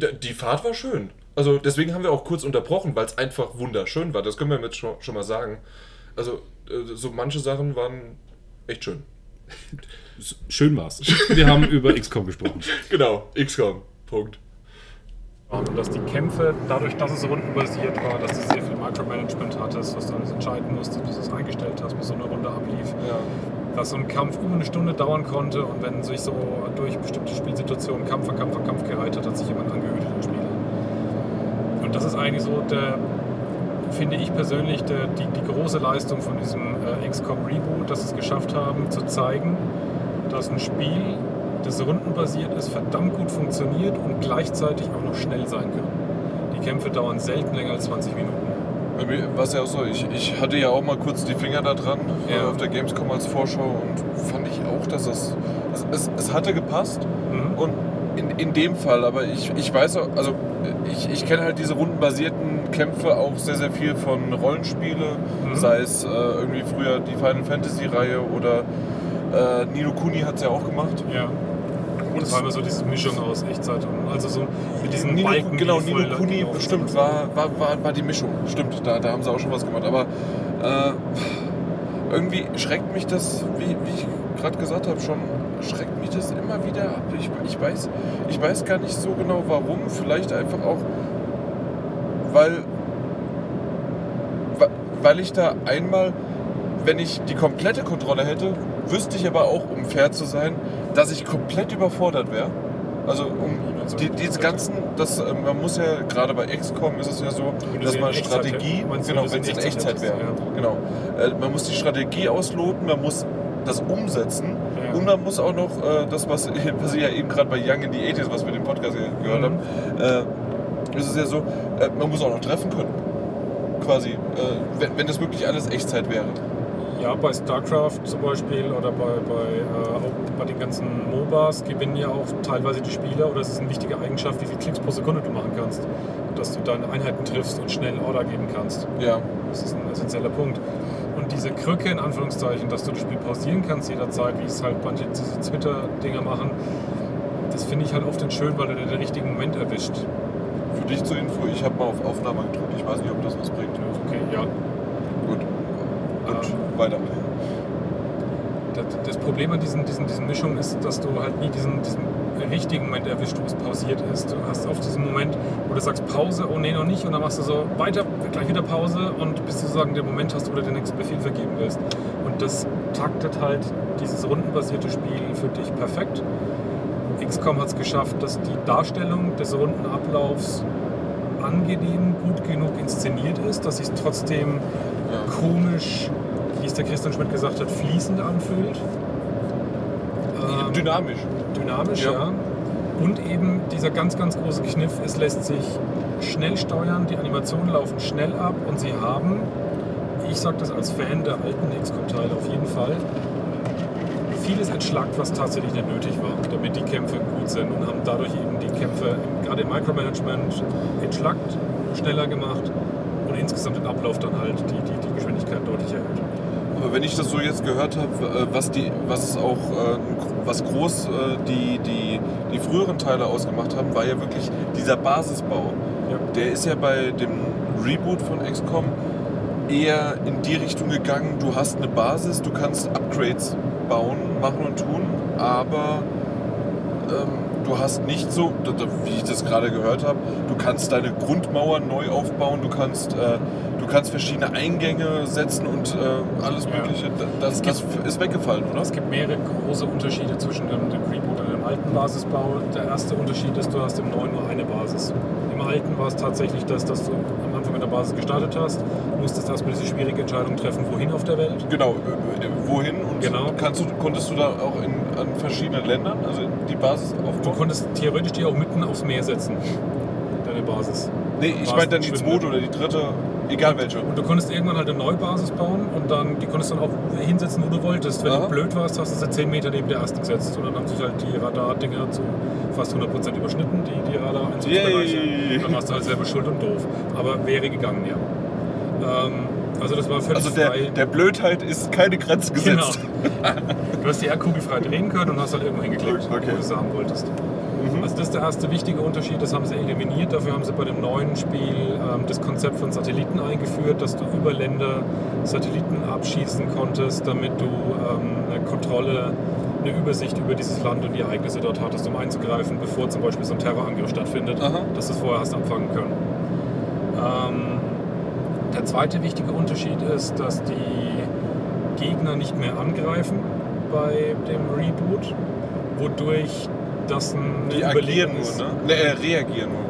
Äh, die Fahrt war schön. Also deswegen haben wir auch kurz unterbrochen, weil es einfach wunderschön war. Das können wir jetzt schon, schon mal sagen. Also äh, so manche Sachen waren echt schön. Schön war's. Wir haben über XCOM gesprochen. Genau, XCOM. Punkt. Und dass die Kämpfe, dadurch, dass es rundenbasiert war, dass du sehr viel Micromanagement hattest, dass du alles entscheiden musstest, bis du es eingestellt hast, bis so eine Runde ablief. Ja. Dass so ein Kampf über eine Stunde dauern konnte und wenn sich so durch bestimmte Spielsituationen Kampf für Kampf für Kampf gereiht hat, hat sich jemand in den Spiel. Und das ist eigentlich so der, finde ich persönlich, der, die, die große Leistung von diesem äh, XCOM Reboot, dass sie es geschafft haben, zu zeigen, dass ein Spiel das rundenbasiert ist, verdammt gut funktioniert und gleichzeitig auch noch schnell sein kann. Die Kämpfe dauern selten länger als 20 Minuten. Es ja auch so, ich, ich hatte ja auch mal kurz die Finger da dran Ja. äh, auf der Gamescom als Vorschau und fand ich auch, dass es, es, es, es hatte gepasst. Mhm. Und in, in dem Fall, aber ich, ich weiß auch, also ich, ich kenne halt diese rundenbasierten Kämpfe auch sehr, sehr viel von Rollenspiele, Mhm. sei es äh, irgendwie früher die Final Fantasy Reihe oder äh, Nino Kuni hat es ja auch gemacht. Ja. Und war immer so diese Mischung aus Echtzeit und also so mit diesen Nino, Balken, genau, die Nino Kuni, stimmt, war, war, war, war die Mischung. Stimmt, da, da haben sie auch schon was gemacht. Aber äh, irgendwie schreckt mich das, wie, wie ich gerade gesagt habe, schon schreckt mich das immer wieder ab. Ich, ich, weiß, ich weiß gar nicht so genau warum. Vielleicht einfach auch, weil, weil ich da einmal, wenn ich die komplette Kontrolle hätte, wüsste ich aber auch, um fair zu sein, dass ich komplett überfordert wäre. Also um die, diese ganzen, das, äh, man muss ja, gerade bei XCOM ist es ja so, dass man Strategie, genau, wenn es in Echtzeit Echtzeit wäre, hättest, genau. Äh, man muss die Strategie ausloten, man muss das umsetzen Ja. und man muss auch noch äh, das, was, was ich ja eben gerade bei Young in the 80s, was wir den Podcast gehört Mhm. haben, äh, ist es ja so, äh, man muss auch noch treffen können. Quasi, wenn, wenn das wirklich alles Echtzeit wäre. Ja, bei StarCraft zum Beispiel oder bei, bei, äh, bei den ganzen MOBAs gewinnen ja auch teilweise die Spieler oder es ist eine wichtige Eigenschaft, wie viele Klicks pro Sekunde du machen kannst. Dass du deine Einheiten triffst und schnell Order geben kannst. Ja. Das ist ein essentieller Punkt. Und diese Krücke in Anführungszeichen, dass du das Spiel pausieren kannst jederzeit, wie es halt manche diese Twitter-Dinger machen, das finde ich halt oft schön, weil du den richtigen Moment erwischt. Für dich zur Info, ich habe mal auf Aufnahme gedrückt. Ich weiß nicht, ob das was bringt. Okay, ja. Weiter. Das, das Problem an diesen, diesen, diesen Mischungen ist, dass du halt nie diesen, diesen richtigen Moment erwischt, wo es pausiert ist. Du hast oft diesen Moment, wo du sagst Pause, oh nee, noch nicht, und dann machst du so weiter, gleich wieder Pause und bis du sagen, den Moment hast, wo du den nächsten Befehl vergeben willst. Und das taktet halt dieses rundenbasierte Spiel für dich perfekt. XCOM hat es geschafft, dass die Darstellung des Rundenablaufs angenehm, gut genug inszeniert ist, dass sich es trotzdem komisch, es der Christian Schmidt gesagt hat, fließend anfühlt. Ähm, Dynamisch. dynamisch, Ja. ja. Und eben dieser ganz, ganz große Kniff, es lässt sich schnell steuern, die Animationen laufen schnell ab und sie haben, ich sage das als Fan der alten XCOM-Teile auf jeden Fall, vieles entschlackt, was tatsächlich nicht nötig war, damit die Kämpfe gut sind und haben dadurch eben die Kämpfe, gerade im Micromanagement, entschlackt, schneller gemacht und insgesamt den Ablauf dann halt die, die, die Geschwindigkeit deutlich erhöht. Aber wenn ich das so jetzt gehört habe, äh, was die, was auch, äh, was groß äh, die, die, die früheren Teile ausgemacht haben, war ja wirklich dieser Basisbau. Ja. Der ist ja bei dem Reboot von XCOM eher in die Richtung gegangen, du hast eine Basis, du kannst Upgrades bauen, machen und tun, aber ähm, du hast nicht so, wie ich das gerade gehört habe, du kannst deine Grundmauern neu aufbauen, du kannst, äh, du kannst verschiedene Eingänge setzen und äh, alles. Mögliche. Da- Das, das ist weggefallen, oder? Es gibt mehrere große Unterschiede zwischen dem, dem Reboot und dem alten Basisbau. Der erste Unterschied ist, du hast im neuen nur eine Basis. Im alten war es tatsächlich das, dass du am Anfang mit der Basis gestartet hast, musstest erstmal diese schwierige Entscheidung treffen, wohin auf der Welt. Genau, äh, äh, wohin und Genau. kannst du, konntest du da auch in, an verschiedenen Ländern, also die Basis Du aufbauen? konntest theoretisch die auch mitten aufs Meer setzen, deine Basis. Nee, ich meine dann die zweite oder die dritte, egal welche. Und du konntest irgendwann halt eine neue Basis bauen und dann, die konntest dann auch hinsetzen, wo du wolltest. Wenn Aha. du blöd warst, hast du sie 10 Meter neben der ersten gesetzt. Und dann haben sich halt die Radardinger zu fast 100% überschnitten, die, die. Yay. Dann warst du halt selber schuld und doof. Aber wäre gegangen, ja. Ähm, also das war völlig Also der, frei. der Blödheit ist keine Grenze genau. gesetzt. Du hast die R-Kugel frei drehen können und hast halt irgendwo hingeklickt, Okay. wo du sie haben wolltest. Mhm. Also das ist der erste wichtige Unterschied, das haben sie eliminiert. Dafür haben sie bei dem neuen Spiel ähm, das Konzept von Satelliten eingeführt, dass du über Länder Satelliten abschießen konntest, damit du ähm, eine Kontrolle, eine Übersicht über dieses Land und die Ereignisse dort hattest, um einzugreifen, bevor zum Beispiel so ein Terrorangriff stattfindet, Aha. dass du es vorher hast anfangen können. Ähm, der zweite wichtige Unterschied ist, dass die Gegner nicht mehr angreifen bei dem Reboot, wodurch das ein Die agieren nur, ne? ne äh, reagieren nur.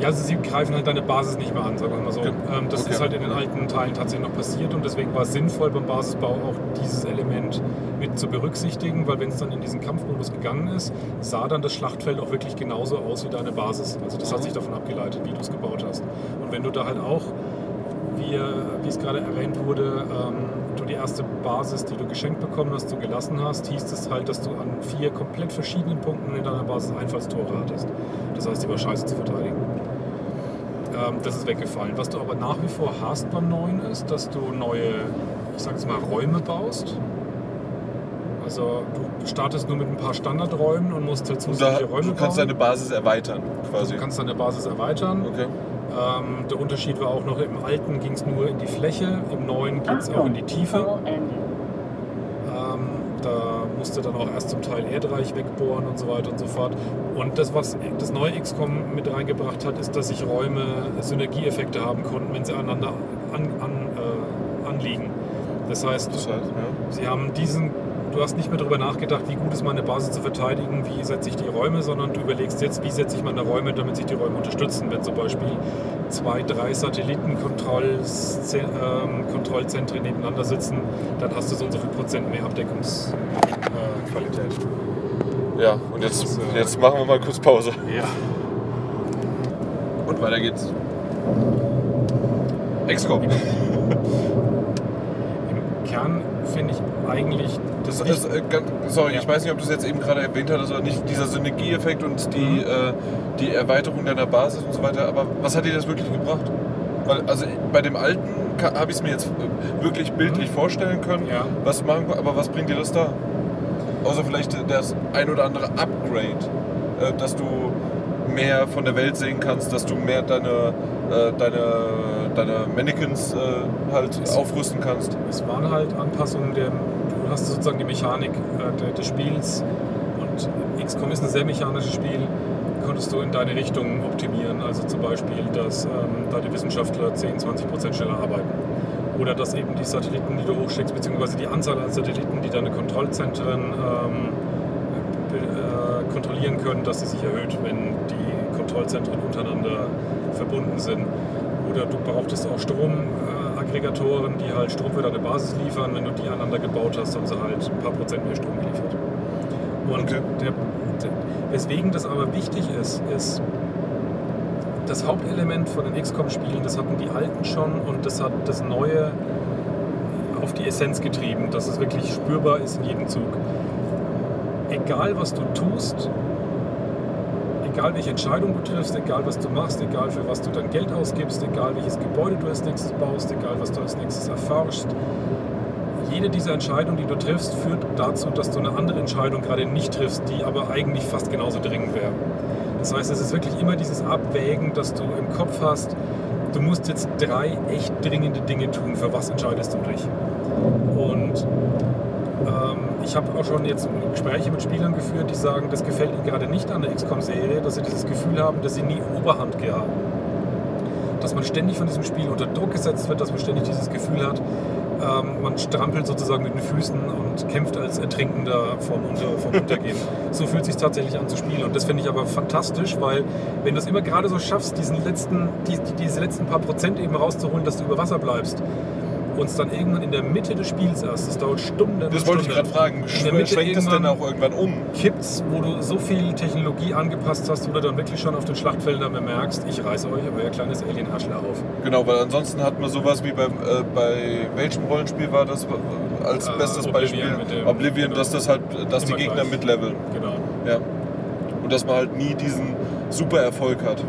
Ja, also sie greifen halt deine Basis nicht mehr an, sagen wir mal so. Okay. Ähm, das Okay. ist halt in den alten Teilen tatsächlich noch passiert und deswegen war es sinnvoll beim Basisbau auch dieses Element mit zu berücksichtigen, weil wenn es dann in diesen Kampfmodus gegangen ist, sah dann das Schlachtfeld auch wirklich genauso aus wie deine Basis. Also das hat sich davon abgeleitet, wie du es gebaut hast. Und wenn du da halt auch, wie, äh, wie es gerade erwähnt wurde, ähm, du die erste Basis, die du geschenkt bekommen hast, so gelassen hast, hieß es halt, dass du an vier komplett verschiedenen Punkten in deiner Basis Einfallstore hattest. Das heißt, die war scheiße zu verteidigen. Ähm, das ist weggefallen. Was du aber nach wie vor hast beim neuen ist, dass du neue, ich sag jetzt mal, Räume baust. Also du startest nur mit ein paar Standardräumen und musst halt zusätzliche Räume du kannst bauen. deine Basis erweitern, quasi. Du kannst deine Basis erweitern. okay. Ähm, der Unterschied war auch noch, im alten ging es nur in die Fläche, im neuen geht es auch in die Tiefe. Ähm, da musste dann auch erst zum Teil Erdreich wegbohren und so weiter und so fort. Und das, was das neue XCOM mit reingebracht hat, ist, dass sich Räume Synergieeffekte haben konnten, wenn sie aneinander an, an, äh, anliegen. Das heißt, Das heißt, ja. Sie haben diesen, du hast nicht mehr darüber nachgedacht, wie gut ist meine Basis zu verteidigen, wie setze ich die Räume, sondern du überlegst jetzt, wie setze ich meine Räume, damit sich die Räume unterstützen. Wenn zum Beispiel zwei, drei Satellitenkontrollzentren ähm, nebeneinander sitzen, dann hast du so und so viel Prozent mehr Abdeckungsqualität. Äh. Ja, und jetzt, ist, äh, jetzt machen wir mal kurz Pause. ja. Und weiter geht's. XCOM. Im Kern finde ich eigentlich nicht, ist, äh, sorry, Ja. ich weiß nicht, ob du es jetzt eben gerade erwähnt hattest oder nicht, dieser Synergieeffekt und die, Mhm. äh, die Erweiterung deiner Basis und so weiter, aber was hat dir das wirklich gebracht? Weil, also bei dem alten habe ich es mir jetzt äh, wirklich bildlich vorstellen können, Mhm. Ja. was machen, aber was bringt dir das da? Außer vielleicht das ein oder andere Upgrade, äh, dass du mehr von der Welt sehen kannst, dass du mehr deine, äh, deine, deine Mannequins äh, halt aufrüsten kannst. Es waren halt Anpassungen der. Du hast sozusagen die Mechanik äh, des Spiels und XCOM ist ein sehr mechanisches Spiel. Konntest du in deine Richtung optimieren. Also zum Beispiel, dass ähm, deine Wissenschaftler 10, 20 Prozent schneller arbeiten. Oder dass eben die Satelliten, die du hochschickst, beziehungsweise die Anzahl an Satelliten, die deine Kontrollzentren ähm, äh, kontrollieren können, dass sie sich erhöht, wenn die Kontrollzentren untereinander verbunden sind. Oder du brauchtest auch Stromaggregatoren, die halt Strom für deine Basis liefern. Wenn du die aneinander gebaut hast, haben sie halt ein paar Prozent mehr Strom geliefert. Und Okay. der, der, weswegen das aber wichtig ist, ist, das Hauptelement von den XCOM-Spielen, das hatten die alten schon und das hat das Neue auf die Essenz getrieben, dass es wirklich spürbar ist in jedem Zug. Egal was du tust, egal welche Entscheidung du triffst, egal was du machst, egal für was du dein Geld ausgibst, egal welches Gebäude du als nächstes baust, egal was du als nächstes erforschst, jede dieser Entscheidungen, die du triffst, führt dazu, dass du eine andere Entscheidung gerade nicht triffst, die aber eigentlich fast genauso dringend wäre. Das heißt, es ist wirklich immer dieses Abwägen, dass du im Kopf hast, du musst jetzt drei echt dringende Dinge tun, für was entscheidest du dich. Und ich habe auch schon jetzt Gespräche mit Spielern geführt, die sagen, das gefällt ihnen gerade nicht an der XCOM-Serie, dass sie dieses Gefühl haben, dass sie nie Oberhand haben. Dass man ständig von diesem Spiel unter Druck gesetzt wird, dass man ständig dieses Gefühl hat, ähm, man strampelt sozusagen mit den Füßen und kämpft als Ertrinkender vom, Unter, vom Untergehen. so fühlt es sich tatsächlich an zu spielen. Und das finde ich aber fantastisch, weil wenn du es immer gerade so schaffst, diesen letzten, die, die, diese letzten paar Prozent eben rauszuholen, dass du über Wasser bleibst, und es dann irgendwann in der Mitte des Spiels erst, das dauert Stunden Das und wollte ich Stunden, gerade fragen. In der Mitte Schwenkt es denn auch irgendwann um? kippt's, wo du so viel Technologie angepasst hast, wo du dann wirklich schon auf den Schlachtfeldern bemerkst, ich reiße euch euer kleines Alien-Arschler auf. Genau, weil ansonsten hat man sowas wie beim, äh, bei welchem Rollenspiel war das als Äh, bestes Oblivion Beispiel? dem- Oblivion, genau. dass das halt, dass die Gegner mitleveln. Genau. Ja. Und dass man halt nie diesen super Erfolg hat.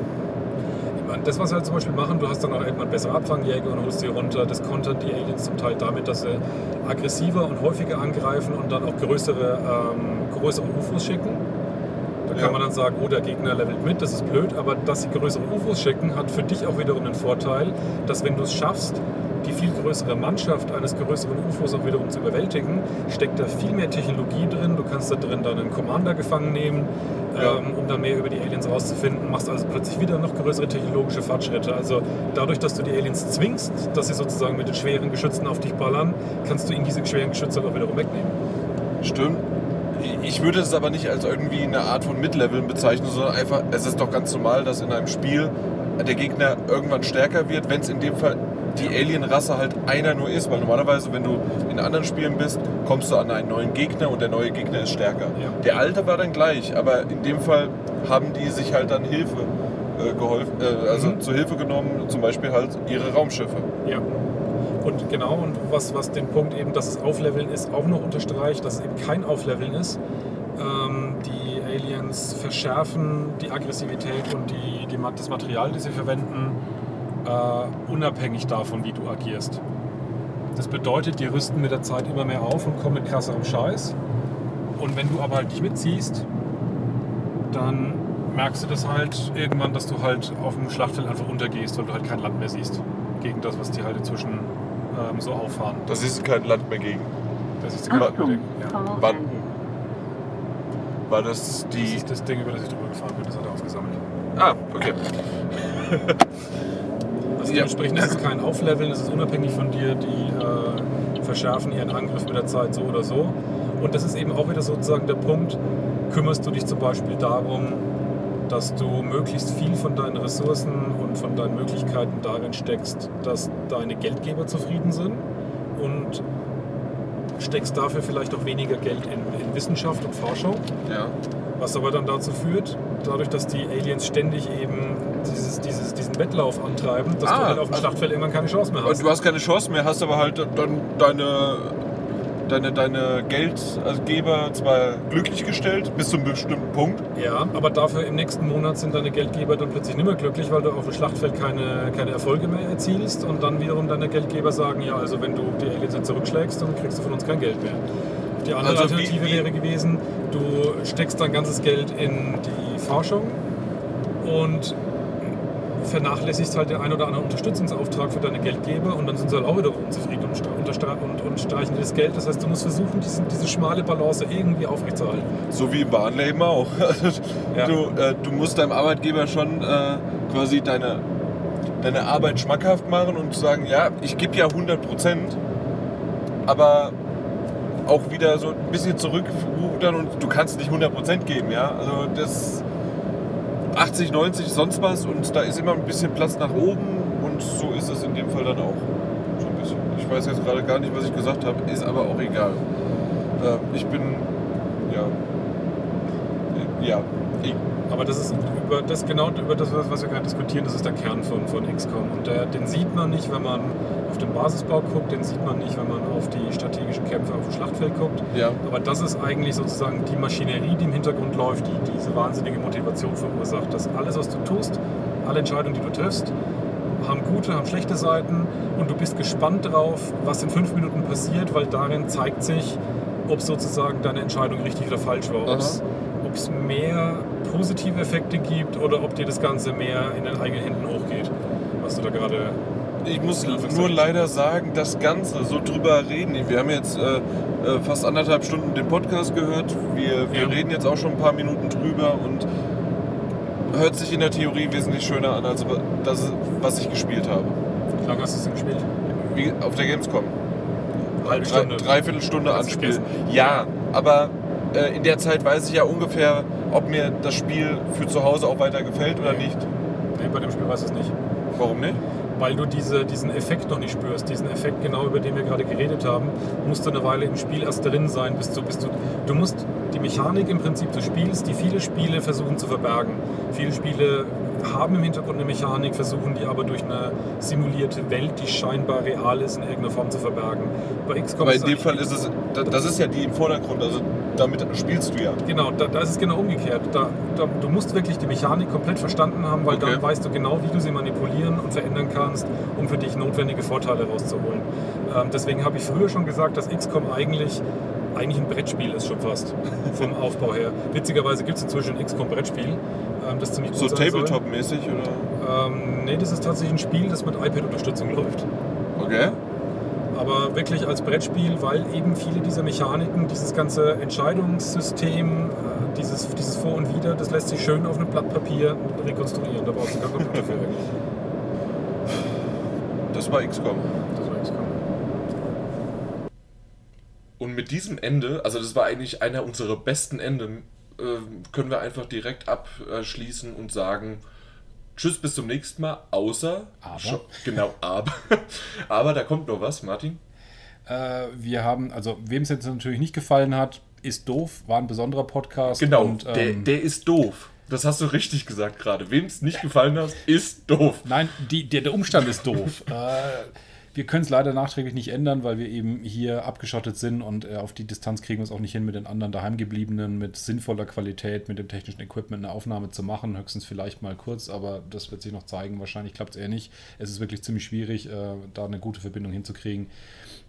Das, was sie halt zum Beispiel machen, du hast dann auch irgendwann bessere Abfangjäger und holst die runter. Das kontern die Aliens zum Teil damit, dass sie aggressiver und häufiger angreifen und dann auch größere, ähm, größere UFOs schicken. Da kann man dann sagen, oh, der Gegner levelt mit, das ist blöd, aber dass sie größere UFOs schicken, hat für dich auch wiederum den Vorteil, dass wenn du es schaffst, die viel größere Mannschaft eines größeren UFOs auch wiederum zu überwältigen, steckt da viel mehr Technologie drin. Du kannst da drin dann einen Commander gefangen nehmen, Ja. ähm, um dann mehr über die Aliens rauszufinden, machst also plötzlich wieder noch größere technologische Fortschritte. Also dadurch, dass du die Aliens zwingst, dass sie sozusagen mit den schweren Geschützen auf dich ballern, kannst du ihnen diese schweren Geschütze auch wiederum wegnehmen. Stimmt. Ich würde es aber nicht als irgendwie eine Art von Mid-Leveln bezeichnen, sondern einfach, es ist doch ganz normal, dass in einem Spiel der Gegner irgendwann stärker wird, wenn es in dem Fall die Alien-Rasse halt einer nur ist. Weil normalerweise, wenn du in anderen Spielen bist, kommst du an einen neuen Gegner und der neue Gegner ist stärker. Ja. Der alte war dann gleich, aber in dem Fall haben die sich halt dann Hilfe äh, geholfen, äh, also Mhm. zur Hilfe genommen, zum Beispiel halt ihre Raumschiffe. Ja. Und genau, und was, was den Punkt eben, dass es Aufleveln ist, auch noch unterstreicht, dass es eben kein Aufleveln ist. Ähm, die Aliens verschärfen die Aggressivität und die, die, das Material, das sie verwenden, äh, unabhängig davon, wie du agierst. Das bedeutet, die rüsten mit der Zeit immer mehr auf und kommen mit krasserem Scheiß. Und wenn du aber halt nicht mitziehst, dann merkst du das halt irgendwann, dass du halt auf dem Schlachtfeld einfach untergehst, weil du halt kein Land mehr siehst. Gegen das, was die halt inzwischen ähm, so auffahren. Das ist kein Land mehr gegen. Das ist, Achtung, ja. Call Wann? ended. War das das die. ist das Ding, über das ich drüber gefahren bin, das hat er aufgesammelt. Ah, okay. Also Ja. dementsprechend ist es kein Aufleveln, es ist unabhängig von dir, die äh, verschärfen ihren Angriff mit der Zeit so oder so. Und das ist eben auch wieder sozusagen der Punkt, kümmerst du dich zum Beispiel darum, dass du möglichst viel von deinen Ressourcen und von deinen Möglichkeiten darin steckst, dass deine Geldgeber zufrieden sind und steckst dafür vielleicht auch weniger Geld in, in Wissenschaft und Forschung. Ja. Was aber dann dazu führt, dadurch, dass die Aliens ständig eben dieses, dieses, diesen Wettlauf antreiben, dass Ah, du halt auf dem Schlachtfeld irgendwann keine Chance mehr Und hast. du hast keine Chance mehr, hast aber halt dann deine, deine, deine Geldgeber zwar glücklich gestellt, bis zu einem bestimmten Punkt. Ja, aber dafür im nächsten Monat sind deine Geldgeber dann plötzlich nicht mehr glücklich, weil du auf dem Schlachtfeld keine, keine Erfolge mehr erzielst und dann wiederum deine Geldgeber sagen, ja, also wenn du die Aliens jetzt zurückschlägst, dann kriegst du von uns kein Geld mehr. Die andere Also wie- Alternative wie- wäre gewesen, du steckst dein ganzes Geld in die Forschung und vernachlässigst halt den ein oder anderen Unterstützungsauftrag für deine Geldgeber und dann sind sie halt auch wieder unzufrieden und, und, streichen dir das Geld. Das heißt, du musst versuchen, diese, diese schmale Balance irgendwie aufrechtzuerhalten. So wie im wahren Leben auch. Ja. Du, äh, du musst deinem Arbeitgeber schon äh, quasi deine, deine Arbeit schmackhaft machen und sagen, ja, ich gebe ja 100 Prozent, aber auch wieder so ein bisschen zurückrudern und du kannst nicht 100 Prozent geben, ja. Also das 80, 90, sonst was und da ist immer ein bisschen Platz nach oben und so ist es in dem Fall dann auch. So ein bisschen. Ich weiß jetzt gerade gar nicht, was ich gesagt habe, ist aber auch egal. Äh, ich bin, ja, Äh, ja, Aber das ist über das genau über das, was wir gerade diskutieren, das ist der Kern von, von XCOM. Und der, den sieht man nicht, wenn man auf den Basisbau guckt, den sieht man nicht, wenn man auf die strategischen Kämpfe auf dem Schlachtfeld guckt. ja. Aber das ist eigentlich sozusagen die Maschinerie, die im Hintergrund läuft, die diese wahnsinnige Motivation verursacht. Dass alles, was du tust, alle Entscheidungen, die du triffst, haben gute, haben schlechte Seiten und du bist gespannt drauf, was in fünf Minuten passiert, weil darin zeigt sich, ob sozusagen deine Entscheidung richtig oder falsch war. Ob es- Ob es mehr positive Effekte gibt oder ob dir das Ganze mehr in den eigenen Händen hochgeht, was du da gerade Ich muss nur leider sagen, das Ganze, so drüber reden. Wir haben jetzt äh, äh, fast anderthalb Stunden den Podcast gehört. Wir, wir Ja. reden jetzt auch schon ein paar Minuten drüber und hört sich in der Theorie wesentlich schöner an, als das, was ich gespielt habe. Wie lange hast du es denn gespielt? Wie auf der Gamescom. Halbe Drei, Stunde. dreiviertel Stunde Hast Anspiel. vergessen. Ja, aber äh, in der Zeit weiß ich ja ungefähr, ob mir das Spiel für zu Hause auch weiter gefällt oder nicht. Nee, bei dem Spiel weiß ich es nicht. Warum nicht? Weil du diese, diesen Effekt noch nicht spürst. Diesen Effekt, genau über den wir gerade geredet haben, musst du eine Weile im Spiel erst drin sein, bis du, bis du. Du musst die Mechanik im Prinzip des Spiels, die viele Spiele versuchen zu verbergen. Viele Spiele haben im Hintergrund eine Mechanik, versuchen die aber durch eine simulierte Welt, die scheinbar real ist, in irgendeiner Form zu verbergen. Bei XCOM Aber in dem Fall ist es, da- das ist ja die im Vordergrund, also damit spielst du ja. Genau, da, da ist es genau umgekehrt. Da, da, du musst wirklich die Mechanik komplett verstanden haben, weil Okay. dann weißt du genau, wie du sie manipulieren und verändern kannst, um für dich notwendige Vorteile rauszuholen. Ähm, deswegen habe ich früher schon gesagt, dass XCOM eigentlich, eigentlich ein Brettspiel ist, schon fast, vom Aufbau her. Witzigerweise gibt es inzwischen ein XCOM-Brettspiel, ähm, das ziemlich gut So. Tabletop-mäßig oder? Ähm, nee, das ist tatsächlich ein Spiel, das mit iPad-Unterstützung läuft. Okay. Aber wirklich als Brettspiel, weil eben viele dieser Mechaniken, dieses ganze Entscheidungssystem, äh, dieses, dieses Vor und Wider, das lässt sich schön auf einem Blatt Papier rekonstruieren. Da brauchst du gar keinen Computer für eigentlich. Das war XCOM. Das war XCOM. Und mit diesem Ende, also das war eigentlich einer unserer besten Enden, äh, können wir einfach direkt abschließen und sagen, Tschüss, bis zum nächsten Mal. Außer. Aber? Scho- Genau, aber. aber da kommt noch was, Martin. Äh, wir haben, also wem es jetzt natürlich nicht gefallen hat, ist doof, war ein besonderer Podcast. Genau, Und, der, ähm, der ist doof. Das hast du richtig gesagt gerade. Wem es nicht gefallen hat, ist doof. Nein, die, der, der Umstand ist doof. äh, wir können es leider nachträglich nicht ändern, weil wir eben hier abgeschottet sind und äh, auf die Distanz kriegen wir es auch nicht hin, mit den anderen daheimgebliebenen, mit sinnvoller Qualität, mit dem technischen Equipment eine Aufnahme zu machen. Höchstens vielleicht mal kurz, aber das wird sich noch zeigen. Wahrscheinlich klappt es eher nicht. Es ist wirklich ziemlich schwierig, äh, da eine gute Verbindung hinzukriegen.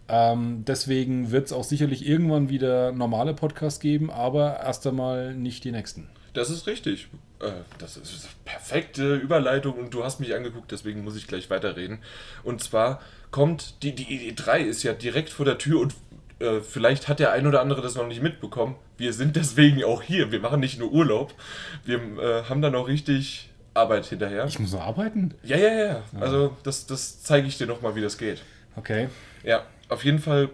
Ähm, deswegen wird es auch sicherlich irgendwann wieder normale Podcasts geben, aber erst einmal nicht die nächsten. Das ist richtig. Äh, Das ist eine perfekte Überleitung und du hast mich angeguckt, deswegen muss ich gleich weiterreden. Und zwar kommt, die, die E3 ist ja direkt vor der Tür und äh, vielleicht hat der ein oder andere das noch nicht mitbekommen. Wir sind deswegen auch hier. Wir machen nicht nur Urlaub, wir äh, haben dann auch richtig Arbeit hinterher. Ich muss noch arbeiten? Ja, ja, ja. Also das, das zeige ich dir nochmal, wie das geht. Okay. Ja, auf jeden Fall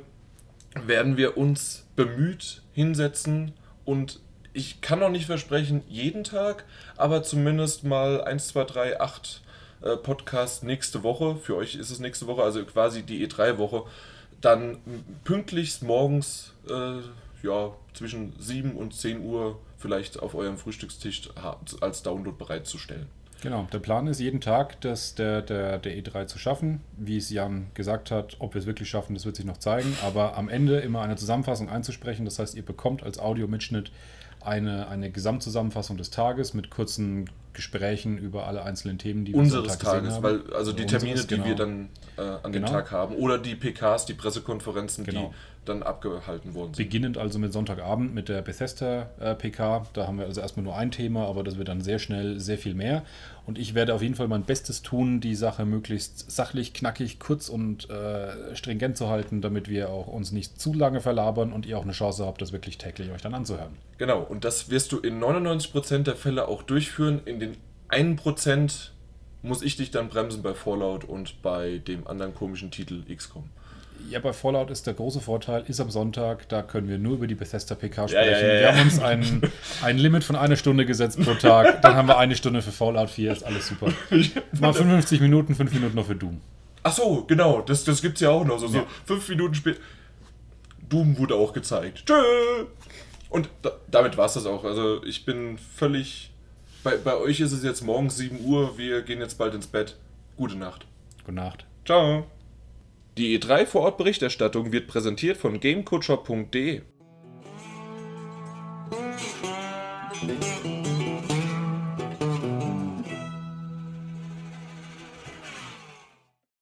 werden wir uns bemüht hinsetzen und ich kann noch nicht versprechen, jeden Tag, aber zumindest mal 1, 2, 3, 8 äh, Podcasts nächste Woche. Für euch ist es nächste Woche, also quasi die E3-Woche. Dann pünktlichst morgens, äh, ja, zwischen 7 und 10 Uhr vielleicht auf eurem Frühstückstisch als Download bereitzustellen. Genau, der Plan ist jeden Tag, das der, der, der E3 zu schaffen. Wie es Jan gesagt hat, ob wir es wirklich schaffen, das wird sich noch zeigen. Aber am Ende immer eine Zusammenfassung einzusprechen. Das heißt, ihr bekommt als Audiomitschnitt eine, eine Gesamtzusammenfassung des Tages mit kurzen Gesprächen über alle einzelnen Themen, die wir unseres Tag Tages, haben. weil also die Unseres, Termine, die genau. wir dann äh, an dem Genau. Tag haben oder die PKs, die Pressekonferenzen, Genau. die dann abgehalten worden sind. Beginnend also mit Sonntagabend mit der Bethesda äh, PK. Da haben wir also erstmal nur ein Thema, aber das wird dann sehr schnell sehr viel mehr. Und ich werde auf jeden Fall mein Bestes tun, die Sache möglichst sachlich, knackig, kurz und äh, stringent zu halten, damit wir auch uns nicht zu lange verlabern und ihr auch eine Chance habt, das wirklich täglich euch dann anzuhören. Genau, und das wirst du in 99% der Fälle auch durchführen. In den 1% muss ich dich dann bremsen bei Fallout und bei dem anderen komischen Titel XCOM. Ja, bei Fallout ist der große Vorteil, ist am Sonntag, da können wir nur über die Bethesda PK sprechen. ja, ja, Wir ja. haben uns ein, ein Limit von einer Stunde gesetzt pro Tag. Dann haben wir eine Stunde für Fallout 4, ist alles super. Mal 55 Minuten, 5 Minuten noch für Doom. Ach so, genau, das, das gibt's ja auch noch. So, so fünf Minuten später. Doom wurde auch gezeigt. Tschö! Und da, damit war's das auch. Also ich bin völlig. Bei, bei euch ist es jetzt morgens 7 Uhr, wir gehen jetzt bald ins Bett. Gute Nacht. Gute Nacht. Ciao. Die E3 vor Ort Berichterstattung wird präsentiert von gamekutscher.de.